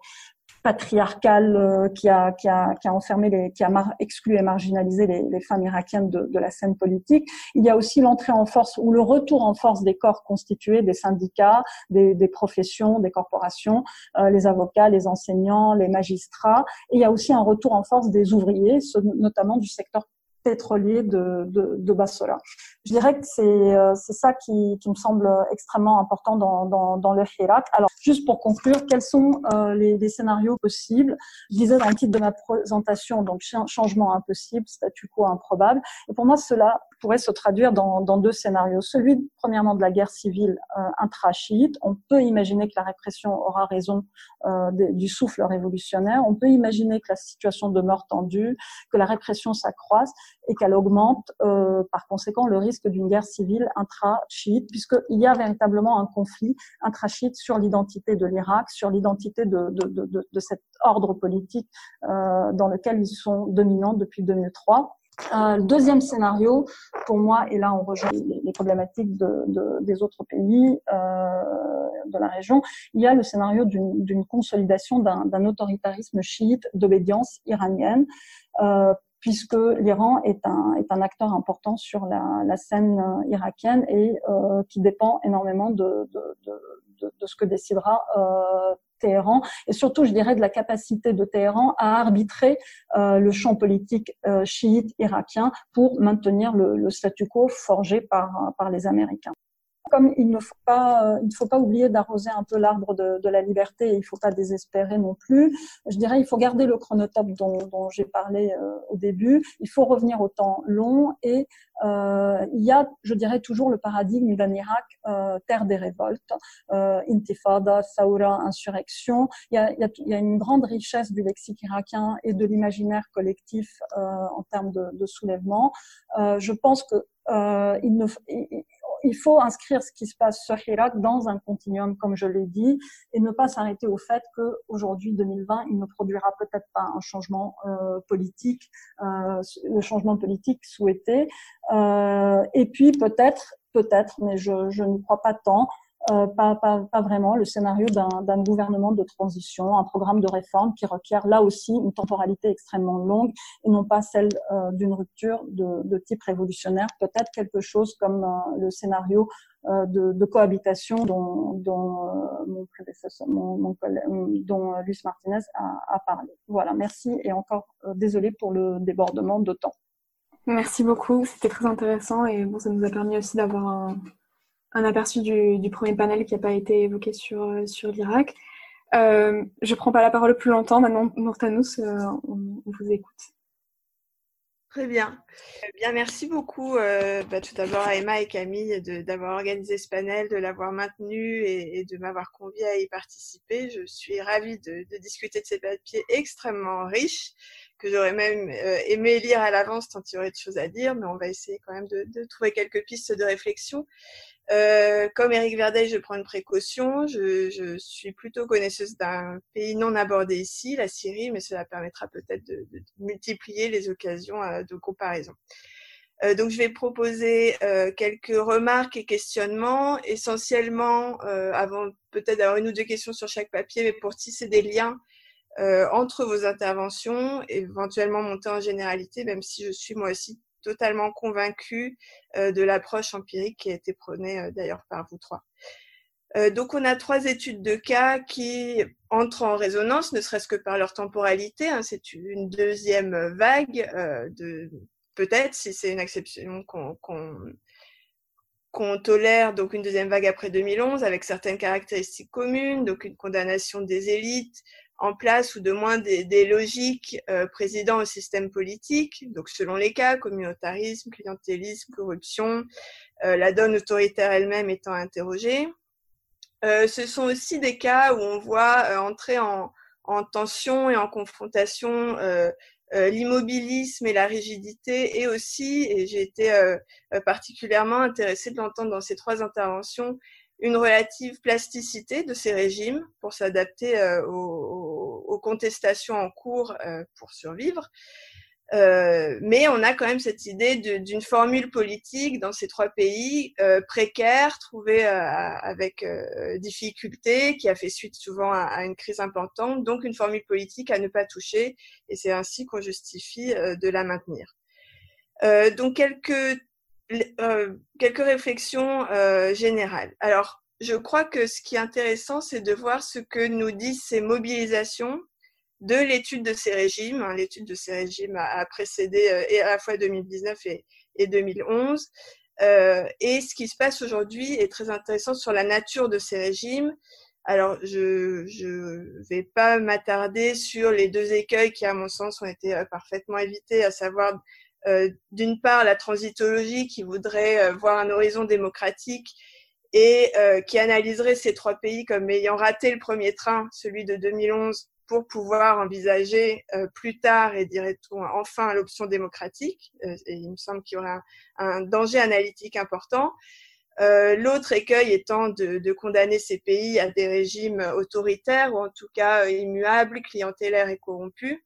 patriarcal euh, qui, a, qui, a, qui a enfermé, les, qui a exclu et marginalisé les, les femmes irakiennes de, de, la scène politique. Il y a aussi l'entrée en force ou le retour en force des corps constitués, des syndicats, des, des professions, des corporations, euh, les avocats, les enseignants, les magistrats. Et il y a aussi un retour en force des ouvriers, notamment du secteur pétrolier de, de, de Bassora. Je dirais que c'est euh, c'est ça qui, qui me semble extrêmement important dans, dans, dans le Hirak. Alors, juste pour conclure, quels sont euh, les, les, scénarios possibles? Je disais dans le titre de ma présentation, donc changement impossible, statu quo improbable. Et pour moi, cela pourrait se traduire dans, dans deux scénarios. Celui, premièrement, de la guerre civile euh, intra-chiite. On peut imaginer que la répression aura raison euh, du souffle révolutionnaire. On peut imaginer que la situation demeure tendue, que la répression s'accroisse et qu'elle augmente euh, par conséquent le risque d'une guerre civile intra-chiite, puisqu'il y a véritablement un conflit intra-chiite sur l'identité de l'Irak, sur l'identité de, de, de, de, cet ordre politique euh, dans lequel ils sont dominants depuis 2003. Euh, deuxième scénario, pour moi, et là on rejoint les, problématiques de, de, des autres pays euh, de la région, il y a le scénario d'une consolidation d'un autoritarisme chiite d'obédience iranienne. Euh, puisque l'Iran est un, est un acteur important sur la, scène euh, irakienne et euh, qui dépend énormément de, de, de, ce que décidera euh, Téhéran. Et surtout, je dirais, de la capacité de Téhéran à arbitrer le champ politique chiite irakien pour maintenir le, le, statu quo forgé par, par les Américains comme il ne faut pas, euh, il faut pas oublier d'arroser un peu l'arbre de, de, la liberté, il ne faut pas désespérer non plus. Je dirais, il faut garder le chronotope dont, dont j'ai parlé euh, au début. Il faut revenir au temps long et euh, il y a, je dirais, toujours le paradigme d'un Irak euh, terre des révoltes, euh, intifada, saoura, insurrection. Il y, a, il, y a, il y, a, une grande richesse du lexique irakien et de l'imaginaire collectif en termes de, de soulèvement. je pense que il ne, il faut inscrire ce qui se passe sur Irak dans un continuum, comme je l'ai dit, et ne pas s'arrêter au fait qu'aujourd'hui, 2020, il ne produira peut-être pas un changement euh, politique, euh, le changement politique souhaité. Euh, et puis peut-être, peut-être, mais je, je ne crois pas tant, euh, pas, vraiment le scénario d'un gouvernement de transition, un programme de réforme qui requiert là aussi une temporalité extrêmement longue et non pas celle euh, d'une rupture de, type révolutionnaire. Peut-être quelque chose comme euh, le scénario de, cohabitation dont, dont Luis Martinez a, a, parlé. Voilà, merci et encore désolé pour le débordement de temps. Merci beaucoup, c'était très intéressant et bon, ça nous a permis aussi d'avoir un, un aperçu du, premier panel qui n'a pas été évoqué sur, euh, l'Irak. Euh, je ne prends pas la parole plus longtemps. Maintenant, Nourtanous, euh, on, vous écoute. Très bien. Bien, merci beaucoup euh, bah, tout d'abord à Emma et Camille d'avoir organisé ce panel, de l'avoir maintenu et, de m'avoir convié à y participer. Je suis ravie de, discuter de ces papiers extrêmement riches que j'aurais même aimé lire à l'avance tant il y aurait de choses à dire, mais on va essayer quand même de trouver quelques pistes de réflexion. Euh, comme Eric Verdet, je prends une précaution. Je, je suis plutôt connaisseuse d'un pays non abordé ici, la Syrie, mais cela permettra peut-être de, de, multiplier les occasions euh, de comparaison. Euh, donc, je vais proposer euh, quelques remarques et questionnements, essentiellement, euh, avant peut-être d'avoir une ou deux questions sur chaque papier, mais pour tisser des liens entre vos interventions, éventuellement monter en généralité, même si je suis moi aussi totalement convaincue euh, de l'approche empirique qui a été prônée euh, d'ailleurs par vous trois. Euh, donc on a trois études de cas qui entrent en résonance, ne serait-ce que par leur temporalité. Hein, c'est une deuxième vague de peut-être si c'est une exception qu'on qu'on tolère donc une deuxième vague après 2011 avec certaines caractéristiques communes, donc une condamnation des élites, en place ou de moins des, des logiques euh, présidant au système politique, donc selon les cas, communautarisme, clientélisme, corruption, euh, la donne autoritaire elle-même étant interrogée. Euh, ce sont aussi des cas où on voit euh, entrer en, en, tension et en confrontation euh, euh, l'immobilisme et la rigidité, et aussi, et j'ai été particulièrement intéressée de l'entendre dans ces trois interventions, une relative plasticité de ces régimes pour s'adapter euh, aux, contestations en cours euh, pour survivre. Euh, mais on a quand même cette idée d'une formule politique dans ces trois pays euh, précaire, trouvée avec difficulté, qui a fait suite souvent à, à, une crise importante, donc une formule politique à ne pas toucher, et c'est ainsi qu'on justifie de la maintenir. donc quelques euh, quelques réflexions euh, générales. Alors, je crois que ce qui est intéressant, c'est de voir ce que nous disent ces mobilisations de l'étude de ces régimes. Hein. L'étude de ces régimes a, précédé à la fois 2019 et, et 2011. et ce qui se passe aujourd'hui est très intéressant sur la nature de ces régimes. Alors, je ne vais pas m'attarder sur les deux écueils qui, à mon sens, ont été parfaitement évités, à savoir euh, d'une part la transitologie qui voudrait euh, voir un horizon démocratique et euh, qui analyserait ces trois pays comme ayant raté le premier train, celui de 2011, pour pouvoir envisager plus tard et dirait-on enfin l'option démocratique. il me semble qu'il y aurait un, danger analytique important. L'autre écueil étant de, de, condamner ces pays à des régimes autoritaires ou en tout cas immuables, clientélaires et corrompus.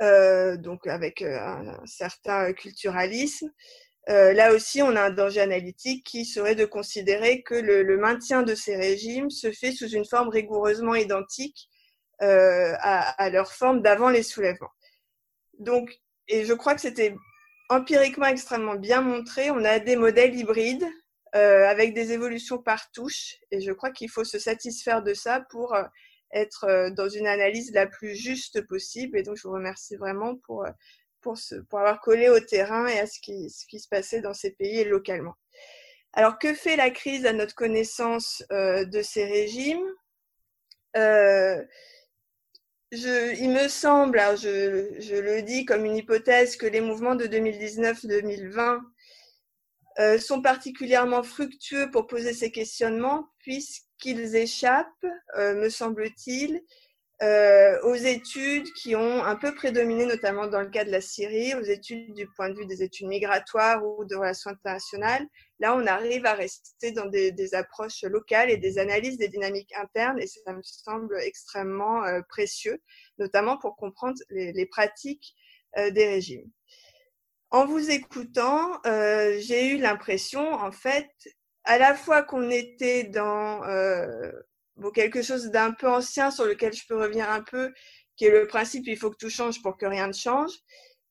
Euh, donc avec euh, un, certain culturalisme. Euh, là aussi, on a un danger analytique qui serait de considérer que le, maintien de ces régimes se fait sous une forme rigoureusement identique à, leur forme d'avant les soulèvements. Donc, et je crois que c'était empiriquement extrêmement bien montré. On a des modèles hybrides avec des évolutions par touche, et je crois qu'il faut se satisfaire de ça pour être euh, dans une analyse la plus juste possible. Et donc, je vous remercie vraiment pour, euh, pour, pour avoir collé au terrain et à ce qui, ce qui se passait dans ces pays et localement. Alors, que fait la crise à notre connaissance euh, de ces régimes? Il me semble, alors je, je, le dis comme une hypothèse, que les mouvements de 2019-2020 euh, sont particulièrement fructueux pour poser ces questionnements puisqu'ils échappent, euh, me semble-t-il, euh, aux études qui ont un peu prédominé, notamment dans le cas de la Syrie, aux études du point de vue des études migratoires ou de relations internationales. Là, on arrive à rester dans des, des approches locales et des analyses des dynamiques internes, et ça me semble extrêmement précieux, notamment pour comprendre les, les pratiques des régimes en vous écoutant, euh, j'ai eu l'impression, en fait, à la fois qu'on était dans euh, quelque chose d'un peu ancien sur lequel je peux revenir un peu, qui est le principe il faut que tout change pour que rien ne change,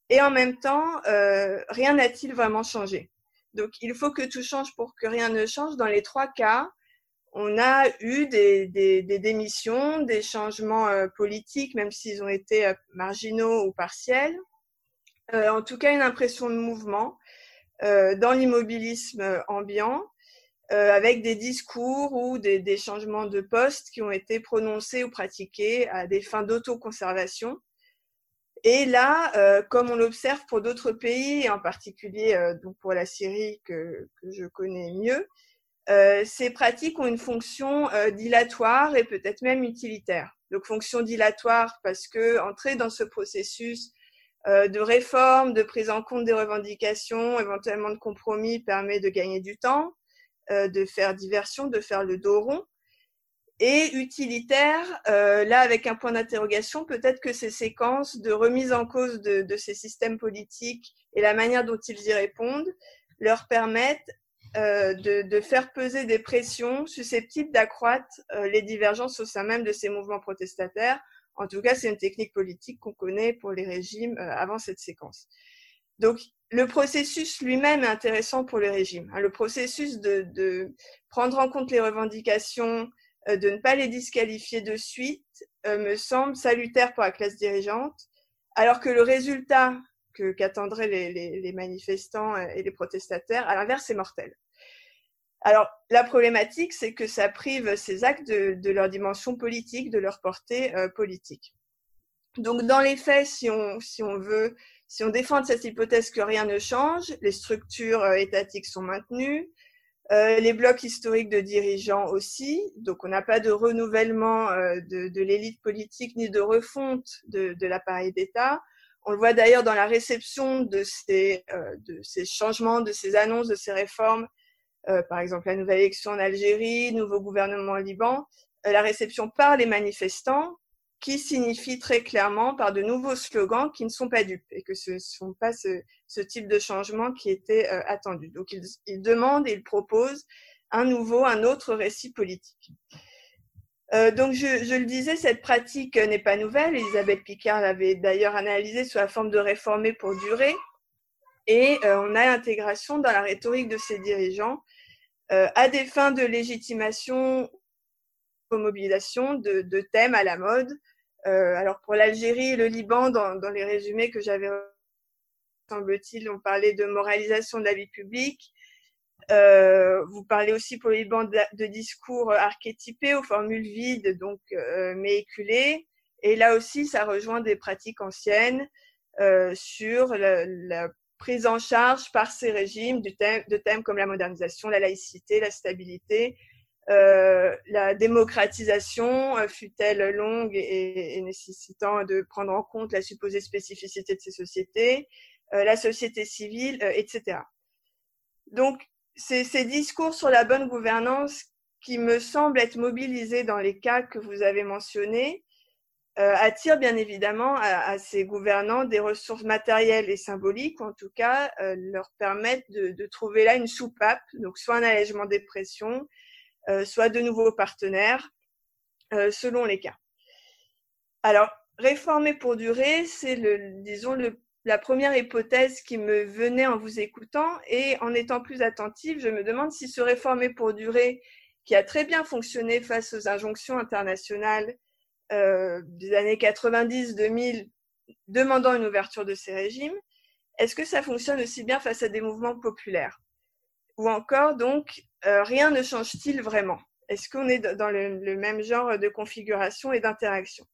et en même temps, euh, rien n'a-t-il vraiment changé? Donc, il faut que tout change pour que rien ne change. Dans les trois cas, on a eu des, démissions, des changements politiques, même s'ils ont été marginaux ou partiels en tout cas une impression de mouvement euh, dans l'immobilisme ambiant, euh, avec des discours ou des, changements de poste qui ont été prononcés ou pratiqués à des fins d'autoconservation. Et là, comme on l'observe pour d'autres pays, en particulier donc pour la Syrie que, je connais mieux, ces pratiques ont une fonction dilatoire et peut-être même utilitaire. Donc fonction dilatoire parce que entrer dans ce processus euh, de réforme, de prise en compte des revendications, éventuellement de compromis permet de gagner du temps, euh, de faire diversion, de faire le dos rond. Et utilitaire, euh, là avec un point d'interrogation, peut-être que ces séquences de remise en cause de, ces systèmes politiques et la manière dont ils y répondent leur permettent de, de, faire peser des pressions susceptibles d'accroître les divergences au sein même de ces mouvements protestataires en tout cas, c'est une technique politique qu'on connaît pour les régimes euh, avant cette séquence. Donc, le processus lui-même est intéressant pour le régime. Hein. Le processus de, prendre en compte les revendications, euh, de ne pas les disqualifier de suite, euh, me semble salutaire pour la classe dirigeante, alors que le résultat qu'attendraient les, manifestants et les protestataires, à l'inverse, est mortel. Alors, la problématique, c'est que ça prive ces actes de, leur dimension politique, de leur portée euh, politique. Donc, dans les faits, si on, si on veut, si on défend cette hypothèse que rien ne change, les structures euh, étatiques sont maintenues, euh, les blocs historiques de dirigeants aussi. Donc, on n'a pas de renouvellement de, l'élite politique ni de refonte de, l'appareil d'État. On le voit d'ailleurs dans la réception de ces, de ces changements, de ces annonces, de ces réformes euh, par exemple la nouvelle élection en Algérie, nouveau gouvernement au Liban, euh, la réception par les manifestants qui signifie très clairement par de nouveaux slogans qui ne sont pas dupes et que ce ne sont pas ce, ce, type de changement qui était euh, attendu. Donc ils, ils, demandent et ils proposent un nouveau, un autre récit politique. Euh, donc je, je, le disais, cette pratique n'est pas nouvelle. Elisabeth Picard l'avait d'ailleurs analysée sous la forme de réformer pour durer. Et on a l'intégration dans la rhétorique de ces dirigeants euh, à des fins de légitimation, de mobilisation de, thèmes à la mode, alors pour l'Algérie et le Liban, dans, les résumés que j'avais semble-t-il, on parlait de moralisation de la vie publique. Euh, vous parlez aussi pour les bandes de discours archétypés aux formules vides, donc euh. Et là aussi, ça rejoint des pratiques anciennes euh, sur la, prise en charge par ces régimes de thèmes comme la modernisation, la laïcité, la stabilité, euh, la démocratisation, euh, fut-elle longue et, et, nécessitant de prendre en compte la supposée spécificité de ces sociétés, euh, la société civile, euh, etc. Donc, c'est ces discours sur la bonne gouvernance qui me semblent être mobilisés dans les cas que vous avez mentionnés euh, attirent bien évidemment à, à, ces gouvernants des ressources matérielles et symboliques, ou en tout cas euh, leur permettent de, trouver là une soupape, donc soit un allègement des pressions, euh, soit de nouveaux partenaires, selon les cas. Alors, réformer pour durer, c'est le, disons, le la première hypothèse qui me venait en vous écoutant et en étant plus attentive, je me demande si ce réformer pour durer, qui a très bien fonctionné face aux injonctions internationales euh, des années 90-2000, demandant une ouverture de ces régimes, est-ce que ça fonctionne aussi bien face à des mouvements populaires? Ou encore, donc, euh, rien ne change-t-il vraiment? Est-ce qu'on est dans le, même genre de configuration et d'interaction?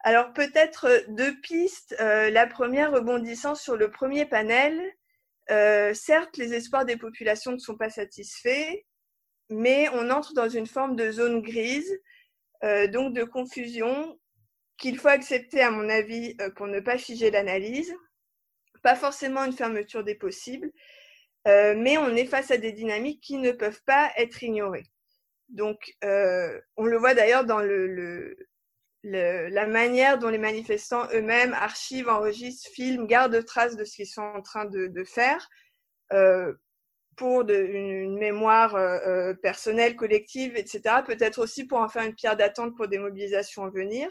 Alors peut-être deux pistes. Euh, la première rebondissant sur le premier panel. Certes, les espoirs des populations ne sont pas satisfaits, mais on entre dans une forme de zone grise, donc de confusion qu'il faut accepter, à mon avis, euh, pour ne pas figer l'analyse. Pas forcément une fermeture des possibles, euh, mais on est face à des dynamiques qui ne peuvent pas être ignorées. Donc, on le voit d'ailleurs dans le, le le, la manière dont les manifestants eux-mêmes archivent, enregistrent, filment, gardent trace de ce qu'ils sont en train de, de faire euh, pour une, mémoire euh, euh personnelle, collective, etc. Peut-être aussi pour en faire une pierre d'attente pour des mobilisations à venir.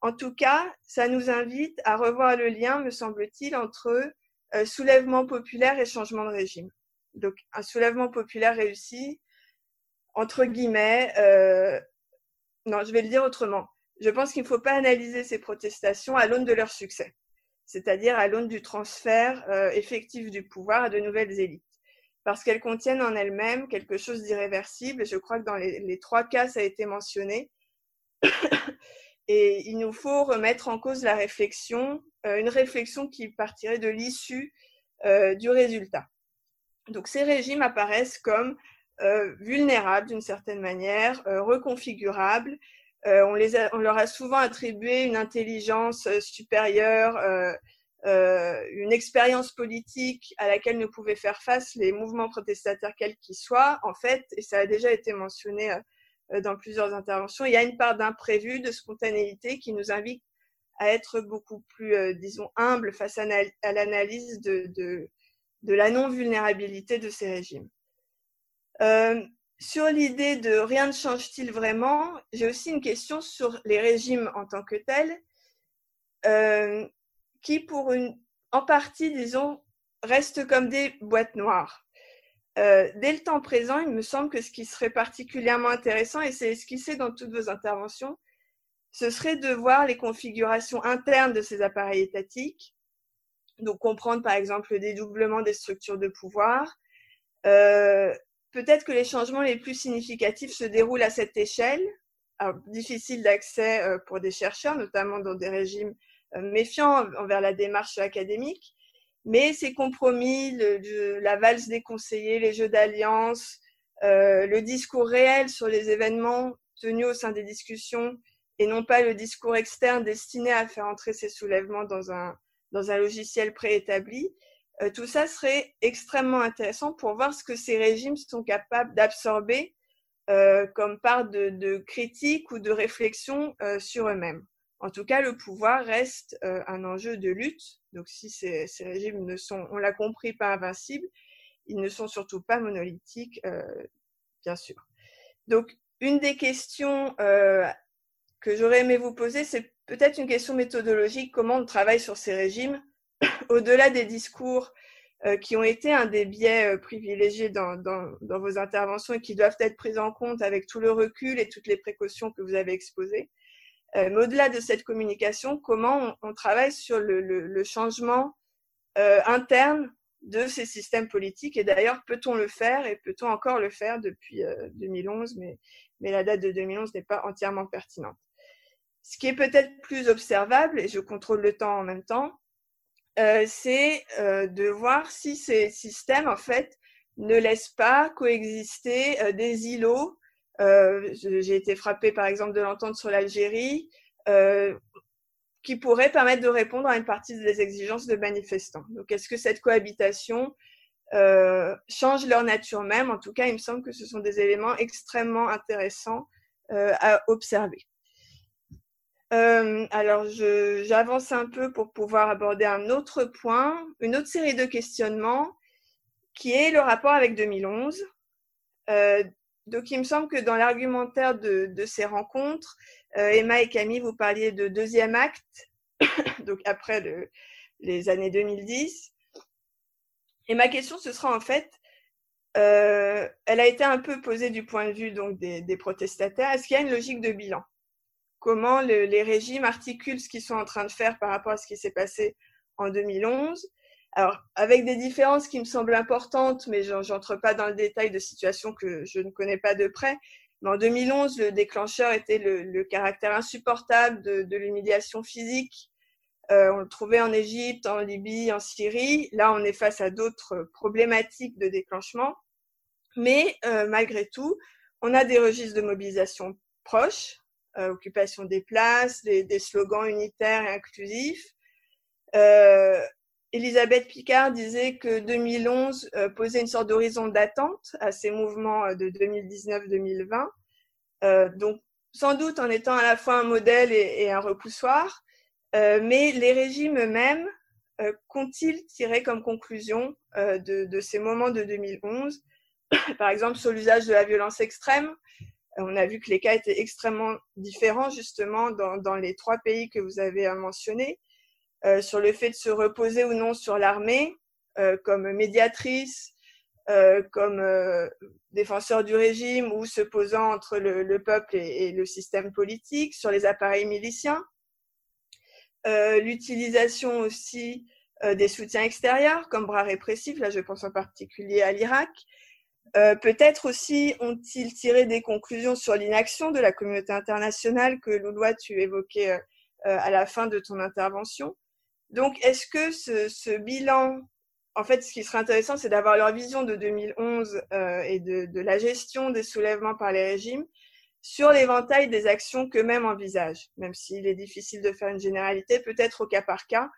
En tout cas, ça nous invite à revoir le lien, me semble-t-il, entre euh, soulèvement populaire et changement de régime. Donc, un soulèvement populaire réussi, entre guillemets, non, je vais le dire autrement je pense qu'il ne faut pas analyser ces protestations à l'aune de leur succès, c'est-à-dire à, l'aune du transfert effectif du pouvoir à de nouvelles élites, parce qu'elles contiennent en elles-mêmes quelque chose d'irréversible. Je crois que dans les, trois cas, ça a été mentionné. Et il nous faut remettre en cause la réflexion, euh, une réflexion qui partirait de l'issue euh, du résultat. Donc ces régimes apparaissent comme euh, vulnérables d'une certaine manière, reconfigurables, on, les on, leur a souvent attribué une intelligence supérieure, euh, euh, une expérience politique à laquelle ne pouvaient faire face les mouvements protestataires quels qu'ils soient. En fait, et ça a déjà été mentionné euh, dans plusieurs interventions, il y a une part d'imprévu, de spontanéité qui nous invite à être beaucoup plus, euh, disons, humbles face à, l'analyse de, la non-vulnérabilité de ces régimes. Euh, sur l'idée de rien ne change-t-il vraiment, j'ai aussi une question sur les régimes en tant que tels, euh, qui pour une, en partie, disons, restent comme des boîtes noires. Euh, dès le temps présent, il me semble que ce qui serait particulièrement intéressant, et c'est esquissé dans toutes vos interventions, ce serait de voir les configurations internes de ces appareils étatiques, donc comprendre par exemple le dédoublement des structures de pouvoir, euh, peut-être que les changements les plus significatifs se déroulent à cette échelle, difficile d'accès euh, pour des chercheurs, notamment dans des régimes euh, méfiants envers la démarche académique, mais ces compromis, le, le, la valse des conseillers, les jeux d'alliance, euh, le discours réel sur les événements tenus au sein des discussions et non pas le discours externe destiné à faire entrer ces soulèvements dans un, dans un logiciel préétabli, euh, tout ça serait extrêmement intéressant pour voir ce que ces régimes sont capables d'absorber euh, comme part de, de, critique ou de réflexion euh, sur eux-mêmes. En tout cas, le pouvoir reste euh, un enjeu de lutte. Donc, si ces, régimes ne sont, on l'a compris, pas invincibles, ils ne sont surtout pas monolithiques, euh, bien sûr. Donc, une des questions euh, que j'aurais aimé vous poser, c'est peut-être une question méthodologique, comment on travaille sur ces régimes (coughs) au-delà des discours qui ont été un des biais privilégiés dans, dans, dans, vos interventions et qui doivent être pris en compte avec tout le recul et toutes les précautions que vous avez exposées, mais au-delà de cette communication, comment on, travaille sur le, changement interne de ces systèmes politiques? Et d'ailleurs, peut-on le faire et peut-on encore le faire depuis 2011, mais, mais la date de 2011 n'est pas entièrement pertinente. Ce qui est peut-être plus observable, et je contrôle le temps en même temps, euh, c'est euh, de voir si ces systèmes, en fait, ne laissent pas coexister euh, des îlots. J'ai été frappée, par exemple, de l'entente sur l'Algérie, qui pourraient permettre de répondre à une partie des exigences de manifestants. Donc, est-ce que cette cohabitation change leur nature même? En tout cas, il me semble que ce sont des éléments extrêmement intéressants à observer. Euh, alors, j'avance un peu pour pouvoir aborder un autre point, une autre série de questionnements, qui est le rapport avec 2011. Euh, donc, il me semble que dans l'argumentaire de, ces rencontres, euh, Emma et Camille, vous parliez de deuxième acte, (coughs) donc après les années 2010. Et ma question, ce sera en fait, elle a été un peu posée du point de vue donc des protestataires. Est-ce qu'il y a une logique de bilan? Comment les régimes articulent ce qu'ils sont en train de faire par rapport à ce qui s'est passé en 2011. Alors, avec des différences qui me semblent importantes, mais je n'entre pas dans le détail de situations que je ne connais pas de près. Mais en 2011, le déclencheur était le, caractère insupportable de, l'humiliation physique. Euh, on le trouvait en Égypte, en Libye, en Syrie. Là, on est face à d'autres problématiques de déclenchement. Mais euh, malgré tout, on a des registres de mobilisation proches, euh, occupation des places, des, slogans unitaires et inclusifs. Euh, Elisabeth Picard disait que 2011 euh, posait une sorte d'horizon d'attente à ces mouvements de 2019-2020. donc, sans doute en étant à la fois un modèle et, un repoussoir, mais les régimes eux-mêmes qu'ont-ils tiré comme conclusion de, ces moments de 2011 (coughs) Par exemple, sur l'usage de la violence extrême, on a vu que les cas étaient extrêmement différents justement dans, les trois pays que vous avez mentionnés, euh, sur le fait de se reposer ou non sur l'armée euh, comme médiatrice, euh, comme défenseur du régime ou se posant entre le, peuple et, le système politique, sur les appareils miliciens, l'utilisation aussi des soutiens extérieurs comme bras répressifs, là je pense en particulier à l'Irak, euh, peut-être aussi ont-ils tiré des conclusions sur l'inaction de la communauté internationale que Loulois, tu évoquais euh, euh, à la fin de ton intervention. Donc, est-ce que ce, bilan, en fait, ce qui serait intéressant, c'est d'avoir leur vision de 2011 et de, la gestion des soulèvements par les régimes sur l'éventail des actions qu'eux-mêmes envisagent, même s'il est difficile de faire une généralité, peut-être au cas par cas,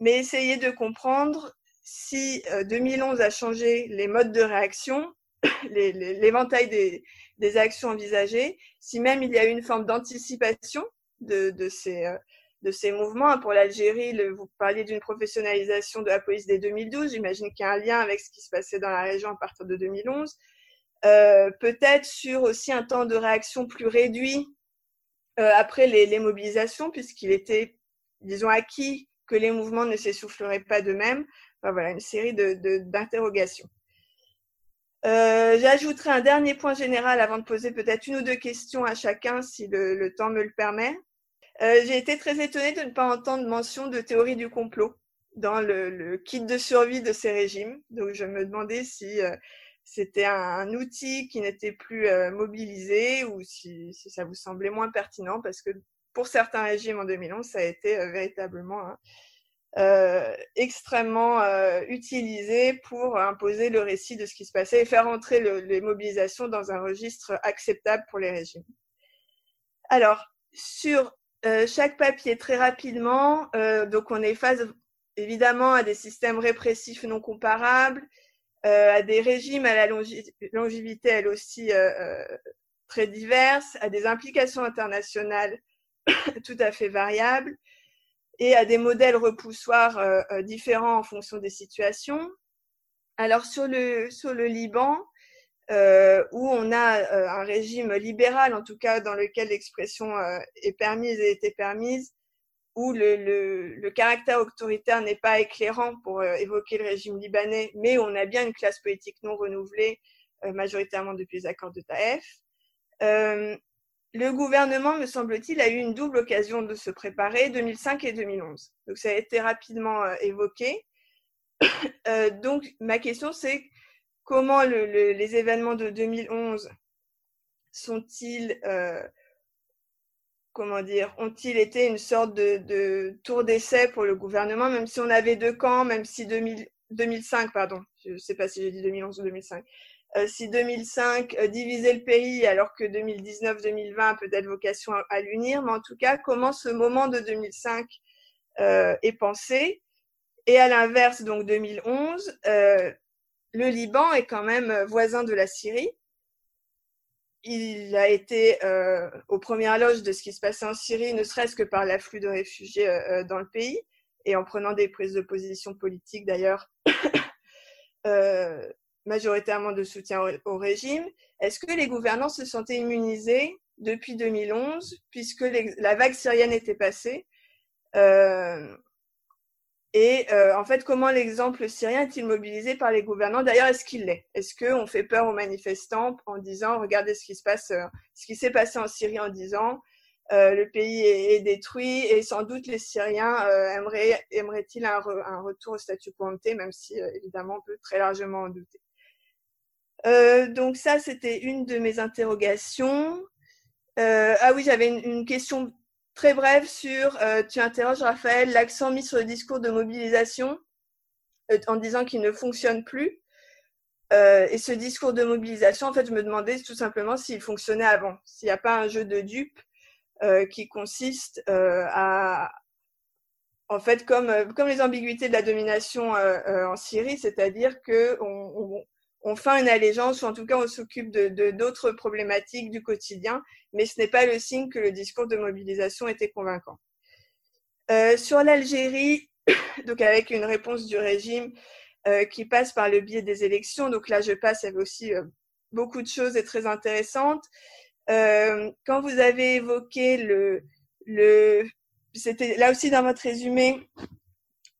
mais essayer de comprendre si 2011 euh, a changé les modes de réaction, (coughs) l'éventail des, actions envisagées, si même il y a eu une forme d'anticipation de, ces, euh, de ces mouvements. Pour l'Algérie, vous parliez d'une professionnalisation de la police dès 2012. J'imagine qu'il y a un lien avec ce qui se passait dans la région à partir de 2011. Euh, peut-être sur aussi un temps de réaction plus réduit après les, les mobilisations, puisqu'il était, disons, acquis que les mouvements ne s'essouffleraient pas d'eux-mêmes voilà, une série d'interrogations. De, euh, J'ajouterai un dernier point général avant de poser peut-être une ou deux questions à chacun si le, temps me le permet. Euh, j'ai été très étonnée de ne pas entendre mention de théorie du complot dans le, kit de survie de ces régimes. Donc je me demandais si euh, c'était un, outil qui n'était plus mobilisé ou si, ça vous semblait moins pertinent parce que pour certains régimes en 2011, ça a été véritablement euh, extrêmement euh, utilisé pour imposer le récit de ce qui se passait et faire entrer les mobilisations dans un registre acceptable pour les régimes. Alors, sur euh, chaque papier, très rapidement, donc on est face évidemment à des systèmes répressifs non comparables, à des régimes à la longévité, elle aussi très diverses, à des implications internationales (coughs) tout à fait variables, et à des modèles repoussoirs euh, euh, différents en fonction des situations. Alors sur le, sur le Liban, euh, où on a un régime libéral, en tout cas dans lequel l'expression est permise et était permise, où le, le, le caractère autoritaire n'est pas éclairant pour évoquer le régime libanais, mais on a bien une classe politique non renouvelée, majoritairement depuis les accords de Taïf. le gouvernement, me semble-t-il, a eu une double occasion de se préparer, 2005 et 2011. Donc ça a été rapidement évoqué. (coughs) donc ma question c'est comment les événements de 2011 sont-ils comment dire, ont-ils été une sorte de, tour d'essai pour le gouvernement, même si on avait deux camps, même si 2005, pardon, je ne sais pas si j'ai dit 2011 ou 2005, euh, si 2005 euh, divisait le pays alors que 2019-2020 a peut-être vocation à, l'unir, mais en tout cas, comment ce moment de 2005 euh, est pensé? Et à l'inverse, donc 2011, le Liban est quand même voisin de la Syrie il a été euh, aux premières loges de ce qui se passait en Syrie, ne serait-ce que par l'afflux de réfugiés euh, euh, dans le pays et en prenant des prises de position politiques d'ailleurs (coughs) majoritairement de soutien au, régime. Est-ce que les gouvernants se sentaient immunisés depuis 2011 puisque la vague syrienne était passée et euh, en fait, comment l'exemple syrien est-il mobilisé par les gouvernants? D'ailleurs, est-ce qu'il l'est? Est-ce qu'on fait peur aux manifestants en disant, regardez ce qui se passe, euh, ce qui s'est passé en Syrie en disant, euh, le pays est, détruit et sans doute les Syriens aimeraient, aimeraient-ils un, retour au statu quo même si évidemment on peut très largement en douter. donc ça, c'était une de mes interrogations. ah oui, j'avais une question très bref sur, euh, tu interroges Raphaël, l'accent mis sur le discours de mobilisation euh, en disant qu'il ne fonctionne plus. Euh, et ce discours de mobilisation, en fait, je me demandais tout simplement s'il fonctionnait avant, s'il n'y a pas un jeu de dupes qui consiste à, en fait, comme, comme les ambiguïtés de la domination en Syrie, c'est-à-dire que on, on fait une allégeance ou en tout cas on s'occupe de d'autres problématiques du quotidien, mais ce n'est pas le signe que le discours de mobilisation était convaincant. Euh, sur l'Algérie, (coughs) donc avec une réponse du régime euh, qui passe par le biais des élections, donc là je passe, avait aussi euh, beaucoup de choses et très intéressantes. quand vous avez évoqué le, le c'était là aussi dans votre résumé,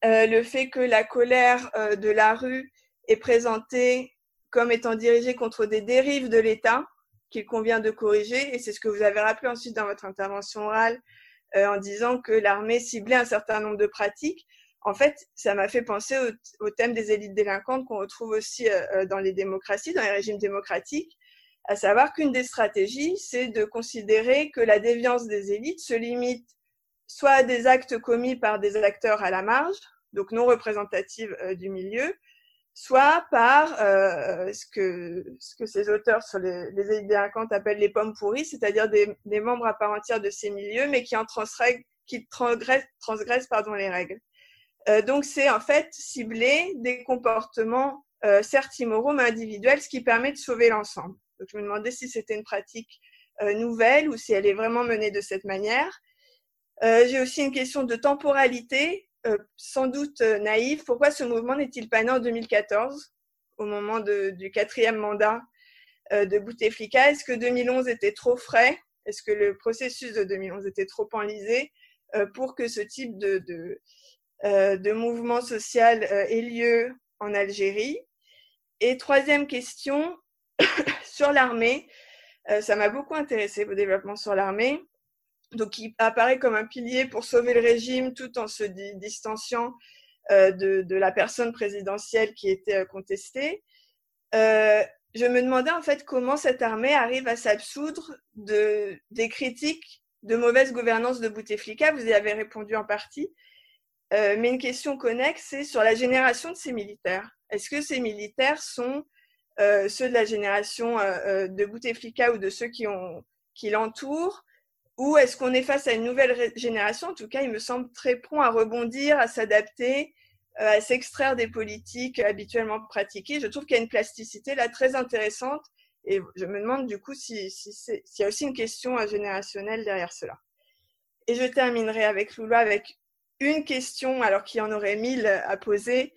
le fait que la colère de la rue est présentée comme étant dirigé contre des dérives de l'État qu'il convient de corriger. Et c'est ce que vous avez rappelé ensuite dans votre intervention orale euh, en disant que l'armée ciblait un certain nombre de pratiques. En fait, ça m'a fait penser au, thème des élites délinquantes qu'on retrouve aussi euh, euh, dans les démocraties, dans les régimes démocratiques, à savoir qu'une des stratégies, c'est de considérer que la déviance des élites se limite soit à des actes commis par des acteurs à la marge, donc non représentatifs du milieu, soit par euh, ce, que, ce que ces auteurs sur les, les appellent les pommes pourries, c'est-à-dire des, des, membres à part entière de ces milieux, mais qui, en qui transgressent, transgressent pardon, les règles. Euh, donc c'est en fait cibler des comportements euh, certes immoraux, mais individuels, ce qui permet de sauver l'ensemble. Donc je me demandais si c'était une pratique euh, nouvelle ou si elle est vraiment menée de cette manière. Euh, j'ai aussi une question de temporalité. Euh, sans doute euh, naïf, pourquoi ce mouvement n'est-il pas né en 2014, au moment du quatrième mandat euh, de Bouteflika? Est-ce que 2011 était trop frais? Est-ce que le processus de 2011 était trop enlisé pour que ce type de, de, mouvement social ait lieu en Algérie? Et troisième question, (coughs) sur l'armée, ça m'a beaucoup intéressé, vos développements sur l'armée donc il apparaît comme un pilier pour sauver le régime tout en se distanciant euh, de, la personne présidentielle qui était euh, contestée. Euh, je me demandais en fait comment cette armée arrive à s'absoudre de, des critiques de mauvaise gouvernance de Bouteflika. Vous y avez répondu en partie. mais une question connexe, c'est sur la génération de ces militaires. Est-ce que ces militaires sont ceux de la génération de Bouteflika ou de ceux qui l'entourent? Ou est-ce qu'on est face à une nouvelle génération? En tout cas, il me semble très prompt à rebondir, à s'adapter, euh, à s'extraire des politiques habituellement pratiquées. Je trouve qu'il y a une plasticité là très intéressante et je me demande du coup s'il si, y a aussi une question euh, générationnelle derrière cela. Et je terminerai avec Loula avec une question, alors qu'il y en aurait mille à poser.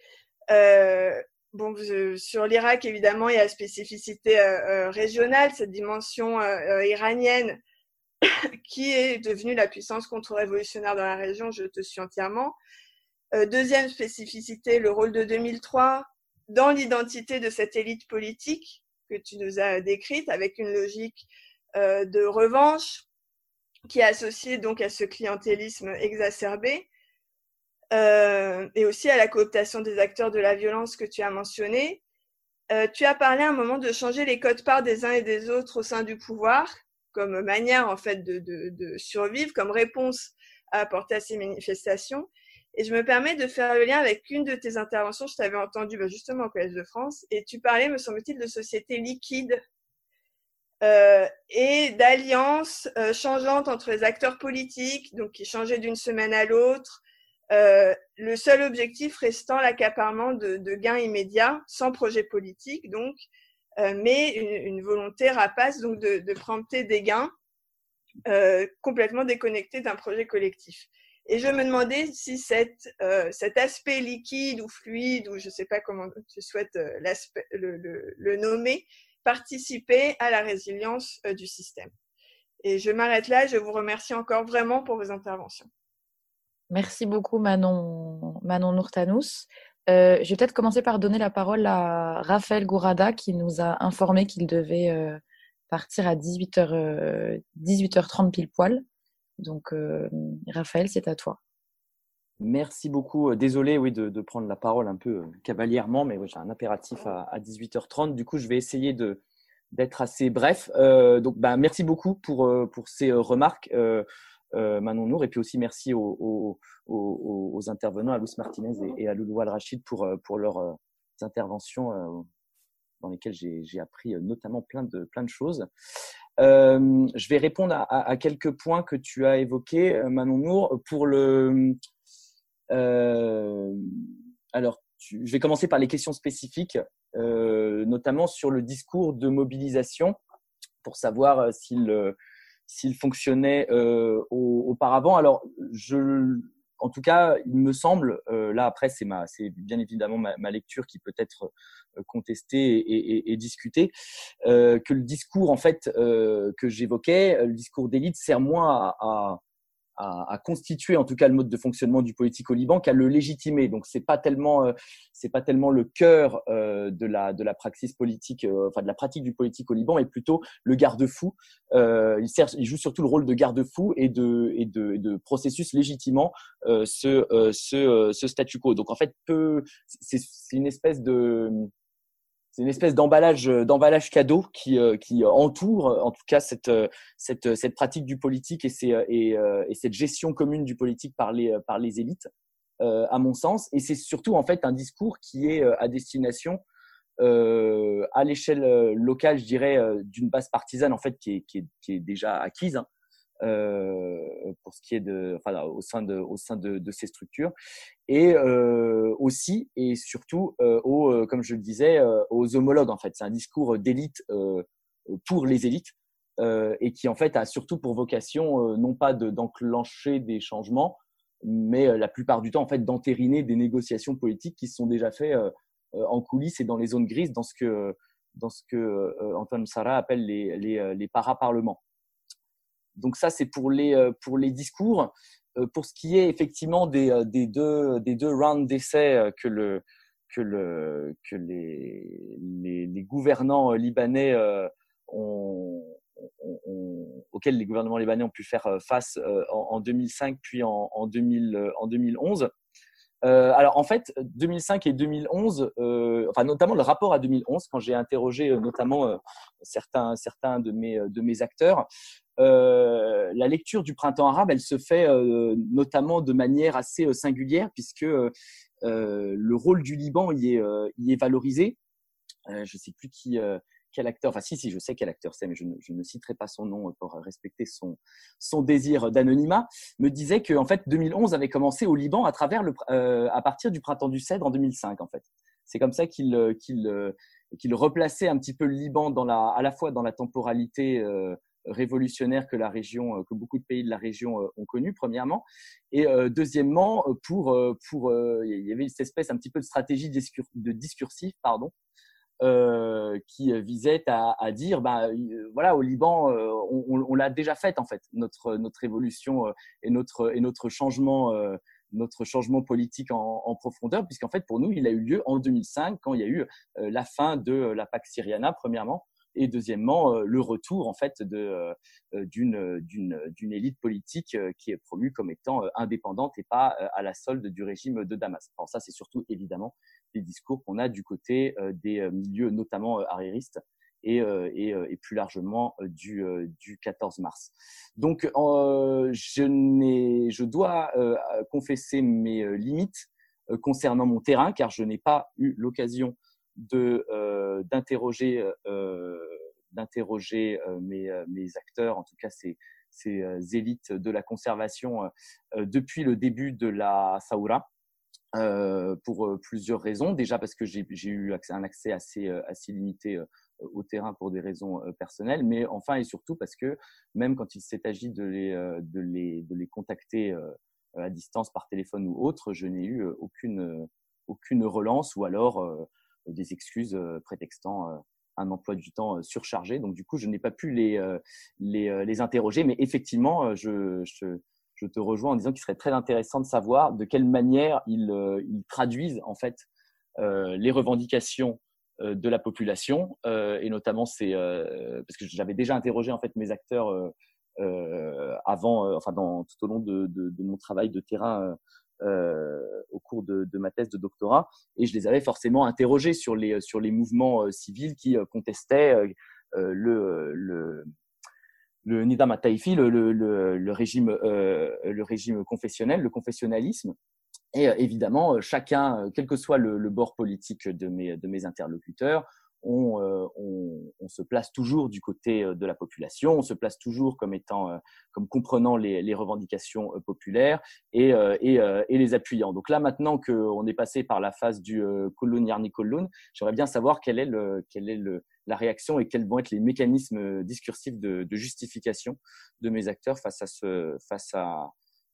Euh, bon, sur l'Irak, évidemment, il y a la spécificité euh, régionale, cette dimension iranienne (laughs) qui est devenue la puissance contre-révolutionnaire dans la région, je te suis entièrement. Euh, deuxième spécificité, le rôle de 2003 dans l'identité de cette élite politique que tu nous as décrite, avec une logique de revanche qui est associée donc à ce clientélisme exacerbé et aussi à la cooptation des acteurs de la violence que tu as mentionné. tu as parlé à un moment de changer les codes parts des uns et des autres au sein du pouvoir comme manière en fait de, survivre, comme réponse à apporter à ces manifestations. Et je me permets de faire le lien avec une de tes interventions. Je t'avais entendu bah, justement au Collège de France et tu parlais, me semble-t-il, de sociétés liquides euh, et d'alliances euh, changeantes entre les acteurs politiques, donc qui changeaient d'une semaine à l'autre. Euh, le seul objectif restant l'accaparement de, de, gains immédiats, sans projet politique, donc, mais une, une, volonté rapace donc de, de prompter des gains euh, complètement déconnectés d'un projet collectif. Et je me demandais si cette, euh, cet aspect liquide ou fluide, ou je ne sais pas comment tu souhaites euh, le, le, nommer, participait à la résilience euh, du système. Et je m'arrête là. Je vous remercie encore vraiment pour vos interventions. Merci beaucoup Manon, Manon Nourtanous. Euh, je vais peut-être commencer par donner la parole à Raphaël Gourada qui nous a informé qu'il devait euh, partir à 18h, 18h30 pile poil. Donc, euh, Raphaël, c'est à toi. Merci beaucoup. Désolé, oui, de, prendre la parole un peu cavalièrement, mais oui, j'ai un impératif à, à, 18h30. Du coup, je vais essayer de d'être assez bref. Euh, donc, bah, merci beaucoup pour pour ces remarques, euh, Manon Nour, et puis aussi merci aux, intervenants, à Luce Martinez et, et à Loulou Al-Rachid pour pour leurs interventions dans lesquelles j'ai appris notamment plein de plein de choses. Euh, je vais répondre à, quelques points que tu as évoqués, euh, Manon Nour. Pour le, euh, alors, je vais commencer par les questions spécifiques, euh, notamment sur le discours de mobilisation, pour savoir euh, s'il s'il fonctionnait euh, auparavant. Alors, je en tout cas, il me semble, euh, là après c'est bien évidemment ma, lecture qui peut être euh, contestée et, discutée, que le discours en fait que j'évoquais, le discours d'élite sert moins à à, à, constituer en tout cas le mode de fonctionnement du politique au Liban qu'à le légitimer. Donc c'est pas tellement euh, c'est pas tellement le cœur euh, de la de la praxis politique, euh, enfin de la pratique du politique au Liban, mais plutôt le garde-fou. Euh, il, sert, il joue surtout le rôle de garde-fou et de et de, et de processus légitimant euh, ce ce ce statu quo. Donc en fait peu c'est une espèce de c'est une espèce d'emballage d'emballage cadeau qui euh, qui entoure en tout cas cette cette cette pratique du politique et et, et cette gestion commune du politique par les par les élites à mon sens. Et c'est surtout en fait un discours qui est à destination euh, à l'échelle locale je dirais d'une base partisane en fait qui est qui est, qui est déjà acquise hein, euh, pour ce qui est de, enfin, au sein de, au sein de, de ces structures, et euh, aussi et surtout euh, aux, euh, comme je le disais, euh, aux homologues en fait. C'est un discours d'élite pour les élites et qui en fait a surtout pour vocation non pas d'enclencher des changements, mais la plupart du temps en fait d'entériner des négociations politiques qui sont déjà faites en coulisses et dans les zones grises, dans ce que dans ce que Antoine Sarah appelle les, les, les paraparlements. Donc ça, c'est pour les, euh, pour les discours. Euh, pour ce qui est effectivement des, euh, des, deux, des deux rounds d'essais que, le, que, le, que les, les, les gouvernants libanais ont, ont, auxquels les gouvernements libanais ont pu faire face en, en 2005 puis en, en, 2000, en 2011. Euh, alors en fait, 2005 et 2011, euh, enfin notamment le rapport à 2011, quand j'ai interrogé euh, notamment euh, certains certains de mes de mes acteurs, euh, la lecture du printemps arabe, elle se fait notamment de manière assez singulière puisque le rôle du Liban y est y est valorisé. je sais plus qui quel acteur, enfin si, si, je sais quel acteur c'est, mais je ne, citerai pas son nom pour respecter son, son désir d'anonymat, me disait que en fait 2011 avait commencé au Liban à travers le, euh, à partir du printemps du Cèdre en 2005 en fait. C'est comme ça qu'il euh, qu'il euh, qu'il replaçait un petit peu le Liban dans la, à la fois dans la temporalité euh, révolutionnaire que la région, que beaucoup de pays de la région ont connu premièrement, et euh, deuxièmement pour pour il y avait cette espèce un petit peu de stratégie de discursif pardon euh, qui visait à, à dire, bah, euh, voilà, au Liban, euh, on, on l'a déjà fait en fait, notre notre révolution et notre et notre changement, notre changement politique en, en profondeur, puisqu'en fait pour nous, il a eu lieu en 2005 quand il y a eu la fin de la PAC Syriana premièrement, et deuxièmement le retour en fait d'une d'une d'une élite politique qui est promue comme étant indépendante et pas à la solde du régime de Damas. Alors ça c'est surtout évidemment les discours qu'on a du côté des milieux notamment arriéristes et, plus largement du, du 14 mars. Donc, je, dois confesser mes limites concernant mon terrain, car je n'ai pas eu l'occasion d'interroger mes acteurs, en tout cas ces, ces élites de la conservation depuis le début de la Saoura. Euh, pour plusieurs raisons. Déjà parce que j'ai eu un accès assez, assez limité au terrain pour des raisons personnelles, mais enfin et surtout parce que même quand il s'est agi de les, de, les, de les contacter à distance par téléphone ou autre, je n'ai eu aucune, aucune relance ou alors des excuses prétextant un emploi du temps surchargé. Donc du coup, je n'ai pas pu les, les, les, interroger, mais effectivement, je, je, je, te rejoins en disant qu'il serait très intéressant de savoir de quelle manière ils, ils traduisent en fait les revendications euh, de la population euh, et notamment c'est euh, parce que j'avais déjà interrogé en fait mes acteurs avant, enfin tout au long de, mon travail de terrain au cours de, ma thèse de doctorat et je les avais forcément interrogés sur les sur les mouvements civils qui contestaient le le Nidam le, le, le, régime, le régime confessionnel, le confessionnalisme, et euh, évidemment, euh, chacun, euh, quel que soit le, bord politique de mes, de mes interlocuteurs, on, on, on, se place toujours du côté de la population, on se place toujours comme étant, comme comprenant les, les revendications populaires et, et, et, les appuyant. Donc là, maintenant qu'on est passé par la phase du kolun yarni kolun, j'aimerais bien savoir quelle est, le, quelle est le, la réaction et quels vont être les mécanismes discursifs de, de justification de mes acteurs face à, ce, face à,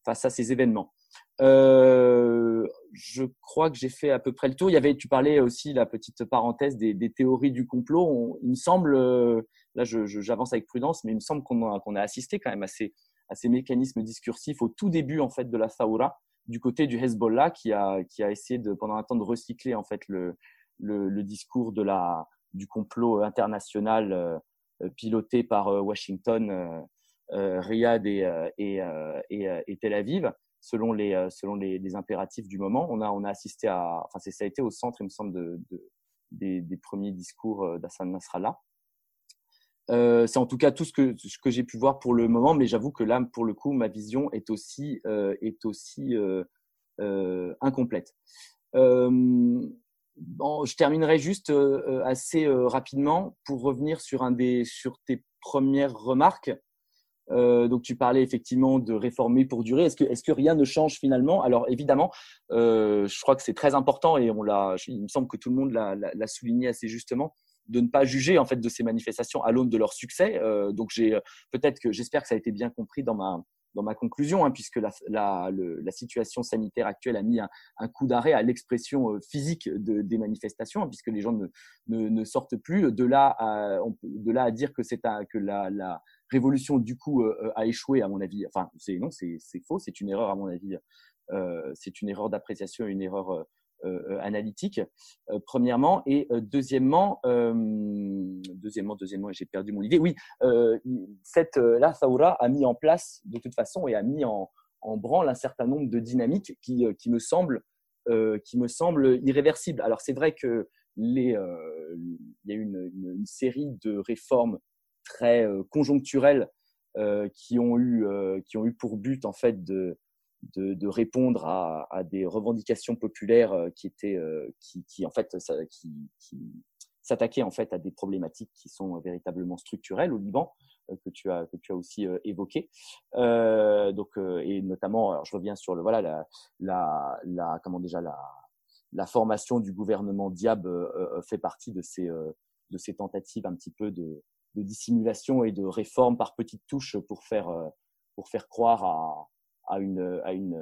face à ces événements. Euh, je crois que j'ai fait à peu près le tour. Il y avait, tu parlais aussi la petite parenthèse des, théories du complot. il me semble, euh, là j'avance avec prudence, mais il me semble qu'on a, assisté quand même à ces, à ces mécanismes discursifs au tout début en fait de la Saoura du côté du Hezbollah qui a, qui a essayé de, pendant un temps de recycler en fait le, le, discours de la, du complot international euh, piloté par Washington Riyad et, euh, euh, et, et, Tel Aviv selon les selon les, les, impératifs du moment. On a on a assisté à enfin ça a été au centre il me semble de, de des, des, premiers discours d'Hassan Nasrallah. Euh, c'est en tout cas tout ce que ce que j'ai pu voir pour le moment, mais j'avoue que là pour le coup ma vision est aussi euh, est aussi euh, incomplète. Bon, je terminerai juste assez rapidement pour revenir sur un des sur tes premières remarques euh, donc tu parlais effectivement de réformer pour durer. Est-ce que, est-ce que rien ne change finalement? Alors évidemment, euh, je crois que c'est très important et on l'a, il me semble que tout le monde l'a, souligné assez justement de ne pas juger en fait de ces manifestations à l'aune de leur succès. Euh, donc j'ai peut-être que j'espère que ça a été bien compris dans ma dans ma conclusion, hein, puisque la, la, la, situation sanitaire actuelle a mis un, coup d'arrêt à l'expression euh, physique de, des manifestations, hein, puisque les gens ne, ne, ne, sortent plus. De là à, on, de là à dire que c'est que la, la, révolution du coup euh, euh, a échoué à mon avis. Enfin, c'est non, c'est faux, c'est une erreur à mon avis. Euh, c'est une erreur d'appréciation, une erreur euh, analytique. premièrement et deuxièmement, deuxièmement, deuxièmement, j'ai perdu mon idée. Oui, cette la Saoura a mis en place de toute façon et a mis en, en branle un certain nombre de dynamiques qui, qui me semblent qui me semblent irréversibles. Alors c'est vrai que les, il y a une, une, une, série de réformes très euh, conjoncturelles euh, qui ont eu euh, qui ont eu pour but en fait de de, de répondre à, à, des revendications populaires qui étaient qui, qui en fait qui, qui s'attaquaient en fait à des problématiques qui sont véritablement structurelles au Liban que tu as que tu as aussi évoqué euh, donc et notamment alors je reviens sur le voilà la la, la comment déjà la la formation du gouvernement Diab fait partie de ces de ces tentatives un petit peu de de dissimulation et de réforme par petites touches pour faire, euh, pour faire croire à, à une, à une,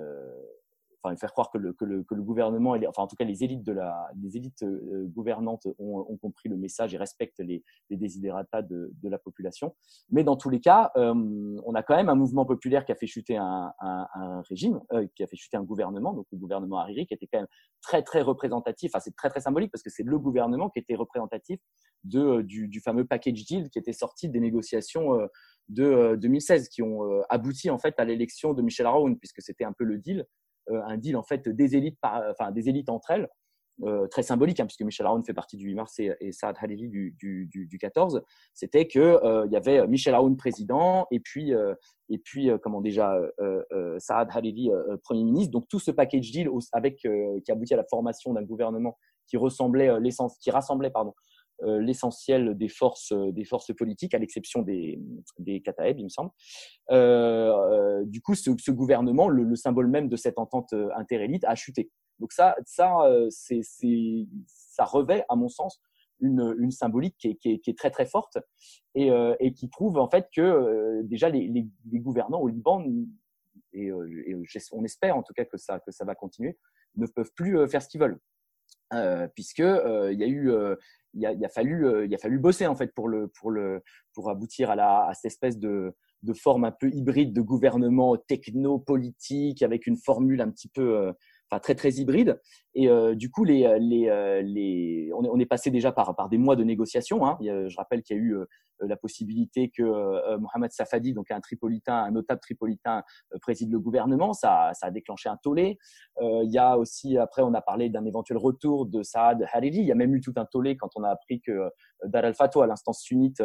enfin faire croire que le, que le, que le gouvernement, enfin en tout cas les élites de la, les élites euh, gouvernantes ont, ont, compris le message et respectent les, les desiderata de, de, la population. Mais dans tous les cas, euh, on a quand même un mouvement populaire qui a fait chuter un, un, régime, euh, qui a fait chuter un gouvernement, donc le gouvernement Hariri, qui était quand même très très représentatif. Enfin c'est très très symbolique parce que c'est le gouvernement qui était représentatif de du, du, fameux package deal qui était sorti des négociations de 2016 qui ont abouti en fait à l'élection de Michel Aoun puisque c'était un peu le deal un deal en fait des élites, par, enfin des élites entre elles. Euh, très symbolique, hein, puisque Michel Aoun fait partie du 8 mars et, Saad Hariri du, du, du, du 14, c'était que euh, y avait Michel Aoun président et puis et puis comment déjà Saad Hariri premier ministre. Donc tout ce package deal avec qui aboutit à la formation d'un gouvernement qui ressemblait qui rassemblait pardon euh, l'essentiel des forces, euh, des forces politiques, à l'exception des, des Kataeb, il me semble. Euh, du coup, ce, ce gouvernement, le, le, symbole même de cette entente interélite, a chuté. Donc ça, ça, c'est, ça revêt, à mon sens, une, une symbolique qui est, qui, est, qui est, très très forte et, et qui prouve en fait que déjà les, les, les, gouvernants au Liban et, et, on espère en tout cas que ça que ça va continuer ne peuvent plus faire ce qu'ils veulent euh, puisque euh, il y a eu a, il a fallu euh, il a fallu bosser en fait pour le pour le pour aboutir à cette espèce de forme un peu hybride de gouvernement techno-politique avec une formule un petit peu euh, enfin très très hybride. Et euh, du coup, les, les, euh, les, on, est, on est passé déjà par, par des mois de négociations. Hein. je rappelle qu'il y a eu euh, la possibilité que Mohamed Safadi, donc un tripolitain, un notable tripolitain, préside le gouvernement. Ça, ça a déclenché un tollé. il y a aussi, après, on a parlé d'un éventuel retour de Saad Hariri. Il y a même eu tout un tollé quand on a appris que Dar al-Fatwa, l'instance sunnite,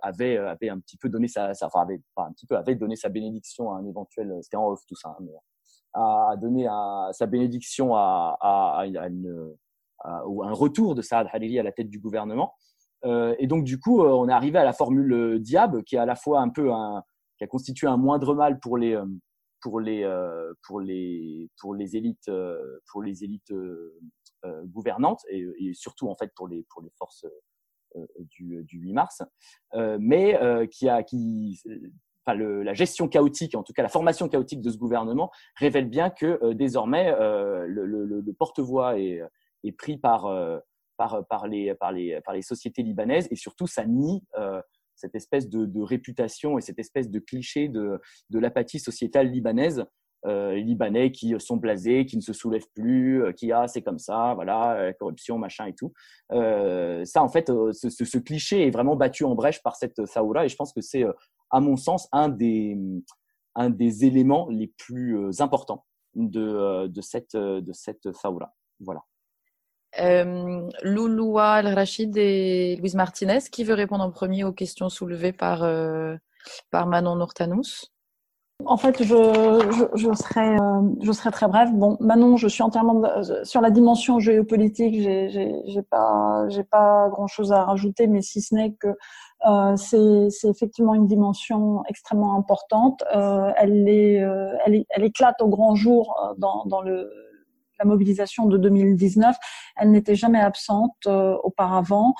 avait, avait un petit peu donné sa, sa enfin, avait, un petit peu, avait donné sa bénédiction à un éventuel, c'était en off tout ça, hein, a donné à, sa bénédiction à, à, à, une, ou un retour de Saad Hariri à la tête du gouvernement. Euh, et donc du coup, euh, on est arrivé à la formule euh, Diab, qui est à la fois un peu un, qui a constitué un moindre mal pour les pour les pour les pour les élites pour les élites gouvernantes et, et, surtout en fait pour les pour les forces du, du 8 mars, mais qui a qui la gestion chaotique, en tout cas la formation chaotique de ce gouvernement, révèle bien que euh, désormais euh, le, porte-voix est, pris par, euh, par, les, sociétés libanaises et surtout ça nie cette espèce de, réputation et cette espèce de cliché de l'apathie sociétale libanaise. Les Libanais qui sont blasés, qui ne se soulèvent plus, qui ah c'est comme ça, voilà, la corruption, machin et tout. ça en fait, ce, cliché est vraiment battu en brèche par cette Saoura et je pense que c'est à mon sens, un des, un des éléments les plus euh, importants de, euh, de cette, euh, de cette faoula. Voilà. Euh, Louloua Al-Rachid et Louise Martinez, qui veut répondre en premier aux questions soulevées par, par Manon Nourtanous en fait, je, je, je, serai, je serai très bref. Bon, Manon, je suis entièrement sur la dimension géopolitique. J'ai, pas, j'ai pas grand chose à rajouter, mais si ce n'est que euh, c'est effectivement une dimension extrêmement importante. Euh, elle, est, euh, elle, elle, éclate au grand jour euh, dans, dans le, la mobilisation de 2019. Elle n'était jamais absente euh, auparavant,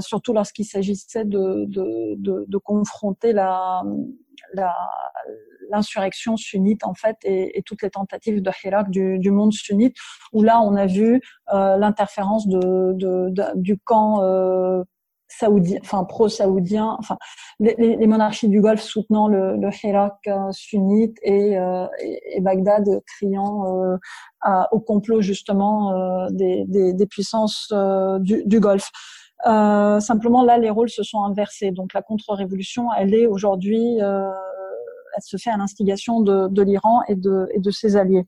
surtout lorsqu'il s'agissait de, de, de, de, confronter la l'insurrection sunnite en fait et, et, toutes les tentatives de Hirak du, du, monde sunnite où là on a vu euh, l'interférence de, de, du camp euh, saoudien, enfin pro-saoudien, enfin les, les, monarchies du Golfe soutenant le, le Hirak euh, sunnite et, euh, et, Bagdad criant euh, au complot justement des, des, des, puissances du, du, Golfe. Simplement là, les rôles se sont inversés. Donc la contre-révolution, elle est aujourd'hui, elle se fait à l'instigation de, de l'Iran et de, et de ses alliés.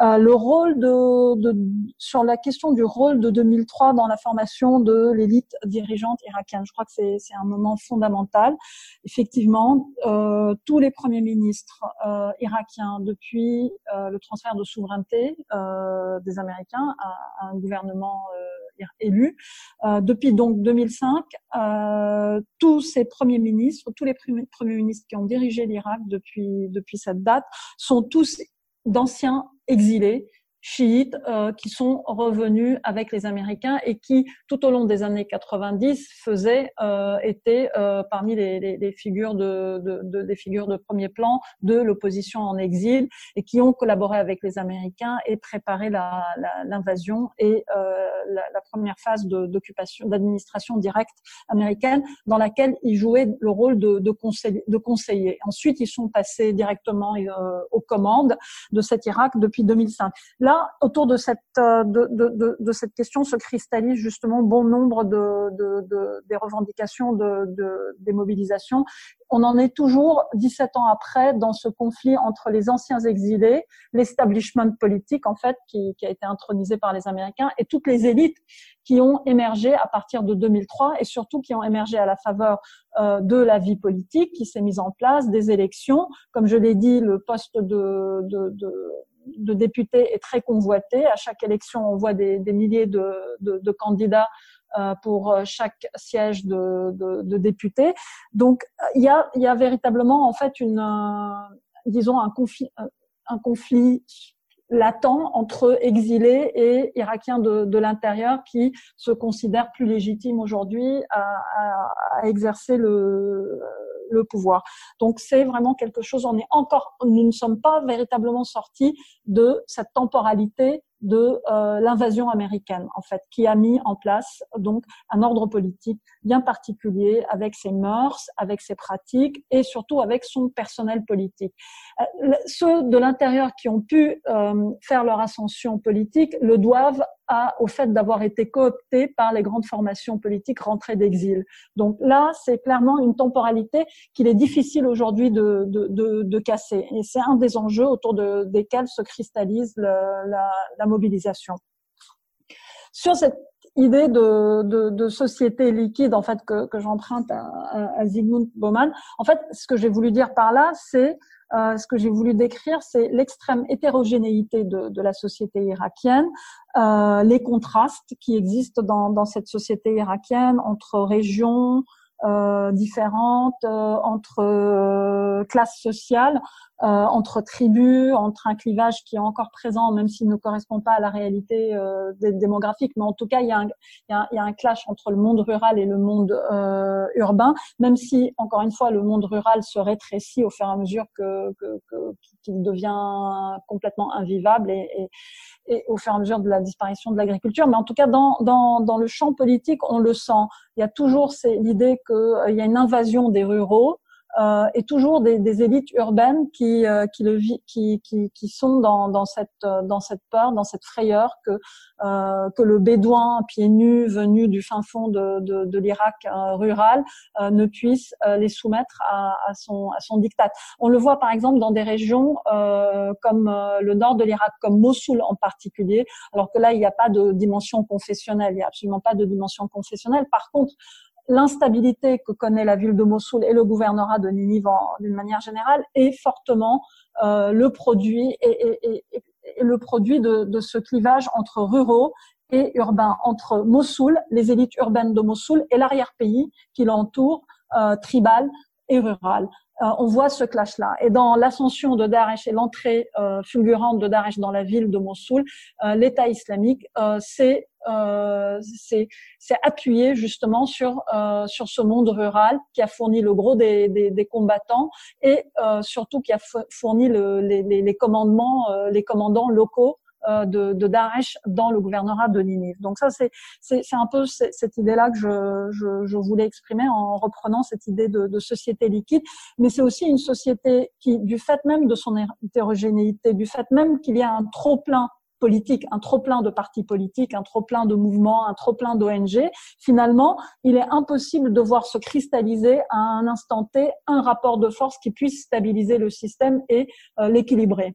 Euh, le rôle de, de, sur la question du rôle de 2003 dans la formation de l'élite dirigeante irakienne. Je crois que c'est un moment fondamental. Effectivement, euh, tous les premiers ministres euh, irakiens depuis euh, le transfert de souveraineté euh, des Américains à, à un gouvernement euh, élu, depuis donc 2005, tous ces premiers ministres, tous les premiers, premiers ministres qui ont dirigé l'Irak depuis depuis cette date sont tous d'anciens exilés chiites euh, qui sont revenus avec les Américains et qui, tout au long des années 90, faisaient euh, étaient euh, parmi les, les, les, figures de, de, de, des figures de premier plan de l'opposition en exil et qui ont collaboré avec les Américains et préparé l'invasion et euh, la, la, première phase d'occupation, d'administration directe américaine, dans laquelle ils jouaient le rôle de, conseil, conseiller. Ensuite, ils sont passés directement euh, aux commandes de cet Irak depuis 2005 là, autour de cette, euh, de, de, de, cette question se cristallise justement bon nombre de, des revendications de, des mobilisations. On en est toujours 17 ans après dans ce conflit entre les anciens exilés, l'establishment politique en fait qui, qui a été intronisé par les Américains et toutes les élites qui ont émergé à partir de 2003 et surtout qui ont émergé à la faveur euh, de la vie politique qui s'est mise en place, des élections. Comme je l'ai dit, le poste de, de, de de députés est très convoité. À chaque élection, on voit des, milliers de, candidats euh, pour chaque siège de, de, de députés. Donc, il y a, véritablement en fait une, euh, disons un conflit, latent entre exilés et irakiens de, l'intérieur qui se considèrent plus légitimes aujourd'hui à, exercer le, le pouvoir. Donc c'est vraiment quelque chose, on est encore, nous ne sommes pas véritablement sortis de cette temporalité de euh, l'invasion américaine en fait qui a mis en place donc un ordre politique bien particulier avec ses mœurs, avec ses pratiques et surtout avec son personnel politique. Euh, ceux de l'intérieur qui ont pu euh, faire leur ascension politique le doivent à, au fait d'avoir été cooptés par les grandes formations politiques rentrées d'exil. Donc là, c'est clairement une temporalité qu'il est difficile aujourd'hui de, de, de, casser. Et c'est un des enjeux autour de, desquels se cristallise la, mobilisation. Sur cette idée de, société liquide en fait que, j'emprunte à, à, à Zygmunt Bauman. En fait, ce que j'ai voulu dire par là, c'est euh, ce que j'ai voulu décrire, c'est l'extrême hétérogénéité de, la société irakienne, euh, les contrastes qui existent dans, cette société irakienne entre régions, euh, différentes, entre classes sociales, euh, entre tribus, entre un clivage qui est encore présent, même s'il ne correspond pas à la réalité démographique. Mais en tout cas, il y, a un, il, y a un, clash entre le monde rural et le monde urbain, même si, encore une fois, le monde rural se rétrécit au fur et à mesure que, que, que qu'il devient complètement invivable et, et, et, au fur et à mesure de la disparition de l'agriculture. Mais en tout cas, dans, dans, dans le champ politique, on le sent. Il y a toujours l'idée qu'il euh, y a une invasion des ruraux euh, et toujours des, des, élites urbaines qui euh, qui, le, qui, qui, qui sont dans, dans cette dans cette peur, dans cette frayeur que euh, que le bédouin pieds nus venu du fin fond de, de, de l'Irak euh, rural euh, ne puisse les soumettre à, à, son à son diktat. On le voit par exemple dans des régions comme le nord de l'Irak, comme Mossoul en particulier, alors que là il n'y a pas de dimension confessionnelle, il n'y a absolument pas de dimension confessionnelle. Par contre l'instabilité que connaît la ville de Mossoul et le gouvernorat de Ninive d'une manière générale est fortement euh, le produit et, le produit de, de, ce clivage entre ruraux et urbains, entre Mossoul, les élites urbaines de Mossoul et l'arrière-pays qui l'entoure, euh, tribal et rural. Euh, on voit ce clash-là. Et dans l'ascension de Daesh et l'entrée euh, fulgurante de Daesh dans la ville de Mossoul, euh, l'État islamique s'est euh, appuyé justement sur sur ce monde rural qui a fourni le gros des, des, des combattants et surtout qui a fourni le, les, les, commandements les commandants locaux euh, de, de, Daesh dans le gouvernorat de Ninive. Donc ça, c'est un peu cette idée-là que je, je, je, voulais exprimer en reprenant cette idée de, de société liquide. Mais c'est aussi une société qui, du fait même de son hétérogénéité, du fait même qu'il y a un trop-plein politique, un trop-plein de partis politiques, un trop-plein de mouvements, un trop-plein d'ONG, finalement, il est impossible de voir se cristalliser à un instant T un rapport de force qui puisse stabiliser le système et euh, l'équilibrer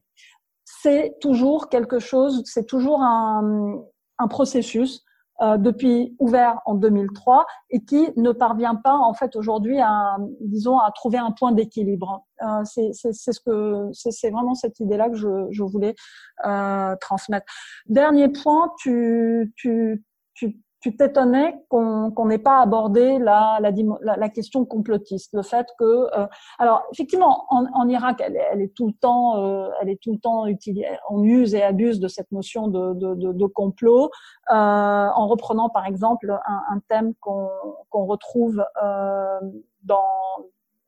c'est toujours quelque chose, c'est toujours un, un processus euh, depuis ouvert en 2003 et qui ne parvient pas en fait aujourd'hui à, disons, à trouver un point d'équilibre. Euh, c'est ce que c'est vraiment cette idée-là que je, je voulais euh, transmettre. Dernier point, tu, tu, tu tu t'étonnais qu'on n'ait pas abordé la, la, la, question complotiste, le fait que, euh, alors effectivement, en, en Irak, elle, elle, est tout le temps, euh, elle est tout le temps utilisée, on use et abuse de cette notion de, de, de, complot, euh, en reprenant par exemple un, un thème qu'on qu'on retrouve euh, dans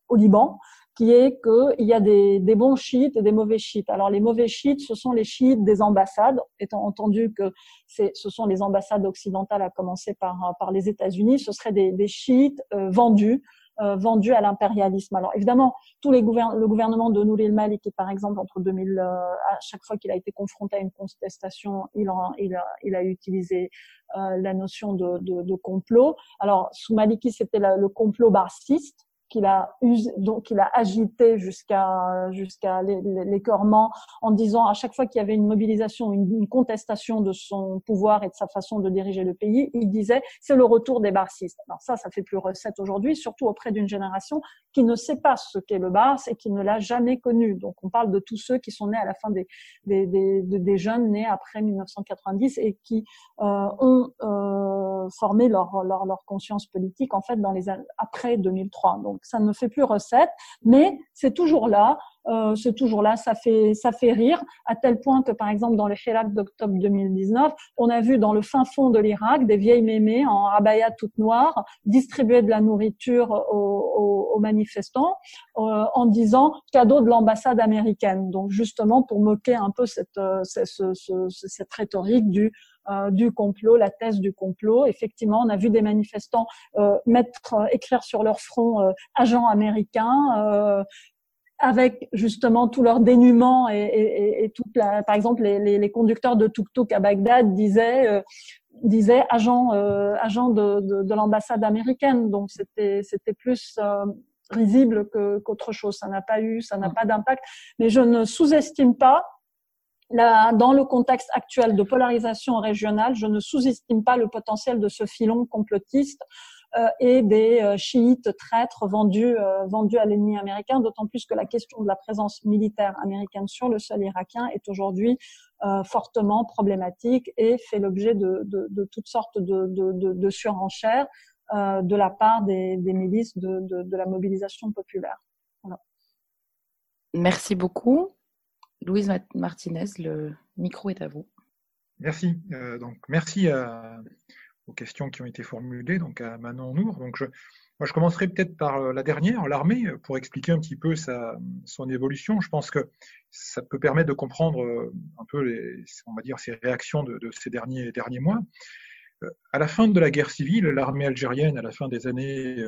au Liban, qui est qu'il y a des, des, bons chiites et des mauvais chiites. Alors les mauvais chiites, ce sont les chiites des ambassades, étant entendu que ce sont les ambassades occidentales, à commencer par, par les États-Unis, ce seraient des, des chiites euh, vendus. Euh, vendus à l'impérialisme. Alors évidemment, tous les gouvern le gouvernement de Nouri el-Maliki, par exemple, entre 2000, euh, à chaque fois qu'il a été confronté à une contestation, il, a, il, a, il a utilisé euh, la notion de, de, de, complot. Alors sous Maliki, c'était le complot barsiste qu'il a donc qu'il a agité jusqu'à jusqu'à l'écœurement en disant à chaque fois qu'il y avait une mobilisation, une, une, contestation de son pouvoir et de sa façon de diriger le pays, il disait c'est le retour des barsistes. Alors ça, ça fait plus recette aujourd'hui, surtout auprès d'une génération qui ne sait pas ce qu'est le bars et qui ne l'a jamais connu. Donc on parle de tous ceux qui sont nés à la fin des des, des, des jeunes nés après 1990 et qui euh, ont euh, formé leur, leur leur conscience politique en fait dans les après 2003. Donc ça ne fait plus recette, mais c'est toujours là, euh, c'est toujours là, ça fait ça fait rire à tel point que par exemple dans le Hirak d'octobre 2019, on a vu dans le fin fond de l'Irak des vieilles mémées en abaya toute noire distribuer de la nourriture aux, aux, manifestants euh, en disant cadeau de l'ambassade américaine. Donc justement pour moquer un peu cette euh, cette, cette rhétorique du euh, du complot, la thèse du complot. Effectivement, on a vu des manifestants euh, mettre, euh, écrire sur leur front agents américains avec justement tout leur dénuement et, et, et toute la, par exemple les, les, les conducteurs de tuk-tuk à Bagdad disaient euh, disaient agent euh, agent de, de, de l'ambassade américaine. Donc c'était c'était plus risible que qu'autre chose. Ça n'a pas eu ça n'a pas d'impact. Mais je ne sous-estime pas dans le contexte actuel de polarisation régionale, je ne sous-estime pas le potentiel de ce filon complotiste euh, et des euh, chiites traîtres vendus, euh, vendus à l'ennemi américain, d'autant plus que la question de la présence militaire américaine sur le sol irakien est aujourd'hui fortement problématique et fait l'objet de, de, de, toutes sortes de, de surenchères de la part des, des milices de, la mobilisation populaire. Voilà. Merci beaucoup. Louise Martinez, le micro est à vous. Merci. Euh, donc, merci aux questions qui ont été formulées, donc à Manon Nour. Donc, je, moi, je commencerai peut-être par euh, la dernière, l'armée, pour expliquer un petit peu sa, son évolution. Je pense que ça peut permettre de comprendre euh, un peu, les, on va dire, ces réactions de, ces derniers, derniers mois. À la fin de la guerre civile, l'armée algérienne, à la fin des années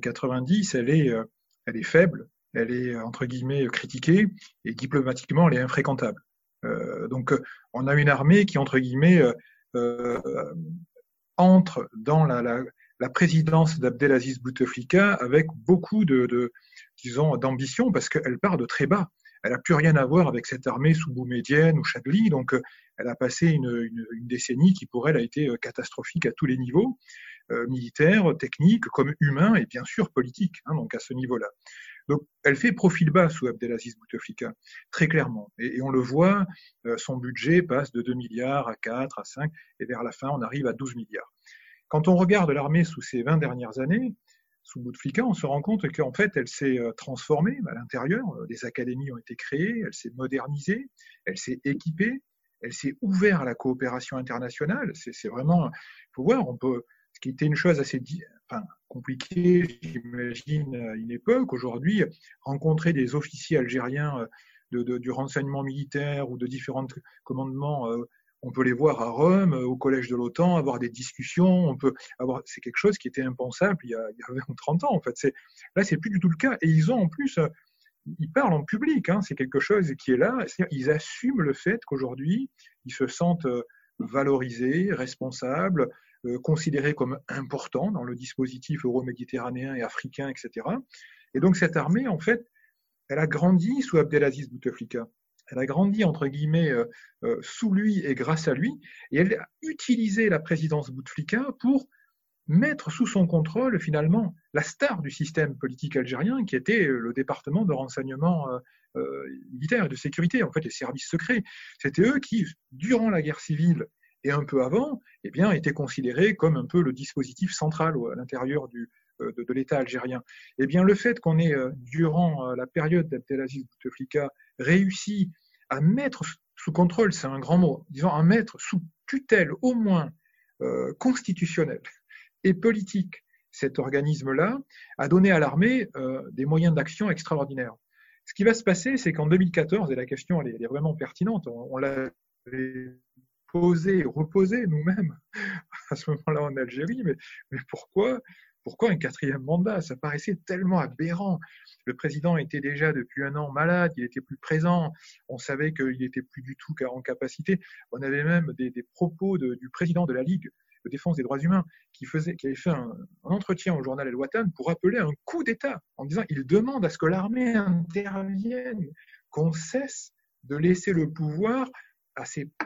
90, elle est, elle est faible, elle est entre guillemets critiquée et diplomatiquement elle est infréquentable. Euh, donc on a une armée qui entre guillemets euh, euh entre dans la, présidence d'Abdelaziz Bouteflika avec beaucoup de, disons d'ambition parce qu'elle part de très bas. Elle n'a plus rien à voir avec cette armée sous Boumedienne ou Chadli, donc elle a passé une, décennie qui pour elle a été catastrophique à tous les niveaux, euh, militaires, techniques, comme humains et bien sûr politiques, hein, donc à ce niveau-là. Elle fait profil bas sous Abdelaziz Bouteflika, très clairement. Et, on le voit, euh, son budget passe de 2 milliards à 4, à 5, et vers la fin, on arrive à 12 milliards. Quand on regarde l'armée sous ces 20 dernières années, sous Bouteflika, on se rend compte qu'en fait, elle s'est euh, transformée à l'intérieur. Des académies ont été créées, elle s'est modernisée, elle s'est équipée, elle s'est ouverte à la coopération internationale. C'est vraiment, il faut voir, on peut, qui était une chose assez compliquée, j'imagine, à une époque. Aujourd'hui, rencontrer des officiers algériens euh, du renseignement militaire ou de différents commandements, euh, on peut les voir à Rome, au collège de l'OTAN, avoir des discussions. On peut avoir, c'est quelque chose qui était impensable il y a, il y a 20 ou 30 ans. En fait, c'est là, c'est plus du tout le cas. Et ils ont en plus, euh, ils parlent en public. Hein, c'est quelque chose qui est là. ils assument le fait qu'aujourd'hui, ils se sentent valorisés, responsables, euh, considéré comme important dans le dispositif euro-méditerranéen et africain, etc. Et donc cette armée, en fait, elle a grandi sous Abdelaziz Bouteflika. Elle a grandi, entre guillemets, euh, euh, sous lui et grâce à lui, et elle a utilisé la présidence Bouteflika pour mettre sous son contrôle, finalement, la star du système politique algérien, qui était le département de renseignement militaire et de sécurité, en fait, les services secrets. C'était eux qui, durant la guerre civile et un peu avant, eh bien, était considéré comme un peu le dispositif central à l'intérieur euh, de, l'État algérien. Eh bien, le fait qu'on ait, euh, durant euh, la période d'Abdelaziz Bouteflika, réussi à mettre sous contrôle, c'est un grand mot, disons à mettre sous tutelle au moins constitutionnelle et politique cet organisme-là, a donné à l'armée des moyens d'action extraordinaires. Ce qui va se passer, c'est qu'en 2014, et la question elle est, vraiment pertinente, on, on posée, reposée nous-mêmes (laughs) à ce moment-là en Algérie, mais, mais pourquoi pourquoi un quatrième mandat? Ça paraissait tellement aberrant. Le président était déjà depuis un an malade, il était plus présent, on savait qu'il n'était plus du tout en capacité. On avait même des, propos du président de la Ligue de défense des droits humains qui, faisait, qui avait fait un, entretien au journal El Watan pour appeler un coup d'État en disant il demande à ce que l'armée intervienne, qu'on cesse de laisser le pouvoir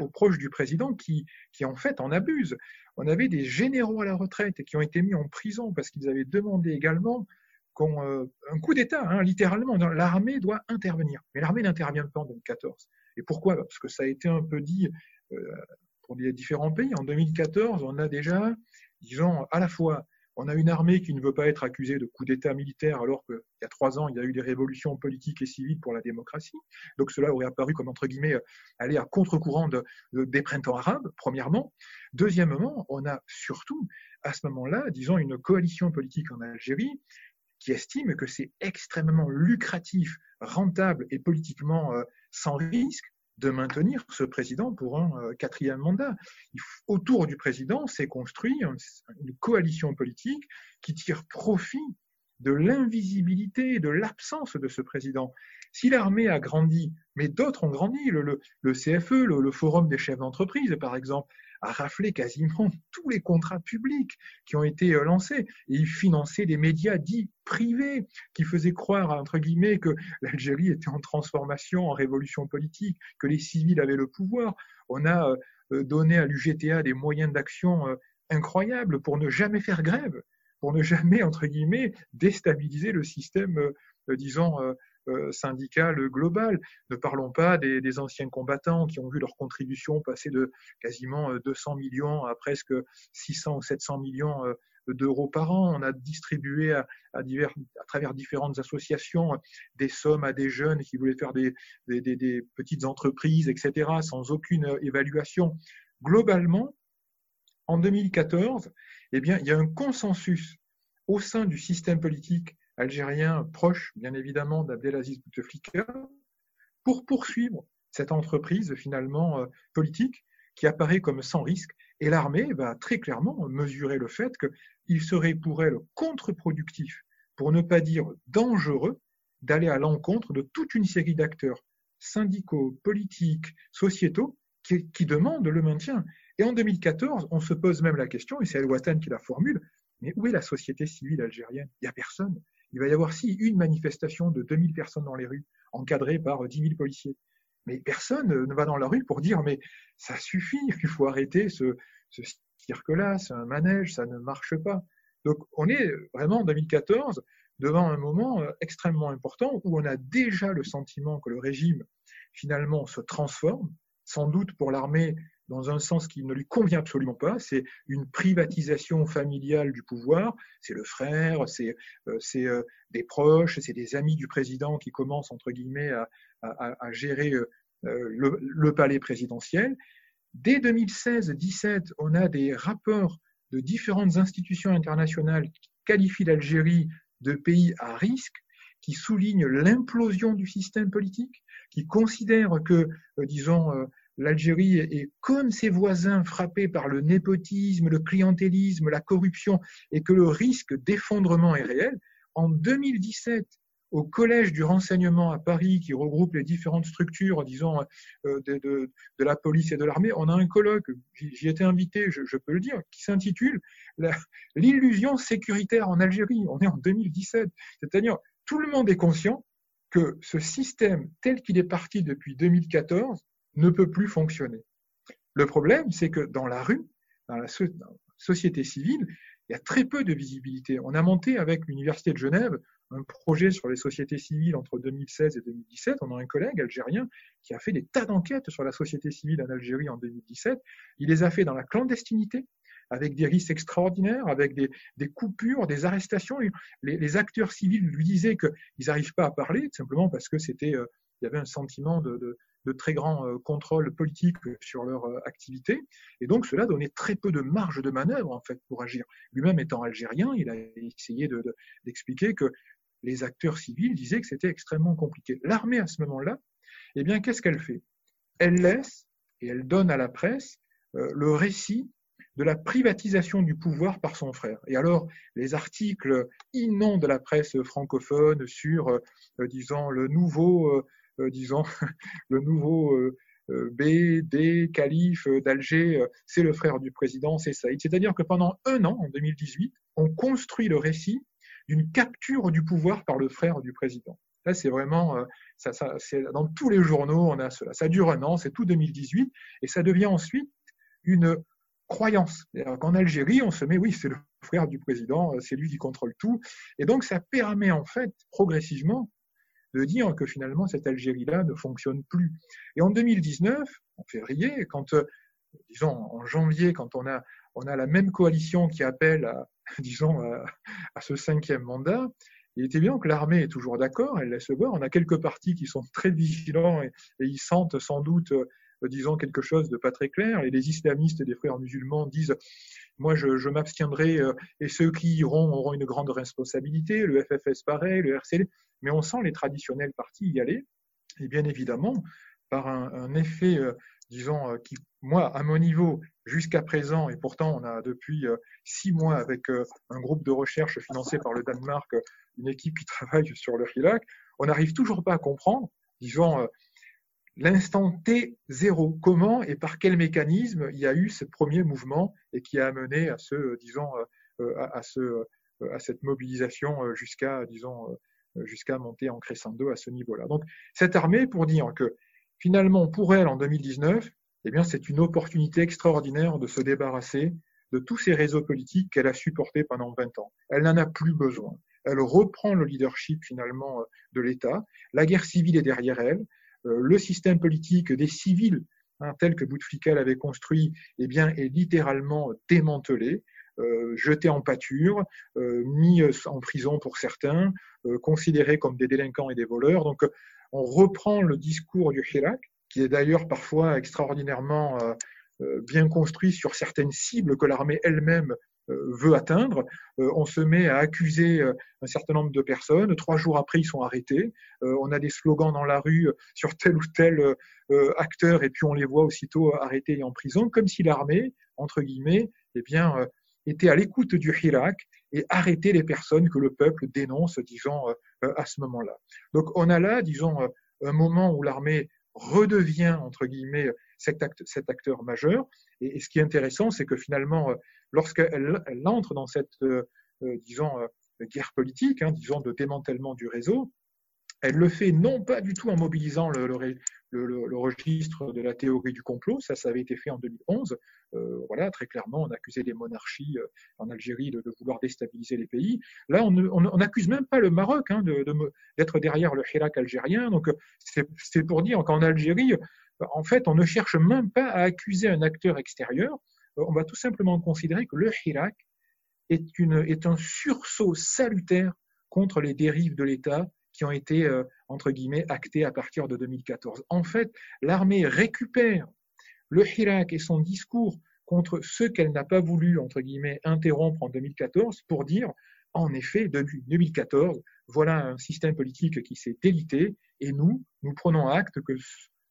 aux proches du président qui, qui en fait en abusent. On avait des généraux à la retraite qui ont été mis en prison parce qu'ils avaient demandé également qu'on, euh, un coup d'État, hein, littéralement. L'armée doit intervenir. Mais l'armée n'intervient pas en 2014. Et pourquoi? Parce que ça a été un peu dit euh, pour les différents pays. En 2014, on a déjà, disons, à la fois on a une armée qui ne veut pas être accusée de coup d'État militaire alors qu'il y a trois ans, il y a eu des révolutions politiques et civiles pour la démocratie. Donc cela aurait apparu comme, entre guillemets, aller à contre-courant de, de, des printemps arabes, premièrement. Deuxièmement, on a surtout, à ce moment-là, disons, une coalition politique en Algérie qui estime que c'est extrêmement lucratif, rentable et politiquement euh, sans risque de maintenir ce président pour un euh, quatrième mandat. Autour du président s'est construit une coalition politique qui tire profit de l'invisibilité, de l'absence de ce président. Si l'armée a grandi, mais d'autres ont grandi, le, CFE, le, le, Forum des chefs d'entreprise, par exemple, a raflé quasiment (laughs) tous les contrats publics qui ont été euh, lancés. Et il finançait des médias dits privés qui faisaient croire, entre guillemets, que (laughs) l'Algérie était en transformation, en révolution politique, que les civils avaient le pouvoir. On a euh, donné à l'UGTA des moyens d'action euh, incroyables pour ne jamais faire grève, pour ne jamais, entre déstabiliser le système, disons, syndicale globale. Ne parlons pas des, anciens combattants qui ont vu leur contribution passer de quasiment 200 euh, millions à presque 600 ou 700 millions euh, d'euros par an. On a distribué à, travers différentes associations des sommes à des jeunes qui voulaient faire des, des, des petites entreprises, etc., sans aucune évaluation. Globalement, en 2014, eh bien, il y a un consensus au sein du système politique algérien proche, bien évidemment, d'Abdelaziz Bouteflika, pour poursuivre cette entreprise finalement euh, politique qui apparaît comme sans risque. Et l'armée va très clairement mesurer le fait qu'il serait pour elle contre-productif, pour ne pas dire dangereux, d'aller à l'encontre de toute une série d'acteurs syndicaux, politiques, sociétaux qui, demandent le maintien. Et en 2014, on se pose même la question, et c'est El Watan qui la formule, mais où est la société civile algérienne? Il n'y a personne il va y avoir si une manifestation de 2000 personnes dans les rues, encadrées par 10 000 policiers. Mais personne ne va dans la rue pour dire mais ça suffit, il faut arrêter ce, ce cirque-là, c'est un manège, ça ne marche pas. Donc on est vraiment en 2014 devant un moment euh, extrêmement important où on a déjà le sentiment que le régime finalement se transforme, sans doute pour l'armée dans un sens qui ne lui convient absolument pas. C'est une privatisation familiale du pouvoir. C'est le frère, c'est euh, euh, des proches, c'est des amis du président qui commencent, entre guillemets, à, à, gérer euh, le, le, palais présidentiel. Dès 2016-17, on a des rapports de différentes institutions internationales qui qualifient l'Algérie de pays à risque, qui soulignent l'implosion du système politique, qui considèrent que, euh, disons, euh, l'Algérie est, comme ses voisins frappée par le népotisme, le clientélisme, la corruption, et que le risque d'effondrement est réel. En 2017, au Collège du renseignement à Paris, qui regroupe les différentes structures, disons, euh, de, la police et de l'armée, on a un colloque, j'y étais invité, je, je, peux le dire, qui s'intitule L'illusion sécuritaire en Algérie. On est en 2017. C'est-à-dire, tout le monde est conscient que ce système tel qu'il est parti depuis 2014 ne peut plus fonctionner. Le problème, c'est que dans la rue, dans la, société civile, il y a très peu de visibilité. On a monté avec l'Université de Genève un projet sur les sociétés civiles entre 2016 et 2017. On a un collègue algérien qui a fait des tas d'enquêtes sur la société civile en Algérie en 2017. Il les a fait dans la clandestinité, avec des risques extraordinaires, avec des, coupures, des arrestations. Les, acteurs civils lui disaient qu'ils n'arrivent pas à parler, simplement parce que c'était, euh, il y avait un sentiment de, très grand euh, contrôle politique sur leur euh, activité. Et donc, cela donnait très peu de marge de manœuvre, en fait, pour agir. Lui-même étant algérien, il a essayé d'expliquer que les acteurs civils disaient que c'était extrêmement compliqué. L'armée, à ce moment-là, eh bien, qu'est-ce qu'elle fait? Elle laisse et elle donne à la presse le récit de la privatisation du pouvoir par son frère. Et alors, les articles inondent la presse francophone sur, euh, euh, le nouveau, euh, disons, (laughs) le nouveau B, D, calife d'Alger, c'est le frère du président, c'est Saïd. C'est-à-dire que pendant un an, en 2018, on construit le récit d'une capture du pouvoir par le frère du président. Là, c'est vraiment, ça, ça, c'est dans tous les journaux, on a cela. Ça dure un an, c'est tout 2018, et ça devient ensuite une croyance. qu'en Algérie, on se met, oui, c'est le frère du président, euh, c'est lui qui contrôle tout. Et donc, ça permet en fait progressivement de dire que finalement, cette Algérie-là ne fonctionne plus. Et en 2019, en février, quand, euh, disons, en janvier, quand on a, on a la même coalition qui appelle à, (laughs) disons, à, ce cinquième mandat, il était bien que l'armée est toujours d'accord, elle laisse voir. On a quelques partis qui sont très vigilants et, et ils sentent sans doute euh, disons quelque chose de pas très clair. Et les islamistes les frères musulmans disent moi je, m'abstiendrai euh, et ceux qui iront auront une grande responsabilité. Le FFS pareil, le RCD. Mais on sent les traditionnels partis y aller. Et bien évidemment, par un, effet, euh, disons, qui, moi, à mon niveau, jusqu'à présent, et pourtant on a depuis six mois avec un groupe de recherche financé par le Danemark, une équipe qui travaille sur le Hirak, on n'arrive toujours pas à comprendre, disons, l'instant T zéro. Comment et par quel mécanisme il y a eu ce premier mouvement et qui a amené à ce, disons, euh, à, ce, euh, à cette mobilisation euh, jusqu'à, disons, jusqu'à monter en crescendo à ce niveau-là. Donc, cette armée, pour dire que finalement, pour elle, en 2019, eh bien, c'est une opportunité extraordinaire de se débarrasser de tous ces réseaux politiques qu'elle a supportés pendant 20 ans. Elle n'en a plus besoin. Elle reprend le leadership finalement de l'État. La guerre civile est derrière elle. Euh, le système politique des civils, hein, tel que Bouteflika l'avait construit, eh bien, est littéralement démantelé. Euh, jeté en pâture, euh, mis en prison pour certains, considérés comme des délinquants et des voleurs. Donc, on reprend le discours du Hirak, qui est d'ailleurs parfois extraordinairement bien construit sur certaines cibles que l'armée elle-même euh, veut atteindre. Euh, on se met à accuser euh, un certain nombre de personnes. Trois jours après, ils sont arrêtés. on a des slogans dans la rue sur tel ou tel acteur et puis on les voit aussitôt arrêtés et en prison, comme si l'armée, entre guillemets, eh bien, était à l'écoute du Hirak et arrêtait les personnes que le peuple dénonce, disons, à ce moment-là. Donc on a là, disons, un moment où l'armée redevient, entre guillemets, cet, acteur majeur. Et, ce qui est intéressant, c'est que finalement, lorsqu'elle elle entre dans cette, euh, euh, disons, euh, guerre politique, hein, disons, de démantèlement du réseau, elle le fait non pas du tout en mobilisant le, registre de la théorie du complot, ça, ça avait été fait en 2011. voilà, très clairement, on accusait les monarchies en Algérie de, vouloir déstabiliser les pays. Là, on n'accuse même pas le Maroc hein, d'être derrière le Hirak algérien. Donc, c'est pour dire qu'en Algérie, en fait, on ne cherche même pas à accuser un acteur extérieur, on va tout simplement considérer que le Hirak est, un sursaut salutaire contre les dérives de l'État qui ont été, euh, entre guillemets, actées à partir de 2014. En fait, l'armée récupère le Hirak et son discours contre ceux qu'elle n'a pas voulu, entre guillemets, interrompre en 2014 pour dire, en effet, depuis 2014, voilà un système politique qui s'est délité et nous, nous prenons acte que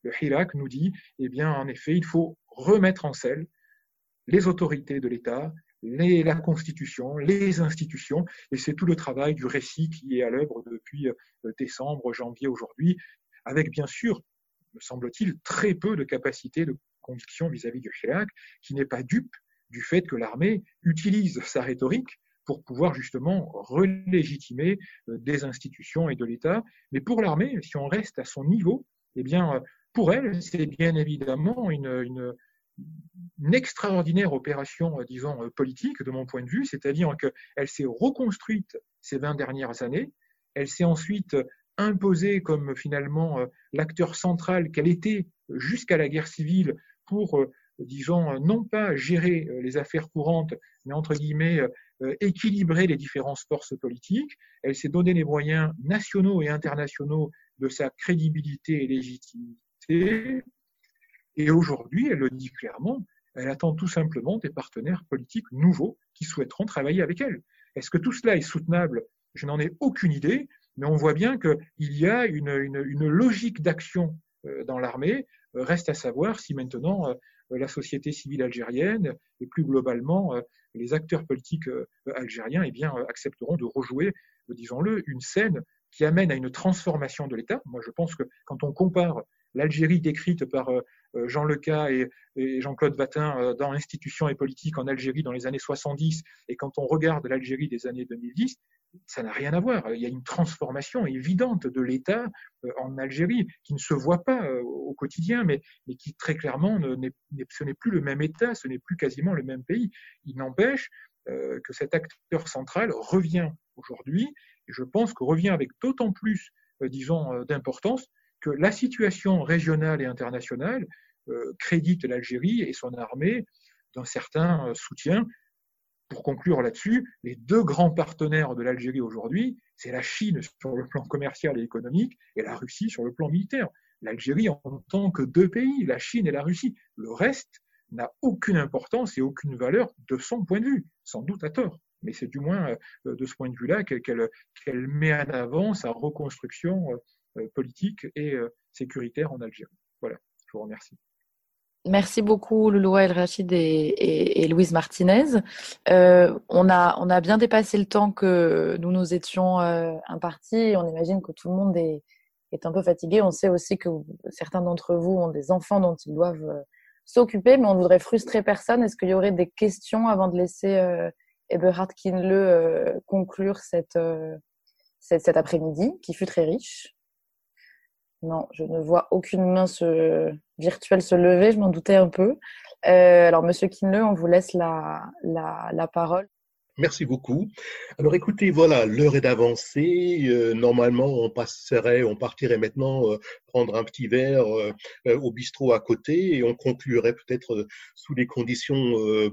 le Hirak nous dit, eh bien, en effet, il faut remettre en selle les autorités de l'État, la Constitution, les institutions, et c'est tout le travail du récit qui est à l'œuvre depuis euh, décembre, janvier aujourd'hui, avec bien sûr, me semble-t-il, très peu de capacité de conviction vis-à-vis du Chirac, qui n'est pas dupe du fait que l'armée utilise sa rhétorique pour pouvoir justement relégitimer euh, des institutions et de l'État. Mais pour l'armée, si on reste à son niveau, eh bien, euh, pour elle, c'est bien évidemment une, une extraordinaire opération, euh, disons, euh, politique de mon point de vue, c'est-à-dire qu'elle s'est reconstruite ces 20 dernières années, Elle s'est ensuite imposée comme finalement l'acteur central qu'elle était jusqu'à la guerre civile pour, disons, non pas gérer les affaires courantes, mais entre guillemets équilibrer les différentes forces politiques. Elle s'est donné les moyens nationaux et internationaux de sa crédibilité et légitimité. Et aujourd'hui, elle le dit clairement, elle attend tout simplement des partenaires politiques nouveaux qui souhaiteront travailler avec elle. Est-ce que tout cela est soutenable? Je n'en ai aucune idée, mais on voit bien qu'il y a une, une, logique d'action euh, dans l'armée. Euh, reste à savoir si maintenant euh, la société civile algérienne et plus globalement les acteurs politiques algériens eh bien, accepteront de rejouer, disons-le, une scène qui amène à une transformation de l'État. Moi, je pense que quand on compare l'Algérie décrite par euh, euh, Jean Leca et, Jean-Claude Vatin euh, dans Institutions et politique en Algérie dans les années 70, et quand on regarde l'Algérie des années 2010, ça n'a rien à voir. Il y a une transformation évidente de l'État en Algérie qui ne se voit pas au quotidien, mais, qui très clairement, ce n'est plus le même État, ce n'est plus quasiment le même pays. Il n'empêche que cet acteur central revient aujourd'hui, et je pense que revient avec d'autant plus, disons, d'importance que la situation régionale et internationale euh, crédite l'Algérie et son armée d'un certain euh, soutien. Pour conclure là-dessus, les deux grands partenaires de l'Algérie aujourd'hui, c'est la Chine sur le plan commercial et économique et la Russie sur le plan militaire. L'Algérie en tant que deux pays, la Chine et la Russie. Le reste n'a aucune importance et aucune valeur de son point de vue, sans doute à tort. Mais c'est du moins euh, de ce point de vue-là qu'elle met en avant sa reconstruction politique et euh, sécuritaire en Algérie. Voilà, je vous remercie. Merci beaucoup Louloua El Rachid et, Louise Martinez. Euh, on, a, on a bien dépassé le temps que nous nous étions impartis. On imagine que tout le monde est, est, un peu fatigué. On sait aussi que certains d'entre vous ont des enfants dont ils doivent s'occuper, mais on voudrait frustrer personne. Est-ce qu'il y aurait des questions avant de laisser Eberhard Kinle conclure cette, cet après-midi qui fut très riche? Non, je ne vois aucune main virtuelle se lever, je m'en doutais un peu. Euh, alors, Monsieur Kinle, on vous laisse la, la parole. Merci beaucoup. Alors écoutez, voilà, l'heure est d'avancée. Euh, normalement, on passerait, on partirait maintenant euh, prendre un petit verre euh, au bistrot à côté et on conclurait peut-être sous des conditions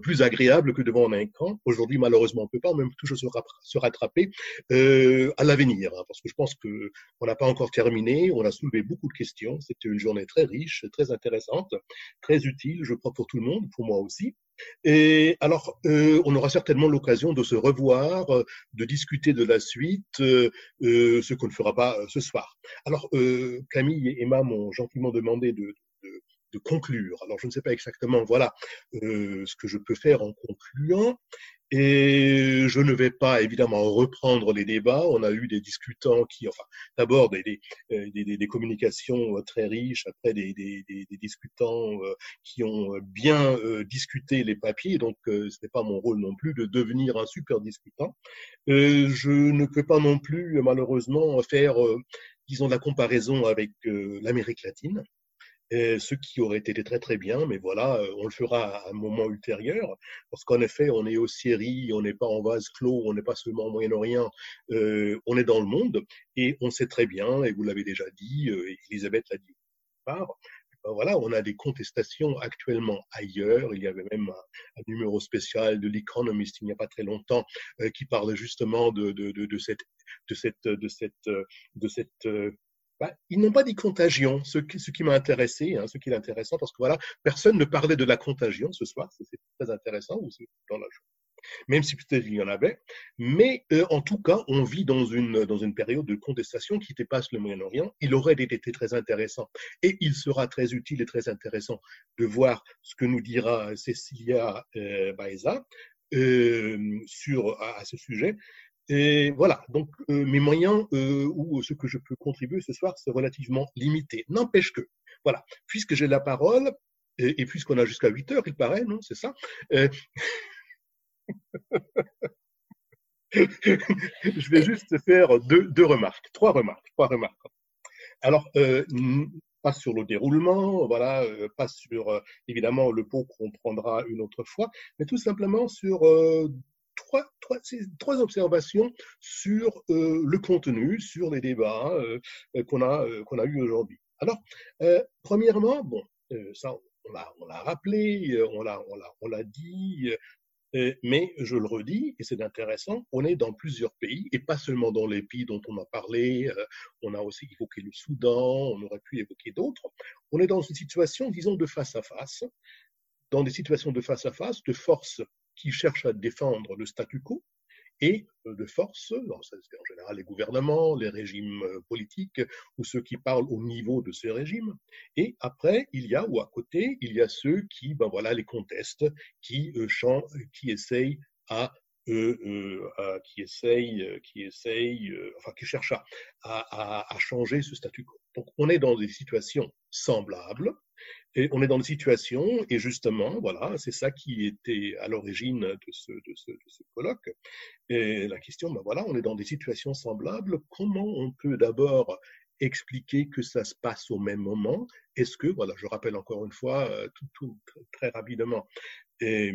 plus agréables que devant un écran. Aujourd'hui, malheureusement, on ne peut pas, même toujours se, rattraper à l'avenir, hein, parce que je pense que on n'a pas encore terminé. On a soulevé beaucoup de questions. C'était une journée très riche, très intéressante, très utile, je crois, pour tout le monde, pour moi aussi. Et alors, euh, on aura certainement l'occasion de se revoir, euh, de discuter de la suite, euh, ce qu'on ne fera pas ce soir. Alors, Camille et Emma m'ont gentiment demandé de, de conclure. Alors, je ne sais pas exactement, voilà, euh, ce que je peux faire en concluant. Et je ne vais pas évidemment reprendre les débats. On a eu des discutants qui, enfin, d'abord des, des, euh, des, des, communications euh, très riches, après des, des discutants qui ont bien discuté les papiers. Donc, ce n'est pas mon rôle non plus de devenir un super discutant. je ne peux pas non plus, malheureusement, faire, disons, la comparaison avec l'Amérique latine ce qui aurait été très très bien, mais voilà, euh, on le fera à un moment ultérieur, parce qu'en effet, on est aux Syrie, on n'est pas en vase clos, on n'est pas seulement au Moyen-Orient, euh, on est dans le monde, et on sait très bien, et vous l'avez déjà dit, euh, Elisabeth l'a dit voilà, on a des contestations actuellement ailleurs. Il y avait même un, numéro spécial de l'Economist il n'y a pas très longtemps qui parle justement de, cette de cette de cette de cette bah, ils n'ont pas dit contagion, ce qui, m'a intéressé, hein, ce qui est intéressant, parce que voilà, personne ne parlait de la contagion ce soir, c'est très intéressant, même si peut-être il y en avait. Mais euh, en tout cas, on vit dans une, période de contestation qui dépasse le Moyen-Orient. Il aurait été très intéressant et il sera très utile et très intéressant de voir ce que nous dira Cecilia euh, Baeza euh, sur, à, ce sujet. Et voilà, donc euh, mes moyens euh, ou ce que je peux contribuer ce soir, c'est relativement limité. N'empêche que, voilà, puisque j'ai la parole, et, puisqu'on a jusqu'à 8 heures, il paraît, non C'est ça euh, (laughs) Je vais juste faire deux, deux, remarques, trois remarques, trois remarques. Alors, pas sur le déroulement, voilà, pas sur évidemment le pot qu'on prendra une autre fois, mais tout simplement sur trois, trois, observations sur le contenu, sur les débats qu'on a, qu'on a eu aujourd'hui. Alors, premièrement, bon, ça, on l'a rappelé, on l'a on l'a dit, mais je le redis, et c'est intéressant, on est dans plusieurs pays, et pas seulement dans les pays dont on a parlé, euh, on a aussi évoqué le Soudan, on aurait pu évoquer d'autres. On est dans une situation, disons, de face à face, dans des situations de face à face, de forces qui cherchent à défendre le statu quo, et euh, de force, en général les gouvernements, les régimes euh, politiques ou ceux qui parlent au niveau de ces régimes. Et après, il y a, ou à côté, il y a ceux qui, ben voilà, les contestent, qui, euh, chantent, qui essayent à euh, qui essayent, qui essayent, enfin qui cherchent à, à, à, changer ce statu quo. Donc on est dans des situations semblables, et on est dans une situation, et justement, voilà, c'est ça qui était à l'origine de ce, de, ce, de ce, colloque. Et la question, ben voilà, on est dans des situations semblables. Comment on peut d'abord expliquer que ça se passe au même moment? Est-ce que, voilà, je rappelle encore une fois, euh, tout, tout très rapidement, et,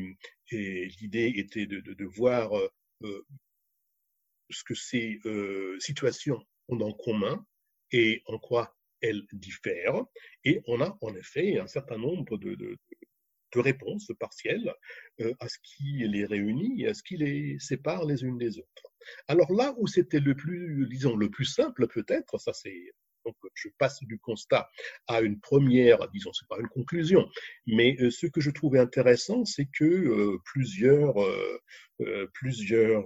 l'idée était de, de, de voir euh, ce que ces euh, situations ont en commun et en quoi elles diffèrent. Et on a en effet un certain nombre de, de, réponses partielles euh, à ce qui les réunit et à ce qui les sépare les unes des autres. Alors là où c'était le plus, disons, le plus simple peut-être, ça c'est donc, je passe du constat à une première, disons, c'est pas une conclusion, mais euh, ce que je trouvais intéressant, c'est que euh, plusieurs, plusieurs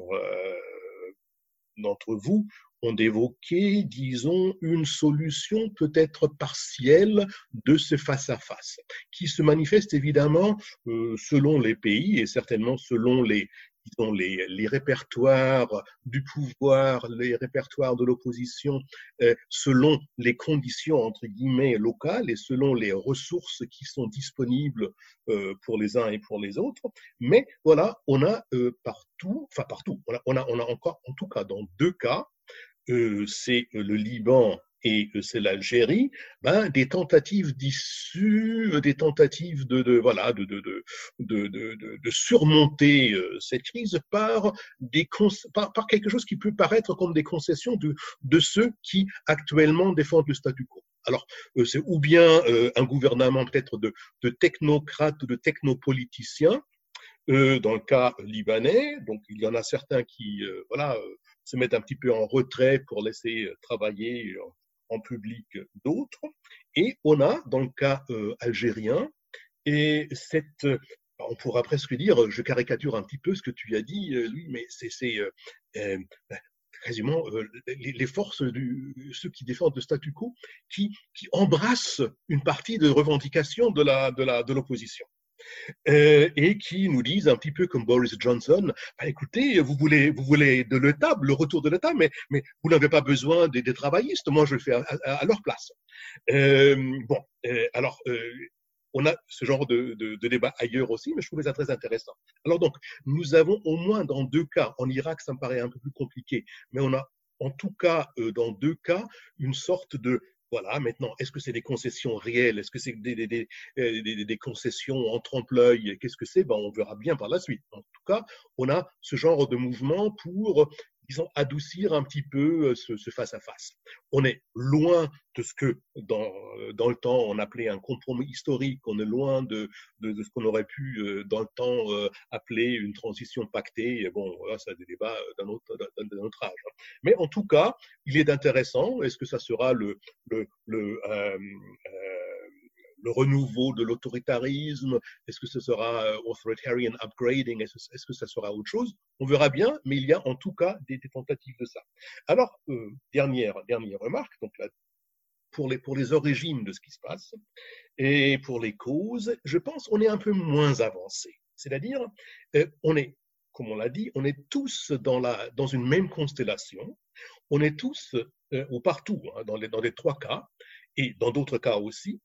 d'entre vous ont évoqué, disons, une solution peut-être partielle de ce face-à-face, qui se manifeste évidemment euh, selon les pays et certainement selon les, disons, les, les répertoires du pouvoir, les répertoires de l'opposition, euh, selon les conditions, entre guillemets, locales et selon les ressources qui sont disponibles euh, pour les uns et pour les autres. Mais voilà, on a euh, partout, enfin partout, on a, on a, encore, en tout cas dans deux cas, c'est le Liban et c'est l'Algérie, ben, des tentatives d'issue, des tentatives de, de voilà, de, de, de, surmonter euh, cette crise par, des par, par, quelque chose qui peut paraître comme des concessions de, ceux qui actuellement défendent le statu quo. Alors, euh, c'est ou bien un gouvernement peut-être de, de technocrates, de technopoliticiens, euh, dans le cas libanais, donc il y en a certains qui, euh, voilà, se mettent un petit peu en retrait pour laisser euh, travailler en, public d'autres. Et on a, dans le cas euh, algérien, et cette, on pourra presque dire, je caricature un petit peu ce que tu as dit, euh, mais c'est euh, quasiment les, les, forces, du, ceux qui défendent le statu quo, qui, qui embrassent une partie de revendication de la de la de l'opposition euh, et qui nous disent un petit peu comme Boris Johnson, bah, écoutez, vous voulez, vous voulez de l'État, le retour de l'État, mais, vous n'avez pas besoin des, des, travaillistes, moi je le fais à, leur place. Euh, bon, euh, alors, on a ce genre de, de, débat ailleurs aussi, mais je trouvais ça très intéressant. Alors donc, nous avons au moins dans deux cas, en Irak ça me paraît un peu plus compliqué, mais on a en tout cas, dans deux cas, une sorte de voilà, maintenant, est-ce que c'est des concessions réelles? Est-ce que c'est euh, des concessions en trompe-l'œil? Qu'est-ce que c'est? Ben, On verra bien par la suite. En tout cas, on a ce genre de mouvement pour adoucir un petit peu euh, ce, face-à-face. On est loin de ce que, dans, euh, dans le temps, on appelait un compromis historique. On est loin de, ce qu'on aurait pu, euh, dans le temps, appeler une transition pactée. bon, là, c'est des débats d'un autre, âge. Hein. Mais en tout cas, il est intéressant. Est-ce que ça sera le, le renouveau de l'autoritarisme? Est-ce que ce sera euh, authoritarian upgrading? Est-ce que ça sera autre chose? On verra bien, mais il y a en tout cas des, tentatives de ça. Alors, euh, dernière, dernière remarque, donc pour les, pour les origines de ce qui se passe et pour les causes, je pense on est un peu moins avancé. C'est-à-dire, euh, on est, comme on l'a dit, on est tous dans, la, dans une même constellation, on est tous, ou partout, hein, dans, les, dans les trois cas, et dans d'autres cas aussi,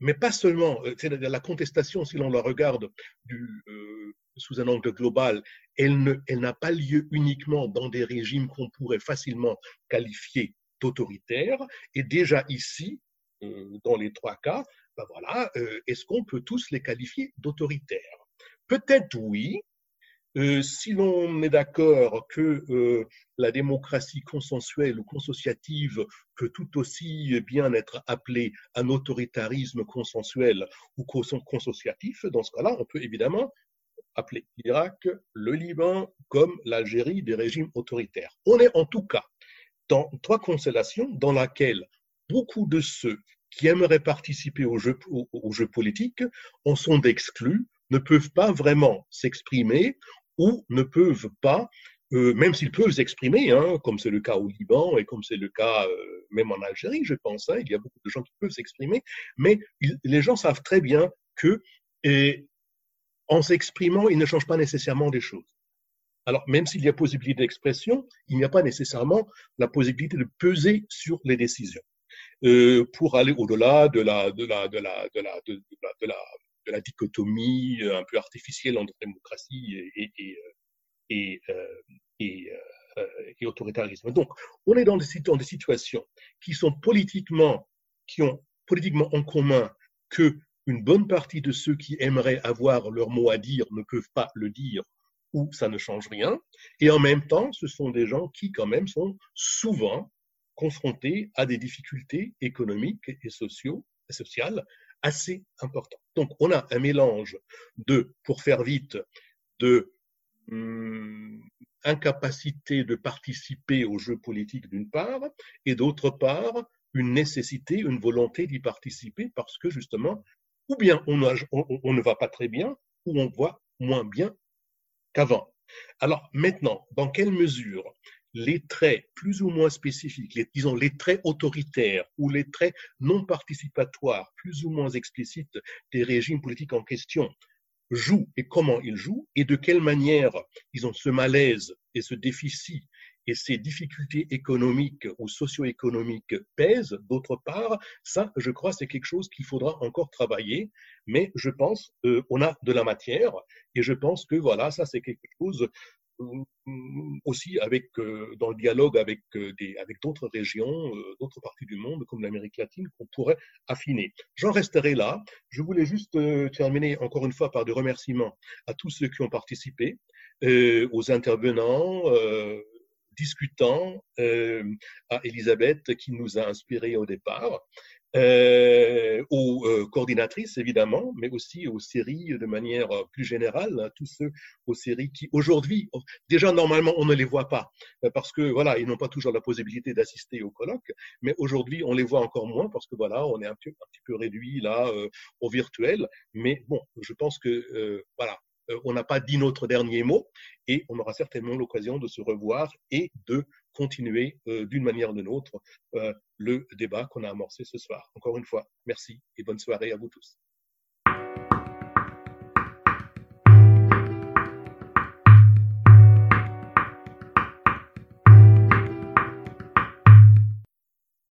mais pas seulement, euh, c'est la contestation, si l'on la regarde euh, sous un angle global, elle, n'a pas lieu uniquement dans des régimes qu'on pourrait facilement qualifier d'autoritaires. Et déjà ici, euh, dans les trois cas, ben voilà, est-ce qu'on peut tous les qualifier d'autoritaires? Peut-être oui, Euh, si l'on est d'accord que euh, la démocratie consensuelle ou consociative peut tout aussi bien être appelée un autoritarisme consensuel ou consociatif, dans ce cas-là, on peut évidemment appeler l'Irak, le Liban comme l'Algérie des régimes autoritaires. On est en tout cas dans trois constellations dans lesquelles beaucoup de ceux qui aimeraient participer au jeu, au, jeu politique en sont exclus, ne peuvent pas vraiment s'exprimer ou ne peuvent pas, euh, même s'ils peuvent s'exprimer, hein, comme c'est le cas au Liban et comme c'est le cas euh, même en Algérie, je pense, hein, il y a beaucoup de gens qui peuvent s'exprimer, mais les gens savent très bien que et, en s'exprimant, ils ne changent pas nécessairement des choses. Alors, même s'il y a possibilité d'expression, il n'y a pas nécessairement la possibilité de peser sur les décisions. Euh, pour aller au-delà de la, de, la, de, la, de, la, de, la, de la dichotomie un peu artificielle entre démocratie et, et, et, et, et autoritarisme. Donc, on est dans des, dans des situations qui sont politiquement, qui ont politiquement en commun que une bonne partie de ceux qui aimeraient avoir leur mot à dire ne peuvent pas le dire ou ça ne change rien. Et en même temps, ce sont des gens qui quand même sont souvent confrontés à des difficultés économiques et sociaux, sociales assez importantes. Donc on a un mélange de, pour faire vite, de hum, incapacité de participer au jeu politique d'une part, et d'autre part, une nécessité, une volonté d'y participer parce que justement, ou bien on, on, ne va pas très bien, ou on voit moins bien qu'avant. Alors maintenant, dans quelle mesure les traits plus ou moins spécifiques, les, disons les traits autoritaires ou les traits non participatoires plus ou moins explicites des régimes politiques en question jouent et comment ils jouent et de quelle manière ils ont ce malaise et ce déficit et ces difficultés économiques ou socio-économiques pèsent, d'autre part, ça, je crois, c'est quelque chose qu'il faudra encore travailler, mais je pense euh, on a de la matière et je pense que voilà, ça c'est quelque chose aussi avec, euh, dans le dialogue avec, euh, des, avec d'autres régions, euh, d'autres parties du monde, comme l'Amérique latine, qu'on pourrait affiner. J'en resterai là. Je voulais juste terminer encore une fois par des remerciements à tous ceux qui ont participé, aux intervenants, discutants, à Elisabeth qui nous a inspirés au départ, euh, aux euh, coordinatrices évidemment, mais aussi aux séries de manière euh, plus générale, hein, tous ceux aux séries qui aujourd'hui, déjà normalement on ne les voit pas euh, parce que voilà, ils n'ont pas toujours la possibilité d'assister au colloque, mais aujourd'hui on les voit encore moins parce que voilà, on est un petit, un petit peu réduit là au virtuel, mais bon, je pense que voilà, on n'a pas dit notre dernier mot et on aura certainement l'occasion de se revoir et de continuer euh, d'une manière ou d'une autre euh, le débat qu'on a amorcé ce soir. Encore une fois, merci et bonne soirée à vous tous.